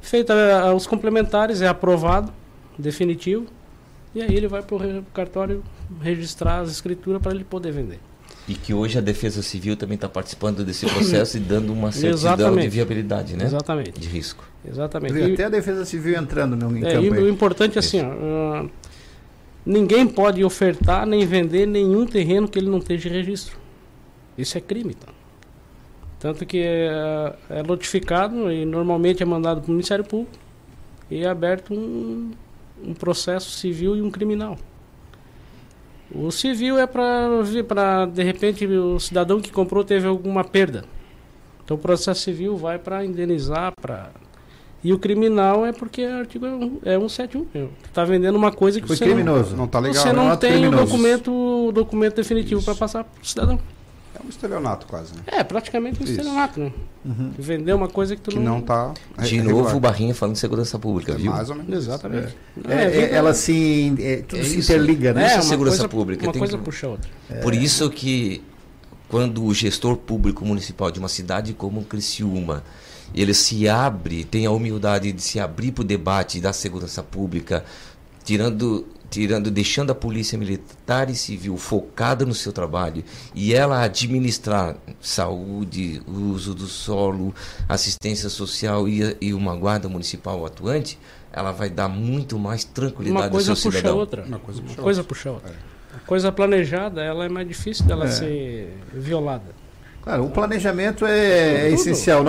Speaker 2: Feita uh, os complementares, é aprovado, definitivo. E aí ele vai para o cartório registrar as escrituras para ele poder vender.
Speaker 5: E que hoje a Defesa Civil também está participando desse processo e dando uma certidão Exatamente. de viabilidade, né?
Speaker 2: Exatamente.
Speaker 5: De risco.
Speaker 2: Exatamente.
Speaker 1: E até a Defesa Civil entrando no
Speaker 2: em é, campo. o importante é assim, ó, uh, ninguém pode ofertar nem vender nenhum terreno que ele não esteja registro. Isso é crime, tá? Tanto que é, é notificado e normalmente é mandado para o Ministério Público e é aberto um, um processo civil e um criminal. O civil é para, de repente, o cidadão que comprou teve alguma perda. Então o processo civil vai para indenizar, para e o criminal é porque o artigo é 171. É está vendendo uma coisa que
Speaker 1: Foi
Speaker 2: você
Speaker 1: criminoso.
Speaker 2: não,
Speaker 1: não tá legal,
Speaker 2: você não, não tem o documento, documento definitivo para passar para o cidadão.
Speaker 4: É um estelionato quase, né?
Speaker 2: É, praticamente um Isso. estelionato, né? Uhum. Vender uma coisa que tu
Speaker 4: que
Speaker 2: não...
Speaker 4: não tá
Speaker 5: De novo, o Barrinha falando de segurança pública,
Speaker 2: é
Speaker 5: viu?
Speaker 2: Mais ou menos. Exatamente.
Speaker 1: É. É, é ela se... É, tudo se interliga, né?
Speaker 5: É, segurança coisa, pública.
Speaker 2: Uma coisa que... puxa a outra.
Speaker 5: Por isso que quando o gestor público municipal de uma cidade como Criciúma ele se abre, tem a humildade de se abrir para o debate da segurança pública, tirando tirando, deixando a polícia militar e civil focada no seu trabalho e ela administrar saúde, uso do solo, assistência social e, e uma guarda municipal atuante, ela vai dar muito mais tranquilidade ao seu
Speaker 2: puxa
Speaker 5: cidadão.
Speaker 2: Outra. Uma coisa puxa, uma coisa outra. Puxa outra. É. A coisa planejada, ela é mais difícil dela é. ser violada.
Speaker 1: Claro, o planejamento é, é essencial.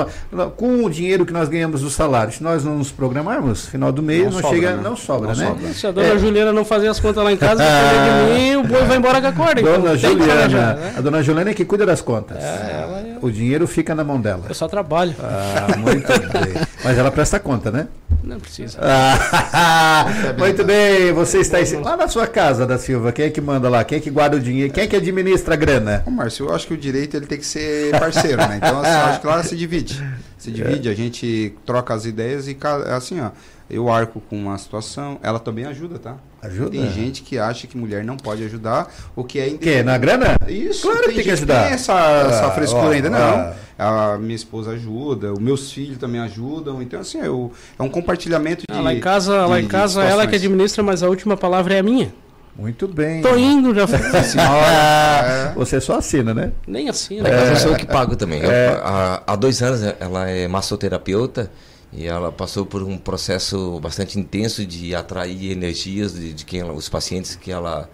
Speaker 1: com o dinheiro que nós ganhamos do salário, se nós não nos programarmos, final do mês não, não sobra, chega, né? não sobra, não né? Sobra.
Speaker 2: Se a dona é. Juliana não fazer as contas lá em casa, de mim, o boi vai embora com a corda.
Speaker 1: Dona então, Juliana, né? a dona Juliana é que cuida das contas. É, é... O dinheiro fica na mão dela.
Speaker 2: Eu só trabalho.
Speaker 1: Ah, muito bem. Mas ela presta conta, né?
Speaker 2: Não precisa.
Speaker 1: Ah, muito bem, você está aí, lá na sua casa, da Silva. Quem é que manda lá? Quem é que guarda o dinheiro? Quem é que administra a grana?
Speaker 4: Ô, Márcio, eu acho que o direito ele tem que ser parceiro, né? Então, assim, eu acho que lá se divide. Se divide, a gente troca as ideias e assim, ó. Eu arco com uma situação, ela também ajuda, tá?
Speaker 1: Ajuda?
Speaker 4: Tem gente que acha que mulher não pode ajudar, o que é
Speaker 1: Que na grana?
Speaker 4: Isso,
Speaker 1: claro tem que tem que ajudar. Tem
Speaker 4: essa, ah, essa frescura ó, ainda, não. Ó. A minha esposa ajuda, os meus filhos também ajudam, então assim, eu, é um compartilhamento de.
Speaker 2: Ah, lá em casa, de, lá em casa ela que administra, mas a última palavra é a minha.
Speaker 1: Muito bem.
Speaker 2: Tô indo, já
Speaker 1: senhora. Você só assina, né?
Speaker 2: Nem assina.
Speaker 5: É, eu sou eu que pago também. É. Eu, há, há dois anos ela é massoterapeuta e ela passou por um processo bastante intenso de atrair energias de, de quem ela, os pacientes que ela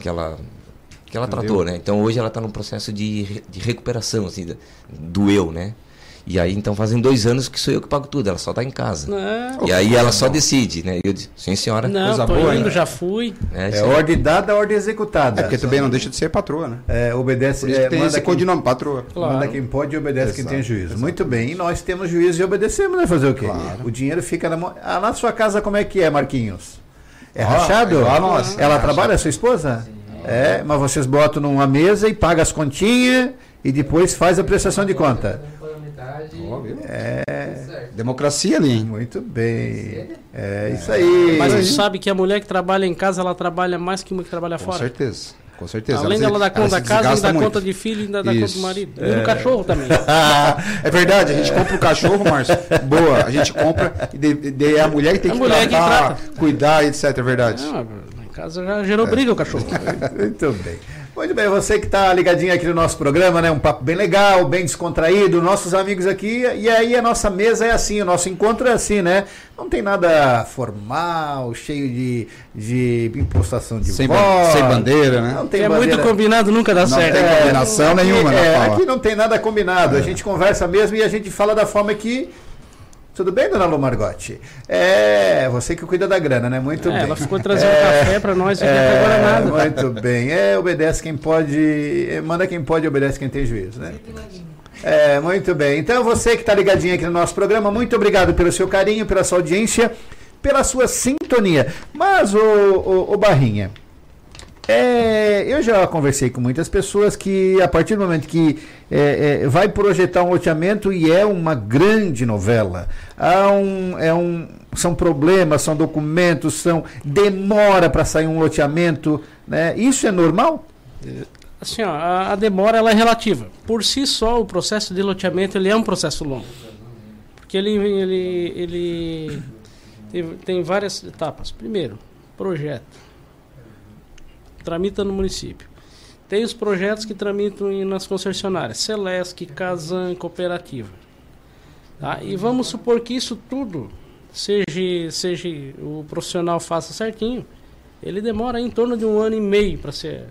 Speaker 5: que ela que ela
Speaker 4: Entendeu?
Speaker 5: tratou, né? Então hoje ela está num processo de, de recuperação, assim, do eu, né? E aí, então, fazem dois anos que sou eu que pago tudo, ela só está em casa.
Speaker 2: Não.
Speaker 5: E aí ela só decide, né? Eu disse, sim senhora.
Speaker 2: Não, tô indo, já fui.
Speaker 5: É,
Speaker 1: É ordem dada, ordem executada.
Speaker 4: É porque também não deixa de ser patroa, né?
Speaker 1: É, obedece.
Speaker 4: Por isso
Speaker 1: é,
Speaker 4: que tem
Speaker 1: manda
Speaker 4: esse
Speaker 1: quem-
Speaker 4: codinome, patroa.
Speaker 1: Manda quem pode e obedece quem
Speaker 4: Exato,
Speaker 1: tem juízo. Muito bem. E nós temos juízo e obedecemos, né? Fazer o quê? O dinheiro fica na mão. Ah, na sua casa, como é que é, Marquinhos? É rachado?
Speaker 4: igual a nossa.
Speaker 1: Ela
Speaker 4: É
Speaker 1: trabalha, sua esposa? É, mas vocês botam numa mesa e pagam as continhas e depois faz a prestação de conta.
Speaker 4: Ó, viu?
Speaker 1: É.
Speaker 4: Democracia ali, hein?
Speaker 1: Muito bem. É isso aí.
Speaker 2: Mas você sabe que a mulher que trabalha em casa, ela trabalha mais que uma que trabalha
Speaker 4: Com
Speaker 2: fora.
Speaker 4: certeza. Com certeza.
Speaker 2: Além
Speaker 4: Ela
Speaker 2: dela dar conta da casa, ainda dá conta de filho, ainda dá conta do marido. E
Speaker 1: É.
Speaker 2: do cachorro também.
Speaker 4: é verdade, a gente compra o cachorro, Márcio. Boa, a gente compra e de, de- é a mulher que tem
Speaker 2: A
Speaker 4: que
Speaker 2: mulher que
Speaker 4: tratar,
Speaker 2: trata.
Speaker 4: cuidar, etc. É verdade.
Speaker 2: Não, lá em casa já gerou briga o cachorro.
Speaker 1: Muito bem. Muito bem, você que está ligadinho aqui no nosso programa, né? Um papo bem legal, bem descontraído, nossos amigos aqui. E aí a nossa mesa é assim, o nosso encontro é assim, né? Não tem nada formal, cheio de, de impostação de
Speaker 4: Sem
Speaker 1: voz.
Speaker 4: ban- sem bandeira, né?
Speaker 1: Não tem
Speaker 2: é
Speaker 1: bandeira.
Speaker 2: muito combinado, nunca dá
Speaker 4: Não
Speaker 2: certo.
Speaker 4: tem combinação nenhuma na
Speaker 1: É,
Speaker 4: fala.
Speaker 1: aqui não tem nada combinado. A gente conversa mesmo e a gente fala da forma que. Tudo bem, dona Lu Margotti? É, você que cuida da grana, né? Muito
Speaker 2: É,
Speaker 1: bem.
Speaker 2: ela ficou trazendo café pra nós aqui até agora nada.
Speaker 1: Muito bem. É, obedece quem pode. é, Manda quem pode, obedece quem tem juízo, né? É, muito bem. Então, você que está ligadinho aqui no nosso programa, muito obrigado pelo seu carinho, pela sua audiência, pela sua sintonia. Mas, ô, ô, ô Barrinha, é, eu já conversei com muitas pessoas que, a partir do momento que é, é, vai projetar um loteamento e é uma grande novela, há um, é um, são problemas, são documentos, são demora para sair um loteamento, né? Isso é normal?
Speaker 2: Assim, ó, a, a demora ela é relativa. Por si só, o processo de loteamento ele é um processo longo. Porque ele, ele, ele tem, tem várias etapas. Primeiro, projeto. Tramita no município. Tem os projetos que tramitam nas concessionárias. Celesc, Casan, Cooperativa. Tá? E vamos supor que isso tudo seja, seja o profissional faça certinho. Ele demora em torno de um ano e meio para ser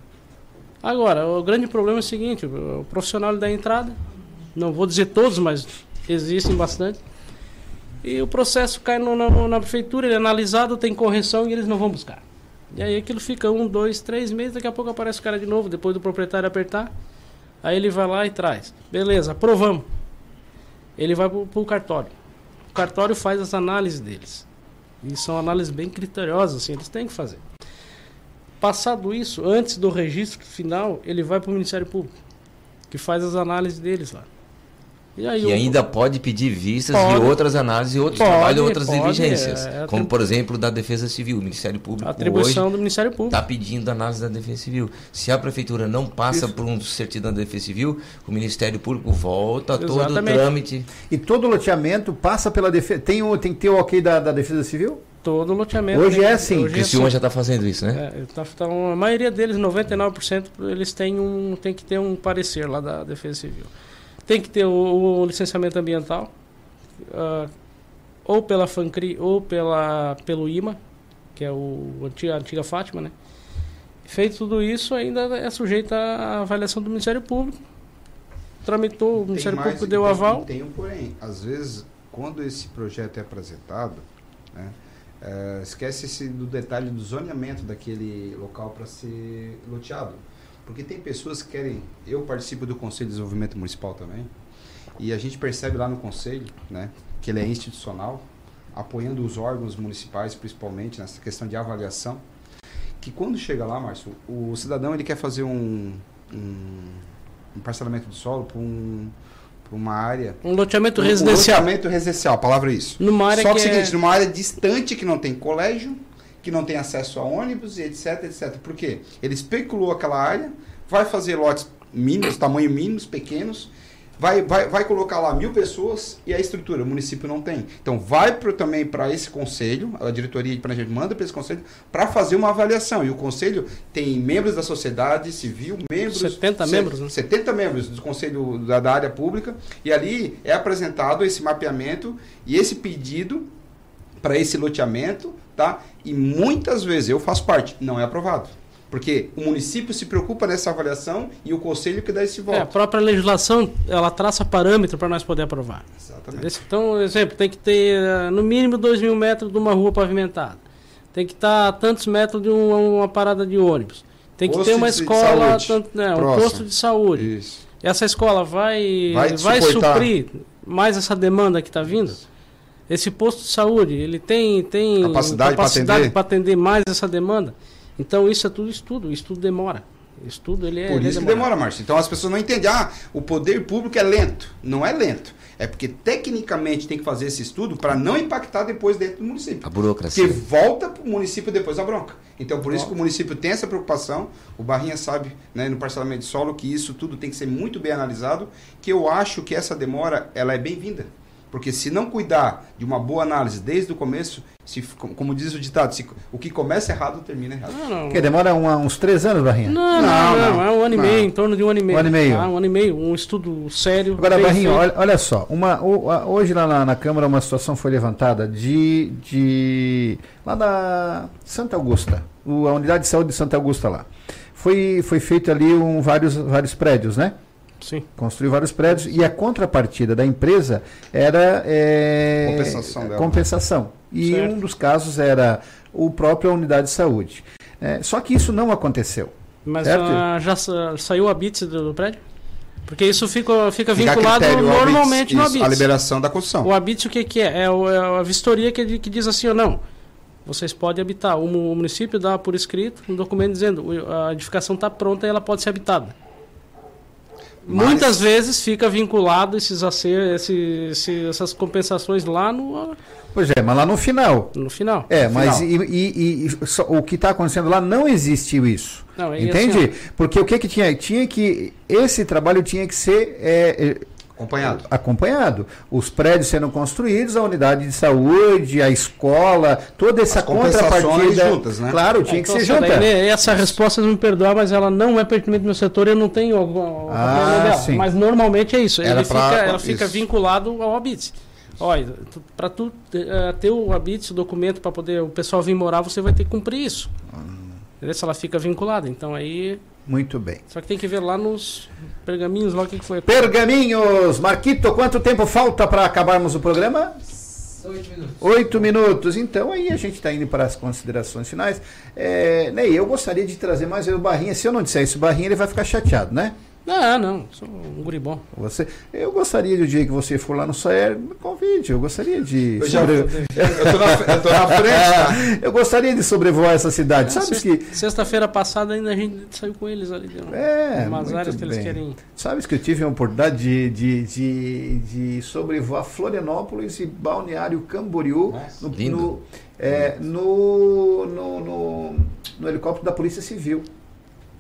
Speaker 2: Agora, o grande problema é o seguinte: o profissional dá entrada, não vou dizer todos, mas existem bastante, e o processo cai no- na, na prefeitura, ele é analisado, tem correção e eles não vão buscar. E aí aquilo fica um, dois, três meses, daqui a pouco aparece o cara de novo, depois do proprietário apertar, aí ele vai lá e traz. Beleza, aprovamos. Ele vai para o cartório. O cartório faz as análises deles. E são análises bem criteriosas, assim, eles têm que fazer. Passado isso, antes do registro final, ele vai para o Ministério Público, que faz as análises deles lá. E, aí
Speaker 5: E
Speaker 2: o-
Speaker 5: ainda pode pedir vistas
Speaker 2: Pode.
Speaker 5: de outras análises e outros
Speaker 2: Pode,
Speaker 5: trabalhos e outras
Speaker 2: pode,
Speaker 5: diligências.
Speaker 2: é,
Speaker 5: como,
Speaker 2: atribu-
Speaker 5: por exemplo, da Defesa Civil. O Ministério Público
Speaker 2: a atribuição
Speaker 5: hoje
Speaker 2: do Ministério Público.
Speaker 5: está pedindo análise da Defesa Civil. Se a Prefeitura não passa por um certidão da Defesa Civil, o Ministério Público volta todo o
Speaker 2: Exatamente.
Speaker 5: trâmite.
Speaker 1: E todo loteamento passa pela defesa. Tem, um, tem que ter o ok da, da Defesa Civil?
Speaker 2: Todo loteamento.
Speaker 1: Hoje é assim.
Speaker 2: Hoje é
Speaker 5: Criciúma
Speaker 2: assim.
Speaker 5: já está fazendo isso, né?
Speaker 2: É, tá- tá a maioria deles, 99%, eles têm, um, tem que ter um parecer lá da Defesa Civil. Tem que ter o, o licenciamento ambiental, ah, ou pela FANCRI ou pela, pelo IMA, que é o a antiga Fátima, né? Feito tudo isso, ainda é sujeito à avaliação do Ministério Público. Tramitou, o Ministério
Speaker 4: mais-
Speaker 2: Público deu
Speaker 4: tem-
Speaker 2: aval.
Speaker 4: Tem um porém. Às vezes, quando esse projeto é apresentado, né, eh, esquece-se do detalhe do zoneamento daquele local para ser loteado. Porque tem pessoas que querem. Eu participo do Conselho de Desenvolvimento Municipal também. E a gente percebe lá no Conselho né, que ele é institucional, apoiando os órgãos municipais, principalmente nessa questão de avaliação. Que quando chega lá, Márcio, o cidadão ele quer fazer um, um, um parcelamento de solo para um, uma área.
Speaker 2: Um loteamento
Speaker 4: um
Speaker 2: residencial.
Speaker 4: loteamento residencial, a palavra é isso.
Speaker 2: Numa área
Speaker 4: Só que,
Speaker 2: que
Speaker 4: é o seguinte,
Speaker 2: é-
Speaker 4: numa área distante que não tem colégio, que não tem acesso a ônibus e etc, etc. Por quê? Ele especulou aquela área, vai fazer lotes mínimos, tamanho mínimos, pequenos, vai, vai, vai colocar lá mil pessoas e a estrutura o município não tem. Então vai pro, também para esse conselho, a diretoria de planejamento manda para esse conselho para fazer uma avaliação. E o conselho tem membros da sociedade civil, membros
Speaker 2: 70
Speaker 4: se-
Speaker 2: membros, né?
Speaker 4: 70 membros do conselho da, da área pública e ali é apresentado esse mapeamento e esse pedido para esse loteamento, tá? E muitas vezes eu faço parte, não é aprovado. Porque o município se preocupa nessa avaliação e o conselho que dá esse voto.
Speaker 2: É, a própria legislação, ela traça parâmetro para nós poder aprovar.
Speaker 4: Exatamente.
Speaker 2: Então, exemplo, tem que ter eh, no mínimo 2 mil metros de uma rua pavimentada. Tem que estar a tantos metros de uma, uma parada de ônibus. Tem que
Speaker 4: Posto
Speaker 2: ter uma escola, tanto, né, um posto de saúde.
Speaker 4: Isso.
Speaker 2: Essa escola vai,
Speaker 4: Vai
Speaker 2: vai, suprir mais essa demanda que está vindo? Esse posto de saúde, ele tem, tem
Speaker 4: Capacidade atender?
Speaker 2: para atender mais essa demanda? Então, isso é tudo estudo. O estudo demora. Estudo, ele é
Speaker 4: Por
Speaker 2: ele é
Speaker 4: isso que demora, Márcio. Então as pessoas não entendem. Ah, o poder público é lento. Não é lento. É porque tecnicamente tem que fazer esse estudo para não impactar depois dentro do município.
Speaker 5: A burocracia.
Speaker 4: Porque volta para o município depois a bronca. Então por isso que o município tem essa preocupação. O Barrinha sabe, né, no parcelamento de solo, que isso tudo tem que ser muito bem analisado. Que eu acho que essa demora ela é bem-vinda. Porque se não cuidar de uma boa análise desde o começo, se, como diz o ditado, se, o que começa errado termina errado.
Speaker 2: Não, não.
Speaker 1: Que demora uma- uns três anos, Barrinha?
Speaker 2: Não, não,
Speaker 4: Não,
Speaker 2: não,
Speaker 4: não.
Speaker 2: é um ano e
Speaker 4: Não.
Speaker 2: meio, em torno de um ano e meio.
Speaker 1: Um ano e meio.
Speaker 2: Ah, um ano e meio, um estudo sério.
Speaker 1: Agora,
Speaker 2: feito.
Speaker 1: olha, olha só, uma, o- a- hoje lá na, na Câmara uma situação foi levantada de, de lá da Santa Augusta, o- a unidade de saúde de Santa Augusta lá. Foi, foi feito ali um, vários, vários prédios, né?
Speaker 2: Sim.
Speaker 1: Construiu vários prédios e a contrapartida da empresa era é,
Speaker 4: Compensação dela.
Speaker 1: compensação. E
Speaker 2: Certo.
Speaker 1: um dos casos era o próprio unidade de saúde. É, só que isso não aconteceu.
Speaker 2: Mas
Speaker 1: Certo?
Speaker 2: ah, já sa- saiu a BITS do, do prédio? Porque isso fica, fica
Speaker 4: Fica a
Speaker 2: vinculado
Speaker 4: critério
Speaker 2: normalmente
Speaker 4: ABITS,
Speaker 2: no ABITS.
Speaker 4: A liberação da construção.
Speaker 2: O ABITS o que, que é? É, o- é a vistoria que, que diz assim ou não. Vocês podem habitar. O, o município dá por escrito um documento dizendo a edificação está pronta e ela pode ser habitada.
Speaker 4: Mas-
Speaker 2: Muitas vezes fica vinculado esses acer, esse, esse- essas compensações lá no,
Speaker 1: Pois é, mas lá no final.
Speaker 2: no final.
Speaker 1: É, mas
Speaker 4: Final.
Speaker 1: e, e- e só- o que está acontecendo lá não existiu isso.
Speaker 2: Não,
Speaker 1: Entende?
Speaker 2: assim,
Speaker 1: Porque o que que tinha? Tinha que esse trabalho tinha que ser é, é,
Speaker 4: Acompanhado.
Speaker 1: acompanhado. Os prédios sendo construídos, a unidade de saúde, a escola, toda essa
Speaker 4: As compensações
Speaker 1: contrapartida.
Speaker 4: juntas, né?
Speaker 1: Claro, tinha
Speaker 2: Então,
Speaker 1: que ser
Speaker 2: essa
Speaker 1: junta.
Speaker 2: daí, né, essa resposta não me perdoar, mas ela não é pertinente no meu setor, eu não tenho o- o- a
Speaker 1: Ah, sim.
Speaker 2: Mas normalmente é isso.
Speaker 4: Era
Speaker 2: Ele
Speaker 4: pra-
Speaker 2: fica, ela fica
Speaker 4: isso.
Speaker 2: vinculado ao ABITS. Olha, para tu eh, ter o ABITS, o documento para poder o pessoal vir morar, você vai ter que cumprir isso. Entendeu? Se ela fica vinculada. Então aí.
Speaker 1: Muito bem.
Speaker 2: Só que tem que ver lá nos pergaminhos lá o que, foi.
Speaker 1: Pergaminhos, Marquito, quanto tempo falta para acabarmos o programa?
Speaker 9: Oito minutos.
Speaker 1: Oito minutos. Então aí a gente está indo para as considerações finais. É, Ney, eu gostaria de trazer mais o Barrinha. Se eu não disser isso, o Barrinha ele vai ficar chateado, né?
Speaker 2: Não, não, sou um guri bom.
Speaker 1: Você, eu gostaria de o dia que você for lá no Soer, me convide. Eu gostaria de.
Speaker 4: Eu já-
Speaker 1: sobre-
Speaker 4: eu tô na- eu tô na frente, tá?
Speaker 1: eu gostaria de sobrevoar essa cidade. Sabe
Speaker 2: Sexta-
Speaker 1: que.
Speaker 2: Sexta-feira passada ainda a gente saiu com eles ali. Deu
Speaker 1: É,
Speaker 2: umas
Speaker 1: muito
Speaker 2: áreas que eles
Speaker 1: bem.
Speaker 2: querem.
Speaker 1: Sabes que eu tive a oportunidade de, de, de, de sobrevoar Florianópolis e Balneário Camboriú no,
Speaker 5: lindo.
Speaker 1: no, é, no, no, no- no helicóptero da Polícia Civil.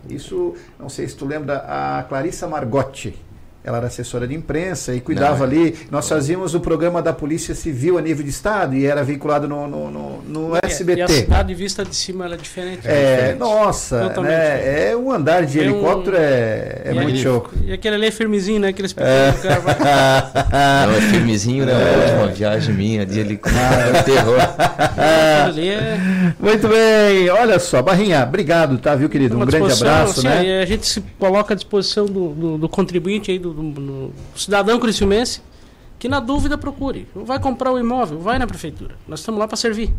Speaker 1: Isso, não sei se tu lembra, a Clarissa Margotti. Ela era assessora de imprensa e cuidava
Speaker 5: Não, é.
Speaker 1: ali. Nós fazíamos o programa da Polícia Civil a nível de Estado e era vinculado no, no, no, no
Speaker 2: E a
Speaker 1: SBT.
Speaker 2: cidade vista de cima ela é diferente.
Speaker 1: É, nossa,
Speaker 2: Totalmente
Speaker 1: né? É um andar de
Speaker 2: Tem um-
Speaker 1: helicóptero é, é
Speaker 2: E
Speaker 1: muito show.
Speaker 2: E aquele ali é firmezinho, né? Aqueles
Speaker 1: É.
Speaker 2: cara vai-
Speaker 5: Não, é firmezinho, né? A última viagem minha de helicóptero é um terror.
Speaker 2: Ali é
Speaker 1: Muito bem, olha só, Barrinha, obrigado, tá, viu, querido? Um
Speaker 2: uma
Speaker 1: grande
Speaker 2: disposição,
Speaker 1: abraço,
Speaker 2: assim,
Speaker 1: né?
Speaker 2: e A gente se coloca à disposição do, do, do contribuinte aí, do, do- do cidadão criciumense, que na dúvida procure. Vai comprar o imóvel, vai na prefeitura. Nós estamos lá para servir.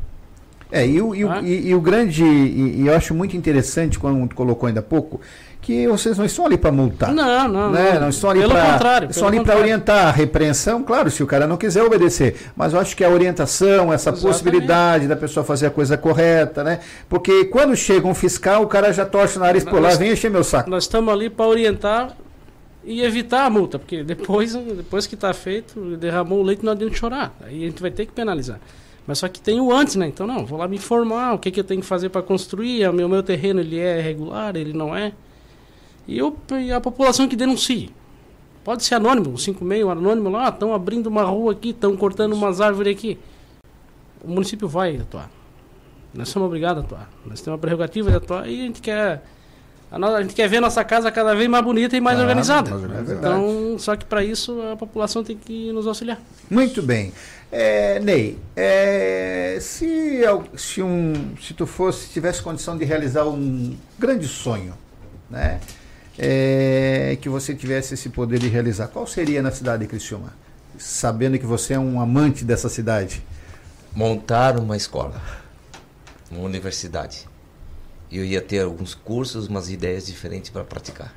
Speaker 1: É, e o, e o-
Speaker 2: Ah.
Speaker 1: e- e o grande, e, e eu acho muito interessante, quando tu colocou ainda há pouco, que vocês não estão ali para multar.
Speaker 2: Não, não,
Speaker 1: né?
Speaker 2: não.
Speaker 1: não estão ali
Speaker 2: Pelo
Speaker 1: para
Speaker 2: contrário,
Speaker 1: estão ali para orientar a repreensão, claro, se o cara não quiser obedecer, mas eu acho que a orientação, essa
Speaker 2: Exatamente.
Speaker 1: possibilidade da pessoa fazer a coisa correta, né? Porque quando chega um fiscal, o cara já torce o nariz por lá, vem encher meu saco.
Speaker 2: Nós estamos ali para orientar e evitar a multa, porque depois, depois que está feito, derramou o leite, não adianta chorar. Aí a gente vai ter que penalizar. Mas só que tem o antes, né? Então, não, vou lá me informar o que, que eu tenho que fazer para construir. O meu, meu terreno ele é regular, ele não é. E, eu, e a população que denuncie. Pode ser anônimo, o 56 anônimo lá, estão abrindo uma rua aqui, estão cortando umas árvores aqui. O município vai atuar. Nós somos obrigados a atuar. Nós temos a prerrogativa de atuar e a gente quer A, no- a gente quer ver a nossa casa cada vez mais bonita e mais
Speaker 1: Ah,
Speaker 2: organizada.
Speaker 1: mais organizada. É
Speaker 2: então, só que para isso a população tem que nos auxiliar.
Speaker 1: Muito bem. É, Ney, é, se, se, um, se tu fosse, tivesse condição de realizar um grande sonho, né? É, que você tivesse esse poder de realizar, qual seria na cidade de Criciúma? Sabendo que você é um amante dessa cidade.
Speaker 5: montar uma escola, uma universidade. Eu ia ter alguns cursos, umas ideias diferentes para praticar.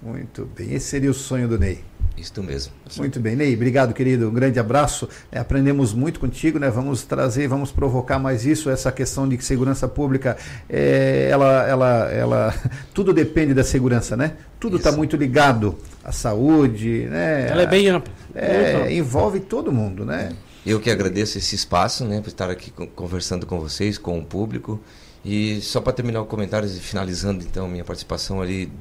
Speaker 1: Muito bem, esse seria o sonho do Ney.
Speaker 5: Isto mesmo.
Speaker 1: Muito bem, Ney, obrigado, querido. Um grande abraço. É, aprendemos muito contigo, né? Vamos trazer, vamos provocar mais isso, essa questão de segurança pública. é, ela, ela, ela, tudo depende da segurança, né? Tudo está muito ligado à saúde, né?
Speaker 2: Ela é bem ampla.
Speaker 1: É,
Speaker 2: ampla.
Speaker 1: envolve todo mundo, né?
Speaker 5: Eu que agradeço esse espaço, né, por estar aqui con- conversando com vocês, com o público. E só para terminar o comentário e finalizando então minha participação ali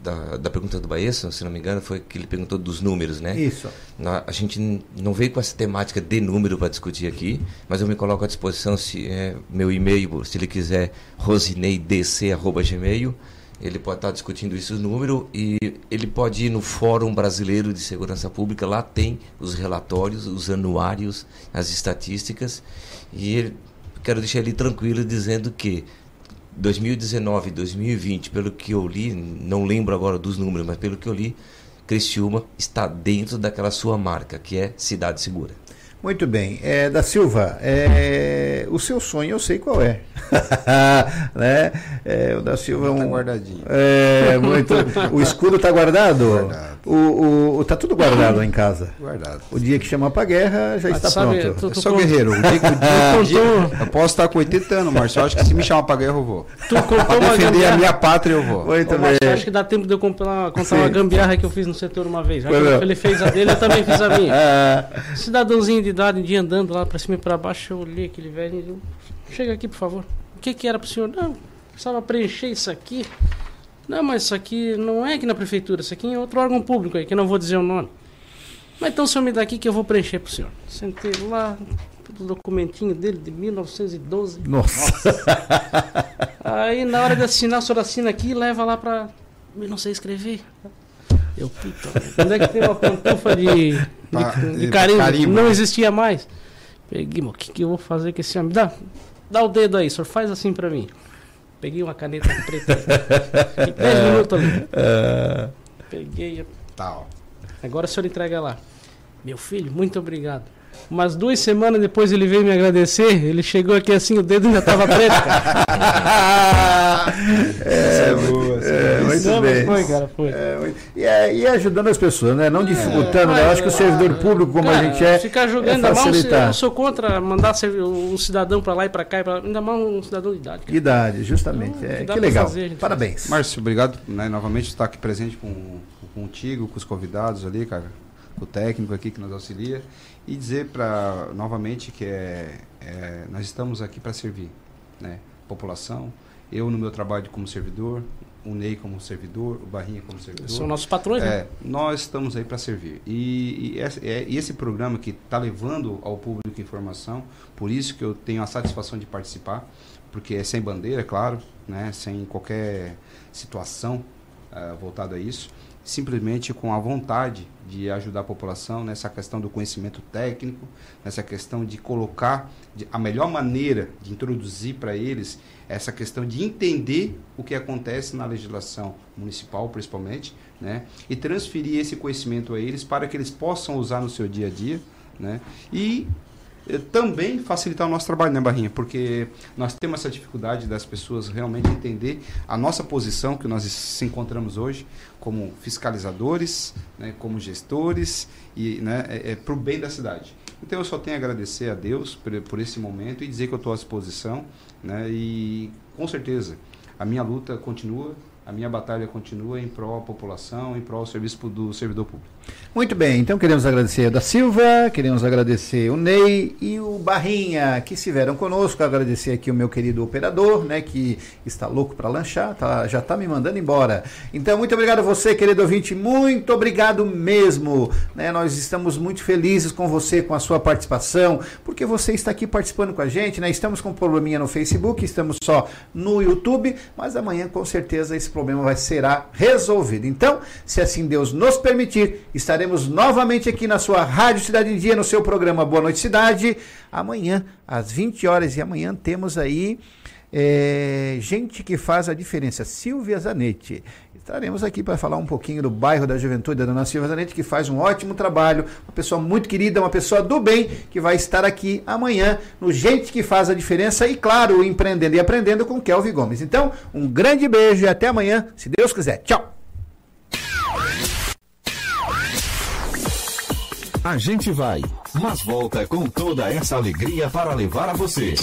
Speaker 5: da, da pergunta do Baesso, se não me engano, foi que ele perguntou dos números, né?
Speaker 1: Isso.
Speaker 5: Na- a gente não veio com essa temática de número para discutir aqui, mas eu me coloco à disposição se é, meu e-mail, se ele quiser, rosineidc@gmail, ele pode estar discutindo esse número e ele pode ir no Fórum Brasileiro de Segurança Pública, lá tem os relatórios, os anuários, as estatísticas e ele- quero deixar ele tranquilo dizendo que 2019 2020, pelo que eu li, não lembro agora dos números, mas pelo que eu li, Criciúma está dentro daquela sua marca, que é Cidade Segura.
Speaker 1: Muito bem. É, da Silva, é, o seu sonho eu sei qual é. né? É, o da Silva é um.
Speaker 4: Tá guardadinho.
Speaker 1: É, muito. O escudo está guardado? O, o, o- tá tudo guardado lá em casa.
Speaker 4: Guardado.
Speaker 1: O dia que chamar pra guerra já
Speaker 2: Mas
Speaker 1: está
Speaker 2: sabe,
Speaker 1: pronto.
Speaker 2: tu-
Speaker 4: Eu
Speaker 2: tu
Speaker 4: sou
Speaker 2: con-
Speaker 4: guerreiro. O dia, que- o dia- o dia- eu posso estar com 80 anos, Márcio. Eu acho que se me chamar pra guerra, eu vou.
Speaker 2: Tu contou
Speaker 4: Pra
Speaker 2: uma
Speaker 4: defender a minha pátria, eu vou.
Speaker 1: Muito
Speaker 2: Ô,
Speaker 1: bem.
Speaker 2: Márcio, acho que dá tempo de eu contar, contar uma
Speaker 1: Sim.
Speaker 2: gambiarra que eu fiz no setor uma vez.
Speaker 1: Não.
Speaker 2: ele fez a dele, eu também fiz a minha.
Speaker 1: Ah,
Speaker 2: Cidadãozinho de idade, um dia andando lá pra cima e pra baixo, eu olhei aquele velho e disse, chega aqui, por favor. O que que era pro senhor? Não, precisava preencher isso aqui. Não, mas isso aqui não é aqui na prefeitura, isso aqui é outro órgão público aí, que eu não vou dizer o nome. Mas então o senhor me dá aqui que eu vou preencher pro senhor. Sentei lá, o documentinho dele de 1912.
Speaker 1: nossa.
Speaker 2: Aí na hora de assinar, o senhor assina aqui e leva lá pra. Eu não sei escrever. Eu, puta, onde é que tem uma pantufa de, de,
Speaker 4: Pa-
Speaker 2: de carimbo?
Speaker 4: carimbo.
Speaker 2: Não existia mais. Peguei, o que, que eu vou fazer com esse homem? Dá, dá o dedo aí, senhor, faz assim pra mim. Peguei uma caneta preta. Fiquei 10 minutos ali.
Speaker 1: Ah,
Speaker 2: Peguei.
Speaker 4: Tá, ó.
Speaker 2: Agora o senhor entrega lá. Meu filho, muito obrigado. Umas duas semanas depois ele veio me agradecer. Ele chegou aqui assim, o dedo ainda tava preto, cara.
Speaker 1: é,
Speaker 4: boa, essa
Speaker 1: é, muito
Speaker 2: Não, mas
Speaker 1: bem.
Speaker 2: foi, cara, foi.
Speaker 1: É, e, é, e ajudando as pessoas, né? Não dificultando, né? Eu
Speaker 2: mas,
Speaker 1: acho que o servidor público, como a
Speaker 2: Cara,
Speaker 1: gente é,
Speaker 2: Ficar
Speaker 1: é
Speaker 2: jogando, ainda mais um,
Speaker 1: facilitar.
Speaker 2: eu sou contra mandar um cidadão pra lá e pra cá, e pra, ainda mais um cidadão de idade. cara.
Speaker 1: Idade, justamente.
Speaker 2: Não,
Speaker 1: É,
Speaker 2: que
Speaker 1: que legal.
Speaker 2: fazer, a gente
Speaker 1: Parabéns.
Speaker 4: Márcio, obrigado né, novamente por estar aqui presente com, contigo, com os convidados ali, cara, com o técnico aqui que nos auxilia. E dizer para novamente que é, é, nós estamos aqui para servir, né? População, eu no meu trabalho como servidor, o Ney como servidor, o Barrinha como servidor.
Speaker 2: São nossos patrões, né?
Speaker 4: É, nós estamos aí para servir. E, e esse, é- e esse programa que está levando ao público informação, por isso que eu tenho a satisfação de participar, porque é sem bandeira, claro, né, sem qualquer situação ah, voltada a isso, simplesmente com a vontade de ajudar a população nessa questão do conhecimento técnico, nessa questão de colocar de- a melhor maneira de introduzir para eles essa questão de entender o que acontece na legislação municipal, principalmente, né, e transferir esse conhecimento a eles para que eles possam usar no seu dia a dia, né, e eh, também facilitar o nosso trabalho, né, Barrinha? Porque nós temos essa dificuldade das pessoas realmente entender a nossa posição que nós se encontramos hoje como fiscalizadores, né, como gestores e né, é, para o bem da cidade. Então eu só tenho a agradecer a Deus por, por esse momento e dizer que eu estou à disposição, né, e com certeza a minha luta continua, a minha batalha continua em prol da população, em prol do serviço do servidor público.
Speaker 1: Muito bem, então queremos agradecer a da Silva, queremos agradecer o Ney e o Barrinha que estiveram conosco, agradecer aqui o meu querido operador, né, que está louco para lanchar, tá, já está me mandando embora. Então, muito obrigado a você, querido ouvinte, muito obrigado mesmo. Né, nós estamos muito felizes com você, com a sua participação, porque você está aqui participando com a gente, né? Estamos com um probleminha no Facebook, estamos só no YouTube, mas amanhã com certeza esse problema vai será resolvido. Então, se assim Deus nos permitir, estaremos novamente aqui na sua Rádio Cidade em Dia, no seu programa Boa Noite Cidade, amanhã, às 20 horas, e amanhã temos aí é, gente que faz a diferença, Silvia Zanetti. Estaremos aqui para falar um pouquinho do bairro da Juventude da Dona Silvia Zanetti, que faz um ótimo trabalho, uma pessoa muito querida, uma pessoa do bem, que vai estar aqui amanhã no Gente que faz a diferença e, claro, empreendendo e aprendendo com Kelvin Gomes. Então, um grande beijo e até amanhã, se Deus quiser. Tchau!
Speaker 3: A gente vai, mas volta com toda essa alegria para levar a você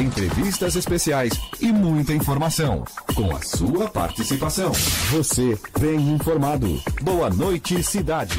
Speaker 3: entrevistas especiais e muita informação. Com a sua participação. Você bem informado. Boa noite, cidade.